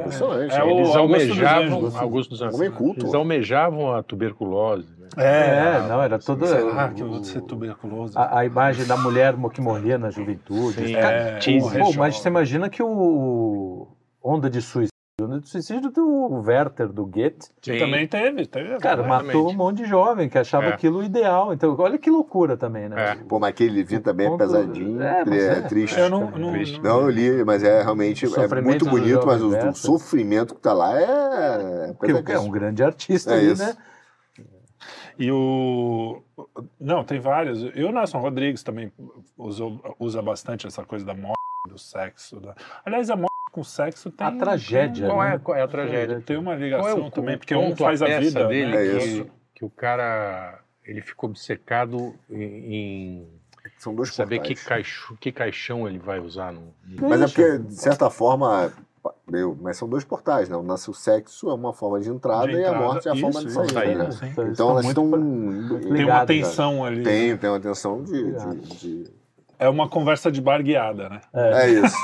Speaker 4: Impressionante.
Speaker 3: É o
Speaker 2: Eles
Speaker 3: Augusto dos
Speaker 2: almejavam. Augusto dos Anjos,
Speaker 4: Homem culto.
Speaker 2: eles almejavam a tuberculose. Né?
Speaker 1: é, não, era toda.
Speaker 3: Será que eu
Speaker 1: o-
Speaker 3: vou ser tuberculoso?
Speaker 1: a, a imagem da mulher que morria na juventude.
Speaker 2: Sim,
Speaker 1: Cara,
Speaker 3: é,
Speaker 1: Pô, mas você imagina que o Onda de Suicídio, De Suicídio do Werther, do Goethe,
Speaker 2: Sim.
Speaker 3: Também teve, teve.
Speaker 1: cara,
Speaker 2: Exatamente.
Speaker 1: matou um monte de jovem que achava
Speaker 2: É.
Speaker 1: aquilo ideal. Então, olha que loucura também, né?
Speaker 2: É.
Speaker 4: Pô, mas aquele livrinho também é
Speaker 1: Ponto-
Speaker 4: pesadinho,
Speaker 1: É,
Speaker 4: é,
Speaker 1: é-
Speaker 4: triste.
Speaker 3: Eu não, não,
Speaker 2: Triste.
Speaker 3: não-
Speaker 4: Não, eu li, mas é realmente
Speaker 1: O
Speaker 4: é muito bonito, mas o, o sofrimento que tá lá é.
Speaker 1: Porque o cara é um grande artista
Speaker 4: É
Speaker 1: ali,
Speaker 4: isso.
Speaker 1: né?
Speaker 3: E o. Não, tem vários. E o Nelson Rodrigues também usou, usa bastante essa coisa da morte, do sexo. Da... Aliás, a morte com sexo tem.
Speaker 1: A tragédia,
Speaker 2: Qual
Speaker 1: né?
Speaker 2: é, qual é a tragédia?
Speaker 3: tem uma
Speaker 2: é
Speaker 3: ligação
Speaker 2: o,
Speaker 3: também,
Speaker 2: o
Speaker 3: porque um
Speaker 2: ponto,
Speaker 3: faz a
Speaker 2: peça
Speaker 3: vida.
Speaker 2: dele
Speaker 3: né?
Speaker 4: É
Speaker 2: que,
Speaker 4: isso.
Speaker 2: que o cara ele ficou obcecado em, em
Speaker 4: São dois
Speaker 2: saber que, caixo, que caixão ele vai usar no,
Speaker 4: Mas é porque, de certa forma, Eu, mas são dois portais, né? O sexo é uma forma de entrada,
Speaker 3: De
Speaker 4: e a
Speaker 3: entrada,
Speaker 4: morte é a forma de
Speaker 3: isso,
Speaker 4: saída.
Speaker 3: isso,
Speaker 4: né?
Speaker 3: sim.
Speaker 4: Então elas
Speaker 1: muito
Speaker 4: estão.
Speaker 3: Tem uma tensão ali.
Speaker 4: Tem, tem uma tensão de. de, de-
Speaker 3: É uma conversa de bar guiada, né?
Speaker 4: É isso.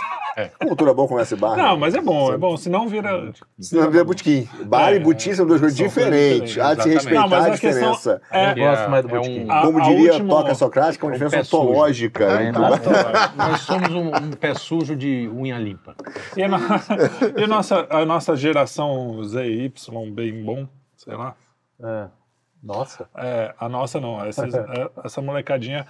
Speaker 4: Cultura boa conversa e bar.
Speaker 3: Não,
Speaker 4: né?
Speaker 3: mas é bom, é bom. Senão vira.
Speaker 4: Senão vira botequim. Bar
Speaker 3: É,
Speaker 4: e botequim são duas coisas diferentes. Há de se respeitar
Speaker 3: Não, mas
Speaker 4: a
Speaker 3: a questão
Speaker 4: diferença.
Speaker 3: é-
Speaker 1: Eu gosto mais do
Speaker 2: é um-
Speaker 1: botequim.
Speaker 3: A-
Speaker 4: Como
Speaker 3: a
Speaker 4: diria
Speaker 3: última-
Speaker 4: Toca Socrática, uma
Speaker 2: um
Speaker 4: diferença ontológica.
Speaker 1: É,
Speaker 4: entre-
Speaker 1: nada-
Speaker 2: Nós somos um, um pé sujo de unha limpa.
Speaker 3: E a, no- e a nossa, a nossa geração Z e Y, bem bom, sei lá.
Speaker 1: É. Nossa.
Speaker 3: É, a nossa não, essa, é, essa molecadinha.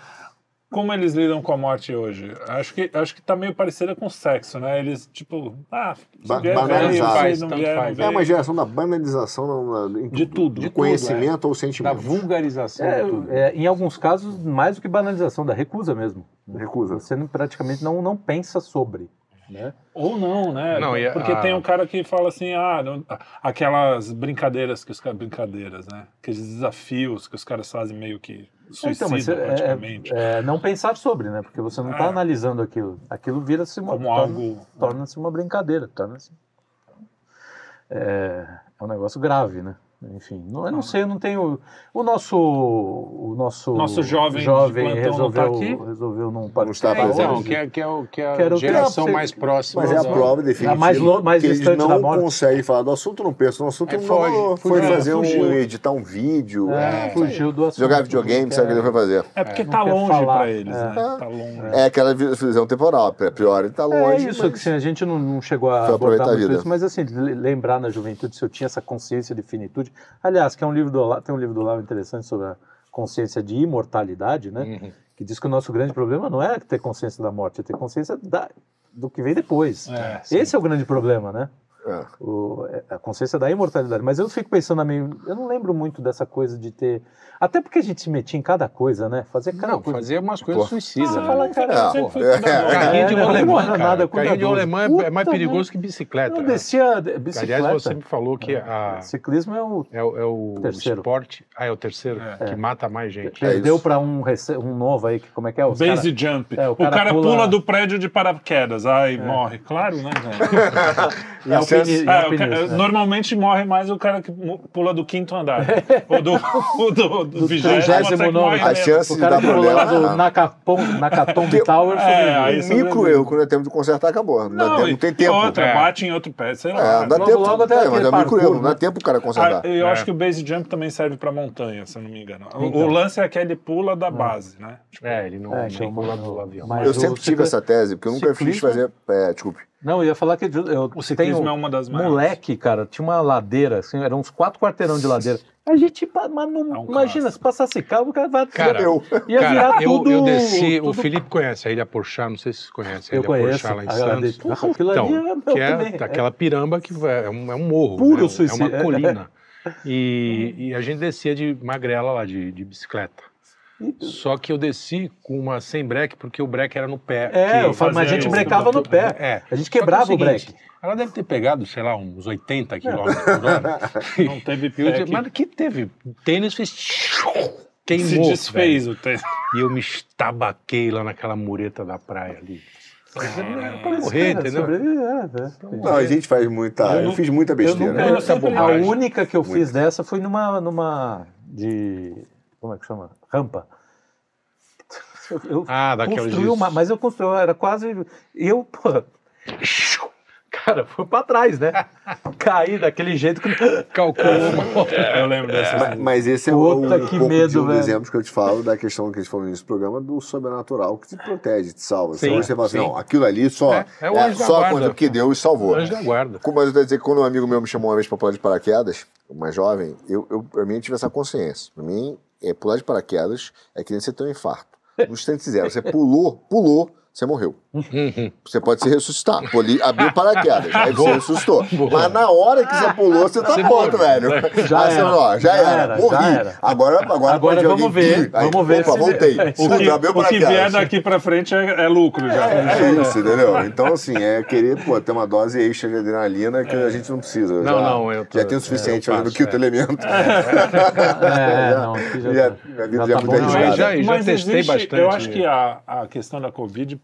Speaker 3: Como eles lidam com a morte hoje? Acho que, acho que tá meio parecida com o sexo, né? Eles, tipo, ah, se
Speaker 4: Ba-
Speaker 3: vier.
Speaker 4: É
Speaker 3: veio.
Speaker 4: uma geração da banalização na- na- em
Speaker 3: De tudo.
Speaker 4: De
Speaker 3: De
Speaker 4: conhecimento ou
Speaker 2: Da
Speaker 4: sentimento.
Speaker 2: vulgarização
Speaker 1: É,
Speaker 2: de tudo.
Speaker 1: é, em alguns casos, mais do que banalização, da recusa mesmo.
Speaker 4: Recusa.
Speaker 1: Você não- praticamente não, não pensa sobre. Né?
Speaker 3: Ou não, né?
Speaker 2: Não, e
Speaker 3: Porque
Speaker 2: a-
Speaker 3: tem um cara que fala assim, ah, não- aquelas brincadeiras que os caras. Brincadeiras, né? Aqueles desafios que os caras fazem meio que suicida,
Speaker 1: Então, mas é-
Speaker 3: praticamente.
Speaker 1: é, é não pensar sobre, né? Porque você não está
Speaker 3: É.
Speaker 1: analisando aquilo. Aquilo vira-se uma,
Speaker 3: Como
Speaker 1: torna-
Speaker 3: algo-
Speaker 1: torna-se uma brincadeira. Torna-se é, é um negócio grave, né? Enfim, não, eu não sei, eu não tenho. O nosso. O nosso,
Speaker 3: Nosso jovem de
Speaker 1: jovem
Speaker 3: plantão não
Speaker 1: resolveu,
Speaker 3: tá aqui?
Speaker 1: resolveu não
Speaker 4: Não
Speaker 1: participar.
Speaker 4: está
Speaker 2: É, então, que é, que é, o- que é a
Speaker 1: Quero-
Speaker 2: geração
Speaker 1: quero-
Speaker 2: mais próxima.
Speaker 4: Mas é a prova definitiva
Speaker 1: mais lo- mais
Speaker 4: que eles
Speaker 1: distante
Speaker 4: não
Speaker 1: da morte.
Speaker 4: conseguem falar do assunto, não pensam no assunto,
Speaker 2: É,
Speaker 4: não
Speaker 2: foge, fugiu,
Speaker 4: foi
Speaker 2: é,
Speaker 4: fazer um,
Speaker 2: fugiu.
Speaker 4: editar um vídeo,
Speaker 1: É,
Speaker 4: é,
Speaker 1: fugiu do assunto.
Speaker 4: jogar videogame, sabe o que ele vai fazer?
Speaker 3: É porque
Speaker 1: não
Speaker 3: tá
Speaker 1: quer
Speaker 3: longe pra eles,
Speaker 1: É.
Speaker 3: né? Tá longe.
Speaker 4: É aquela visão temporal, a priori tá
Speaker 1: É
Speaker 4: longe.
Speaker 1: isso,
Speaker 4: mas-
Speaker 1: que assim, a gente não, não chegou a
Speaker 4: Foi aproveitar
Speaker 1: abordar
Speaker 4: a
Speaker 1: muito
Speaker 4: vida.
Speaker 1: isso, mas assim, le- lembrar na juventude se eu tinha essa consciência de finitude. Aliás, que é um livro do Olavo, tem um livro do Olavo interessante sobre a consciência de imortalidade, né?
Speaker 2: Uhum.
Speaker 1: Que diz que o nosso grande problema não é ter consciência da morte, é ter consciência da- do que vem depois.
Speaker 3: É,
Speaker 1: Esse é o grande problema, né?
Speaker 4: É.
Speaker 1: O- é a consciência da imortalidade. Mas eu fico pensando, a eu não lembro muito dessa coisa de ter. Até porque a gente se metia em cada coisa, né? Fazer cada
Speaker 2: Não,
Speaker 1: coisa.
Speaker 2: fazer umas coisas suicidas.
Speaker 1: Você
Speaker 2: né?
Speaker 1: fala, cara,
Speaker 4: É,
Speaker 3: sempre
Speaker 4: é.
Speaker 2: Carrinho de
Speaker 1: É, não
Speaker 2: rolemã, cara.
Speaker 1: nada,
Speaker 2: Carrinho de rolemã é- é mais perigoso que bicicleta.
Speaker 1: Eu
Speaker 2: né?
Speaker 1: descia de- bicicleta.
Speaker 2: Aliás, você me falou que a,
Speaker 1: Ciclismo é o
Speaker 2: é, o- é o
Speaker 1: Terceiro.
Speaker 2: esporte. Ah, é o terceiro
Speaker 3: É.
Speaker 2: que mata mais gente.
Speaker 4: É
Speaker 1: Perdeu
Speaker 4: isso.
Speaker 1: pra um, rece- um novo aí, que como é que é? Os
Speaker 3: Base
Speaker 1: cara-
Speaker 3: jump.
Speaker 1: É, o
Speaker 3: o, cara pula...
Speaker 1: pula-
Speaker 3: do prédio de paraquedas. Ai, morre. Claro, né, velho? É,
Speaker 1: alpinismo,
Speaker 3: cara-
Speaker 1: né?
Speaker 3: Normalmente morre mais o cara que pula do quinto andar. Ou do, o do, do,
Speaker 1: Do
Speaker 3: vigésimo,
Speaker 1: nono.
Speaker 4: A chance
Speaker 1: O
Speaker 4: de
Speaker 1: cara
Speaker 4: dar
Speaker 1: que pulou lá
Speaker 4: problema.
Speaker 1: do Nakapom- Nakatombe Tower
Speaker 3: É,
Speaker 4: Um
Speaker 3: você
Speaker 4: micro erro, quando é tempo de consertar, acabou. Não,
Speaker 3: Não,
Speaker 4: tempo,
Speaker 3: e
Speaker 4: não tem tempo.
Speaker 3: Outra,
Speaker 2: É.
Speaker 3: bate em outro pé, sei lá.
Speaker 4: É, dá
Speaker 1: Logo,
Speaker 4: tempo.
Speaker 1: logo até
Speaker 4: é, mas é micro erro, não dá tempo o cara consertar.
Speaker 3: Ah, eu
Speaker 2: É.
Speaker 3: acho que o base jump também serve pra montanha, se eu não me engano. O-
Speaker 1: Então.
Speaker 3: Lance é que ele pula da base, né?
Speaker 2: É, ele não
Speaker 1: É, então,
Speaker 2: pula do avião.
Speaker 4: Eu sempre tive essa tese, porque eu nunca fiz fazer. É, desculpe.
Speaker 1: Não, eu ia falar que eu
Speaker 3: O ciclismo
Speaker 1: tenho
Speaker 3: é uma das maiores.
Speaker 1: moleque, cara, tinha uma ladeira, assim, eram uns quatro quarteirão de ladeira. A gente, mas não,
Speaker 3: É um
Speaker 1: imagina,
Speaker 3: clássico.
Speaker 1: se passasse carro, o cara vai
Speaker 2: Cara,
Speaker 4: Eu.
Speaker 1: ia virar
Speaker 2: Cara, eu,
Speaker 1: tudo.
Speaker 2: eu desci, o
Speaker 1: tudo-
Speaker 2: Felipe conhece a Ilha Porchá, não sei se vocês conhecem a
Speaker 1: Eu
Speaker 2: Ilha
Speaker 1: conheço.
Speaker 2: Porchá lá em Santos.
Speaker 1: Ali é
Speaker 2: Então,
Speaker 1: meu
Speaker 2: que é
Speaker 1: também.
Speaker 2: aquela piramba que é um, é um morro,
Speaker 1: Puro
Speaker 2: né?
Speaker 1: suicídio.
Speaker 2: é uma colina. E, e a gente descia de magrela lá, de, de bicicleta. Só que eu desci com uma sem breque, porque o breque era no pé.
Speaker 1: É, eu falo, mas a gente brecava no pé.
Speaker 2: É.
Speaker 1: A gente
Speaker 2: Só que é
Speaker 1: quebrava o
Speaker 2: seguinte,
Speaker 1: breque.
Speaker 2: Ela deve ter pegado, sei lá, uns 80 quilômetros por hora.
Speaker 3: Não teve que
Speaker 2: mas que teve? O tênis fez. Queimou.
Speaker 3: se desfez
Speaker 2: velho.
Speaker 3: o tênis.
Speaker 2: E eu me estabaquei lá naquela mureta da praia ali. Pra
Speaker 1: Mas,
Speaker 2: morrer,
Speaker 1: cara,
Speaker 2: entendeu?
Speaker 1: é, é.
Speaker 4: Não, a gente faz muita. Eu,
Speaker 1: Eu não-
Speaker 4: fiz muita
Speaker 1: Eu
Speaker 4: besteira.
Speaker 1: nunca,
Speaker 3: Eu
Speaker 1: eu a única que eu
Speaker 4: Muito.
Speaker 1: fiz dessa foi numa, numa de como é que chama? Rampa. Eu,
Speaker 2: Ah, daquelas
Speaker 1: construí
Speaker 2: de-
Speaker 1: uma, mas eu construí, era quase eu, pô, cara, foi pra trás, né? Caí daquele jeito que
Speaker 2: Calculou uma
Speaker 3: Eu lembro dessa.
Speaker 4: Mas, mas esse é
Speaker 1: Puta,
Speaker 4: um, um
Speaker 1: que
Speaker 4: pouco
Speaker 1: medo,
Speaker 4: de um dos exemplos que eu te falo da questão que a gente falou no início do programa do sobrenatural que te protege, te salva.
Speaker 2: Sim,
Speaker 4: você fala assim,
Speaker 2: sim.
Speaker 4: não, aquilo ali só
Speaker 2: É, é o anjo da
Speaker 4: só
Speaker 2: guarda.
Speaker 4: aconteceu porque Deus salvou.
Speaker 2: anjo da guarda.
Speaker 4: Como eu estou dizer que quando um amigo meu me chamou uma vez para pular de paraquedas, mais jovem, eu, eu para mim eu tive essa consciência. Para mim, é, pular de paraquedas é que nem você ter um infarto. No instante zero, você pulou, pulou, você morreu.
Speaker 2: Uhum.
Speaker 4: Você pode se ressuscitar. Poli, abriu paraquedas, aí você ressuscitou. Mas na hora que você pulou, você tá pronto, velho.
Speaker 1: Já
Speaker 4: Aí você
Speaker 1: era.
Speaker 4: falou, ó, já,
Speaker 1: Já
Speaker 4: era,
Speaker 1: era,
Speaker 4: morri.
Speaker 1: já era.
Speaker 4: Agora, agora,
Speaker 1: Agora
Speaker 4: pode
Speaker 1: vamos ver,
Speaker 4: Aí,
Speaker 1: vamos ver
Speaker 4: Opa,
Speaker 1: se-
Speaker 4: voltei.
Speaker 3: O que,
Speaker 4: Puta, abriu
Speaker 3: o que vier daqui pra frente é, é lucro já.
Speaker 4: É isso, entendeu? Então, assim, é querer pô, ter uma dose extra de adrenalina que a gente não precisa.
Speaker 2: Não,
Speaker 4: já,
Speaker 2: não, eu tô-
Speaker 4: Já tem o suficiente
Speaker 2: é,
Speaker 4: fazendo
Speaker 2: faço,
Speaker 4: quinto
Speaker 2: é.
Speaker 4: elemento.
Speaker 1: É, não, aqui já,
Speaker 4: Já-
Speaker 1: tá- já
Speaker 4: já
Speaker 1: tá
Speaker 4: é
Speaker 2: já- já testei bastante.
Speaker 3: Eu acho que a questão da Covid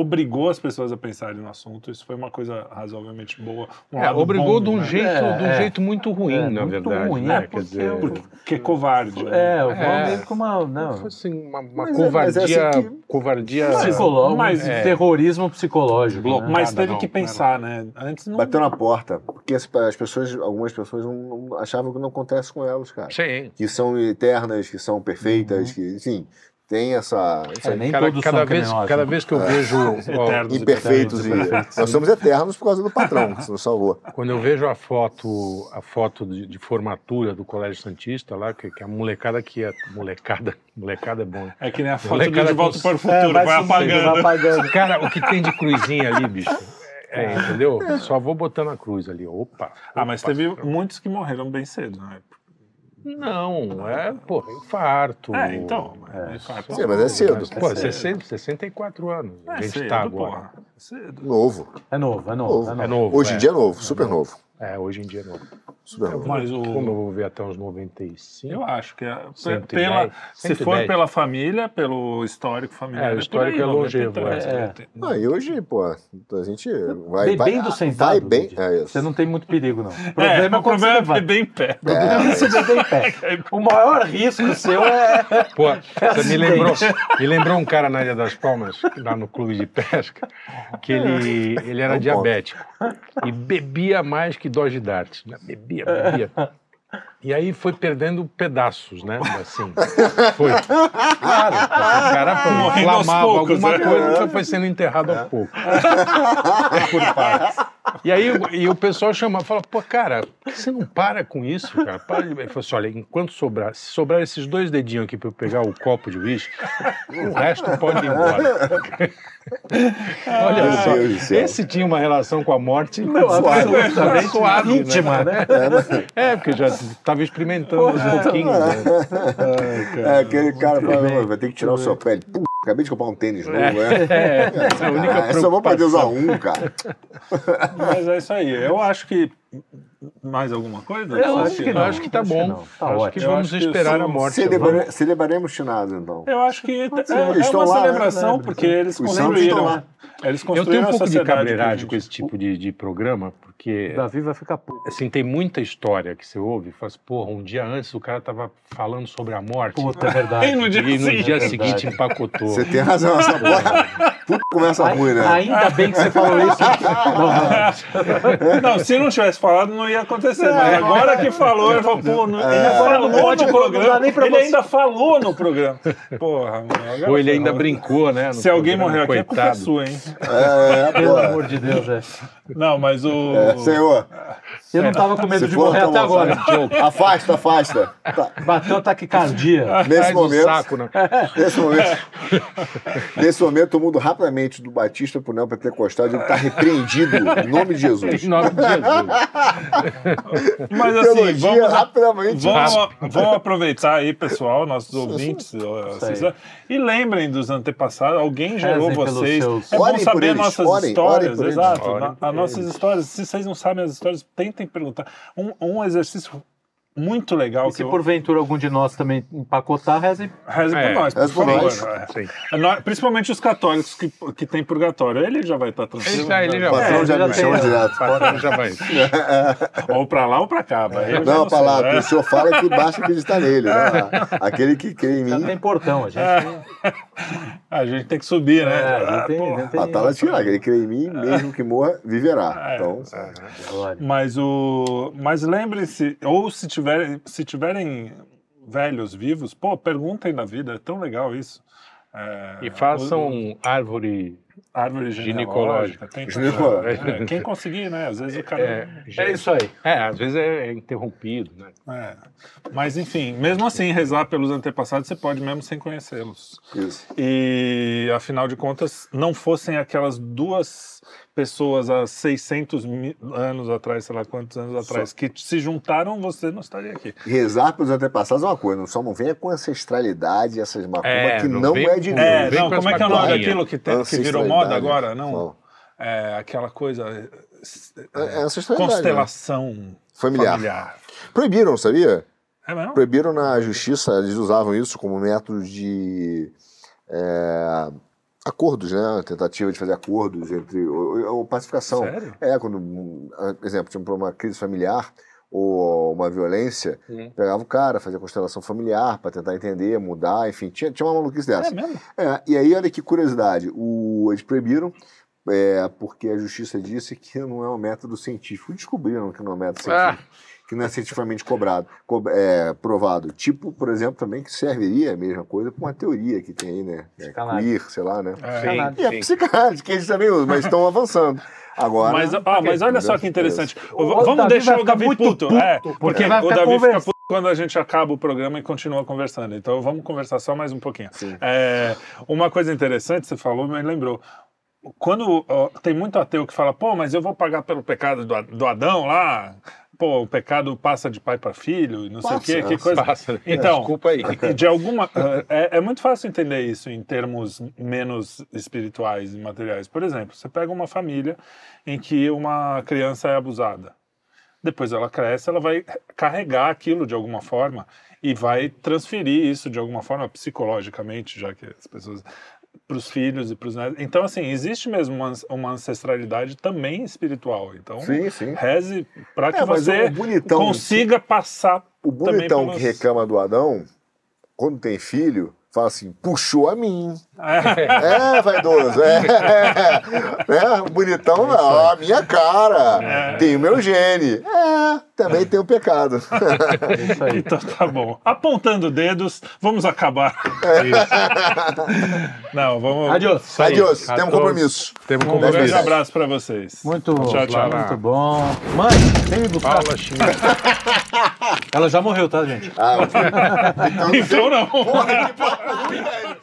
Speaker 3: obrigou as pessoas a pensarem no assunto. Isso foi uma coisa razoavelmente boa. Um
Speaker 2: É, obrigou
Speaker 3: bom,
Speaker 2: de um,
Speaker 3: né?
Speaker 2: jeito,
Speaker 1: É,
Speaker 2: de um
Speaker 1: é.
Speaker 2: jeito muito ruim,
Speaker 1: É,
Speaker 2: na
Speaker 1: muito
Speaker 2: verdade.
Speaker 1: ruim,
Speaker 2: né?
Speaker 1: é, porque
Speaker 2: dizer,
Speaker 3: Porque é covarde. né?
Speaker 1: É, eu vou
Speaker 2: É.
Speaker 1: meio com uma. Não,
Speaker 2: foi assim, uma, uma
Speaker 4: Mas é-
Speaker 2: covardia,
Speaker 4: mas é assim que-
Speaker 2: covardia
Speaker 1: psicológico,
Speaker 3: mas-
Speaker 2: é.
Speaker 1: terrorismo psicológico. Né?
Speaker 3: Mas
Speaker 2: Nada,
Speaker 3: teve
Speaker 2: não,
Speaker 3: que
Speaker 2: não
Speaker 3: pensar, né? Antes não.
Speaker 4: Bateu na porta. Porque as, as pessoas, algumas pessoas não, não achavam que não acontece com elas, cara.
Speaker 2: Sim.
Speaker 4: Que são eternas, que são perfeitas, que, enfim, tem essa.
Speaker 1: É, nem
Speaker 2: Cada,
Speaker 1: todos
Speaker 2: cada
Speaker 1: são
Speaker 2: vez, cada vez que eu vejo, ó,
Speaker 3: Eternos e
Speaker 4: imperfeitos e. Nós somos eternos por causa do patrão, que nos salvou.
Speaker 2: quando eu vejo a foto, a foto de, de formatura do Colégio Santista lá, que, que a molecada que é molecada, molecada é bom. né?
Speaker 3: É que nem a foto do
Speaker 2: Molecada
Speaker 3: De Volta
Speaker 2: com-
Speaker 3: para o
Speaker 1: É,
Speaker 3: Futuro, vai,
Speaker 1: sumindo,
Speaker 3: apagando.
Speaker 1: vai apagando.
Speaker 2: Cara, o que tem de cruzinha ali, bicho? É, entendeu? Só vou botando a cruz ali. Opa.
Speaker 3: Ah, mas teve muitos que morreram bem cedo, né?
Speaker 2: Não, é, porra, infarto.
Speaker 3: É, então. É, fato.
Speaker 4: Sim, mas é cedo.
Speaker 2: Pô, 60, 64 anos. a
Speaker 3: É
Speaker 2: gente
Speaker 3: cedo,
Speaker 2: tá agora.
Speaker 3: É cedo.
Speaker 4: Novo.
Speaker 1: É novo, é novo.
Speaker 4: Novo.
Speaker 1: É novo.
Speaker 2: É.
Speaker 4: Hoje em
Speaker 2: é.
Speaker 4: dia é novo, super novo.
Speaker 2: É, hoje em dia é.
Speaker 4: Super novo.
Speaker 3: Mas o.
Speaker 2: Como eu vou ver até uns 95?
Speaker 3: Eu acho que é, pe-
Speaker 2: 110,
Speaker 3: pela, se for
Speaker 2: 110.
Speaker 3: pela família, pelo histórico familiar.
Speaker 2: É, o
Speaker 3: por
Speaker 2: histórico
Speaker 3: aí,
Speaker 2: é longevo,
Speaker 3: 93,
Speaker 1: é.
Speaker 3: 90.
Speaker 4: Ah, e hoje, pô, a gente vai.
Speaker 1: Bebendo
Speaker 4: vai,
Speaker 1: sentado.
Speaker 4: Vai bem. É isso.
Speaker 1: Você não tem muito perigo, não. O
Speaker 3: É,
Speaker 1: problema é,
Speaker 3: o
Speaker 1: quando
Speaker 3: problema
Speaker 1: você
Speaker 3: é
Speaker 1: levanta.
Speaker 3: beber em pé.
Speaker 1: O problema é você beber em pé. O maior risco seu é.
Speaker 2: Pô, você me lembrou, me lembrou um cara na Ilha das Palmas, lá no clube de pesca, que ele, ele era diabético e bebia mais que Dodge Dart. Bebia, bebia. E aí foi perdendo pedaços, né? Assim. Foi. Claro, o cara inflamava alguma
Speaker 3: né?
Speaker 2: coisa foi sendo enterrado aos poucos. Por partes. E aí o- e o pessoal chamava, fala, pô, cara, por que você não para com isso, cara? Para de... Ele falou assim, olha, enquanto sobrar, se sobrar esses dois dedinhos aqui para eu pegar o copo de uísque, o resto pode ir embora. Olha
Speaker 4: Meu
Speaker 2: só,
Speaker 4: Deus
Speaker 2: esse tinha uma relação com a morte
Speaker 1: absolutamente
Speaker 2: suave, né?
Speaker 1: íntima, né?
Speaker 2: É, porque já estava experimentando um pouquinho. Né?
Speaker 4: É, aquele cara fala, vai ter que tirar o seu pé. Acabei de comprar um tênis novo, né?
Speaker 2: É, essa é a única
Speaker 4: Ah, só vou poder usar um, cara.
Speaker 3: Mas é isso aí. Eu acho que. Mais alguma coisa?
Speaker 1: Eu acho que
Speaker 2: Eu
Speaker 1: não.
Speaker 2: acho que tá
Speaker 1: Acho
Speaker 2: bom.
Speaker 1: Tá
Speaker 2: acho
Speaker 1: ótimo.
Speaker 2: que
Speaker 3: Eu
Speaker 2: vamos
Speaker 3: acho que
Speaker 2: esperar
Speaker 3: eu
Speaker 2: a morte.
Speaker 4: Celebra- Celebraremos chinado, então.
Speaker 3: Eu acho que é, é
Speaker 4: estão
Speaker 3: uma
Speaker 4: lá, né?
Speaker 3: celebração,
Speaker 1: Lembra.
Speaker 3: porque eles
Speaker 4: Os
Speaker 3: construíram. Eles
Speaker 2: Eu
Speaker 3: construíram
Speaker 2: tenho um pouco de
Speaker 3: gente-
Speaker 2: com esse tipo de, de programa, porque
Speaker 1: Davi vai ficar puto.
Speaker 2: assim, tem muita história que você ouve e fala assim, porra, um dia antes o cara tava falando sobre a morte
Speaker 1: Puta, é verdade.
Speaker 3: E no dia
Speaker 2: e no
Speaker 3: seguinte-
Speaker 2: dia
Speaker 1: É
Speaker 2: seguinte empacotou.
Speaker 4: Você tem razão, essa porra. Puta, começa
Speaker 1: Ai-
Speaker 4: ruim, né?
Speaker 1: Ainda bem que você falou isso. Não,
Speaker 3: se não tivesse falado, não ia acontecer. Mas agora que falou, ele falou, pô, não, ele
Speaker 1: É. Não
Speaker 3: falou no
Speaker 1: não dá
Speaker 3: programa. Ele
Speaker 1: você.
Speaker 3: ainda falou no programa. Porra, mano.
Speaker 2: Ou ele ainda brincou, né? no
Speaker 3: Se alguém
Speaker 2: programa,
Speaker 3: morreu aqui, a culpa é
Speaker 2: coitado.
Speaker 3: sua, hein?
Speaker 4: É, é,
Speaker 1: pelo
Speaker 4: porra.
Speaker 1: amor de Deus, é.
Speaker 3: Não, mas o.
Speaker 4: Senhor,
Speaker 1: Eu não tava com medo
Speaker 4: se
Speaker 1: de
Speaker 4: for,
Speaker 1: morrer
Speaker 4: tá
Speaker 1: até agora.
Speaker 4: afasta, afasta. Tá.
Speaker 1: Bateu a taquicardia.
Speaker 4: Nesse momento,
Speaker 2: saco, né?
Speaker 4: nesse momento, nesse momento, eu mudo rapidamente do Batista pro Neopentecostal e digo que tá repreendido em nome de Jesus.
Speaker 2: Em nome de Jesus.
Speaker 3: Mas assim,
Speaker 4: Teologia
Speaker 3: vamos,
Speaker 4: rapidamente.
Speaker 3: vamos, vamos aproveitar aí, pessoal, nossos ouvintes, vocês- e lembrem dos antepassados. Alguém gerou vocês.
Speaker 1: seus-
Speaker 3: É bom
Speaker 4: Orem
Speaker 3: saber nossas
Speaker 4: orem,
Speaker 3: histórias, exato.
Speaker 2: Orem
Speaker 3: na-
Speaker 2: por
Speaker 3: as nossas histórias. Se vocês não sabem as histórias, tentem perguntar. Um, um exercício muito legal
Speaker 1: E
Speaker 3: que
Speaker 1: se
Speaker 3: eu
Speaker 1: porventura algum de nós também empacotar, rezem.
Speaker 3: Reze
Speaker 2: É,
Speaker 3: por nós, por
Speaker 4: reze por
Speaker 3: favor.
Speaker 4: nós.
Speaker 3: É. É, Principalmente os católicos que, que têm purgatório. Ele já vai estar
Speaker 2: Ele
Speaker 3: tranquilo.
Speaker 2: já, ele já
Speaker 4: patrão
Speaker 1: É,
Speaker 4: já
Speaker 1: já
Speaker 4: me
Speaker 1: tem-
Speaker 4: chama direto.
Speaker 2: Patrão já vai.
Speaker 3: Ou pra lá ou pra cá. já
Speaker 4: Não, pra lá,
Speaker 3: né?
Speaker 4: o senhor fala que basta acreditar nele. né? Aquele que crê em
Speaker 1: Já
Speaker 4: mim,
Speaker 1: tem portão, a gente.
Speaker 3: A gente tem que subir, né?
Speaker 1: É,
Speaker 3: Ah,
Speaker 1: não tem,
Speaker 3: porra.
Speaker 1: não tem.
Speaker 4: batalha que crê em mim, mesmo que morra, viverá.
Speaker 3: É,
Speaker 4: Então.
Speaker 3: Mas o, mas lembrem-se, ou se tiverem, se tiverem velhos vivos, pô, perguntem da vida, é tão legal isso. É,
Speaker 2: E façam
Speaker 3: o-
Speaker 2: árvore.
Speaker 3: árvore
Speaker 2: ginecológica.
Speaker 3: ginecológica. Tem
Speaker 4: Ginecológica.
Speaker 3: é, quem conseguir, né? Às vezes o cara.
Speaker 2: É,
Speaker 1: É isso aí.
Speaker 2: É, às vezes é interrompido, né?
Speaker 3: É. Mas enfim, mesmo assim, rezar pelos antepassados você pode mesmo sem conhecê-los.
Speaker 4: isso.
Speaker 3: E afinal de contas, não fossem aquelas duas pessoas há 600 mil anos atrás, sei lá quantos anos atrás, que se juntaram, você não estaria aqui.
Speaker 4: Rezar pelos antepassados é uma coisa, só não venha com ancestralidade, essas macumbas
Speaker 2: É,
Speaker 4: que
Speaker 2: não
Speaker 4: não,
Speaker 2: vem
Speaker 4: é de
Speaker 2: com-
Speaker 4: Deus.
Speaker 3: É,
Speaker 2: vem
Speaker 3: não,
Speaker 2: com
Speaker 3: como é que é o nome daquilo que, tem, que virou moda agora? Não.
Speaker 4: Não.
Speaker 3: É aquela coisa. é,
Speaker 4: É, é ancestralidade,
Speaker 3: constelação
Speaker 4: Familiar.
Speaker 3: familiar.
Speaker 4: Proibiram, sabia?
Speaker 3: É mesmo?
Speaker 4: Proibiram na justiça, eles usavam isso como método de é, acordos, né? Tentativa de fazer acordos entre. Ou, ou pacificação.
Speaker 2: Sério?
Speaker 4: É, quando, por exemplo, tinha uma crise familiar ou uma violência,
Speaker 2: Hum.
Speaker 4: pegava o cara, fazia constelação familiar para tentar entender, mudar, enfim, tinha, tinha uma maluquice dessa.
Speaker 3: É mesmo?
Speaker 4: É, e aí, olha que curiosidade, o, eles proibiram é, porque a justiça disse que não é um método científico. Descobriram que não é um método
Speaker 2: Ah.
Speaker 4: Que não é cientificamente cobrado, co- é, provado. Tipo, por exemplo, também que serviria a mesma coisa para uma teoria que tem aí, né? É,
Speaker 1: Psicanálise.
Speaker 4: queer, sei lá, né?
Speaker 2: Sim,
Speaker 4: E a
Speaker 2: sim.
Speaker 4: psicanálise, que eles também usam, mas estão avançando. Agora.
Speaker 3: Mas, ah, mas olha só que interessante.
Speaker 1: O
Speaker 3: Vamos
Speaker 1: Davi
Speaker 3: deixar o Davi puto.
Speaker 1: puto,
Speaker 3: é,
Speaker 1: porque
Speaker 3: porque
Speaker 1: vai
Speaker 3: o Davi fica puto quando a gente acaba o programa e continua conversando. Então vamos conversar só mais um pouquinho. É, uma coisa interessante, você falou, me lembrou. Quando ó, tem muito ateu que fala, pô, mas eu vou pagar pelo pecado do, do Adão lá, pô, o pecado passa de pai para filho, e não sei o quê,
Speaker 4: Passa,
Speaker 3: que coisa.
Speaker 2: Passa?
Speaker 3: Então,
Speaker 2: Desculpa aí.
Speaker 3: de alguma é, é muito fácil entender isso em termos menos espirituais e materiais. Por exemplo, você pega uma família em que uma criança é abusada. Depois ela cresce, ela vai carregar aquilo de alguma forma e vai transferir isso de alguma forma psicologicamente, já que as pessoas para os filhos e para os netos. Então, assim, existe mesmo uma, uma ancestralidade também espiritual. Então,
Speaker 4: Sim, sim.
Speaker 3: reze para que
Speaker 4: É,
Speaker 3: você
Speaker 4: o bonitão-
Speaker 3: consiga passar
Speaker 4: O bonitão que reclama do Adão, quando tem filho, fala assim, puxou a mim. É, vaidoso. É, é. O bonitão, ó, a minha cara. Tem o meu gene. É, também tem o pecado.
Speaker 1: Isso aí.
Speaker 3: Então tá bom. Apontando dedos, vamos acabar. Não, vamos.
Speaker 1: Adiós.
Speaker 4: Adiós, temos
Speaker 2: todos.
Speaker 4: compromisso.
Speaker 2: Temos
Speaker 3: Um
Speaker 2: compromisso.
Speaker 3: grande
Speaker 4: vezes.
Speaker 3: abraço pra vocês.
Speaker 1: Muito,
Speaker 3: Tchau, tchau.
Speaker 1: muito bom. Mãe, me buscar.
Speaker 2: Paula.
Speaker 1: Ela já morreu, tá, gente?
Speaker 4: Ah,
Speaker 3: Então não.
Speaker 4: porra, que ruim, velho.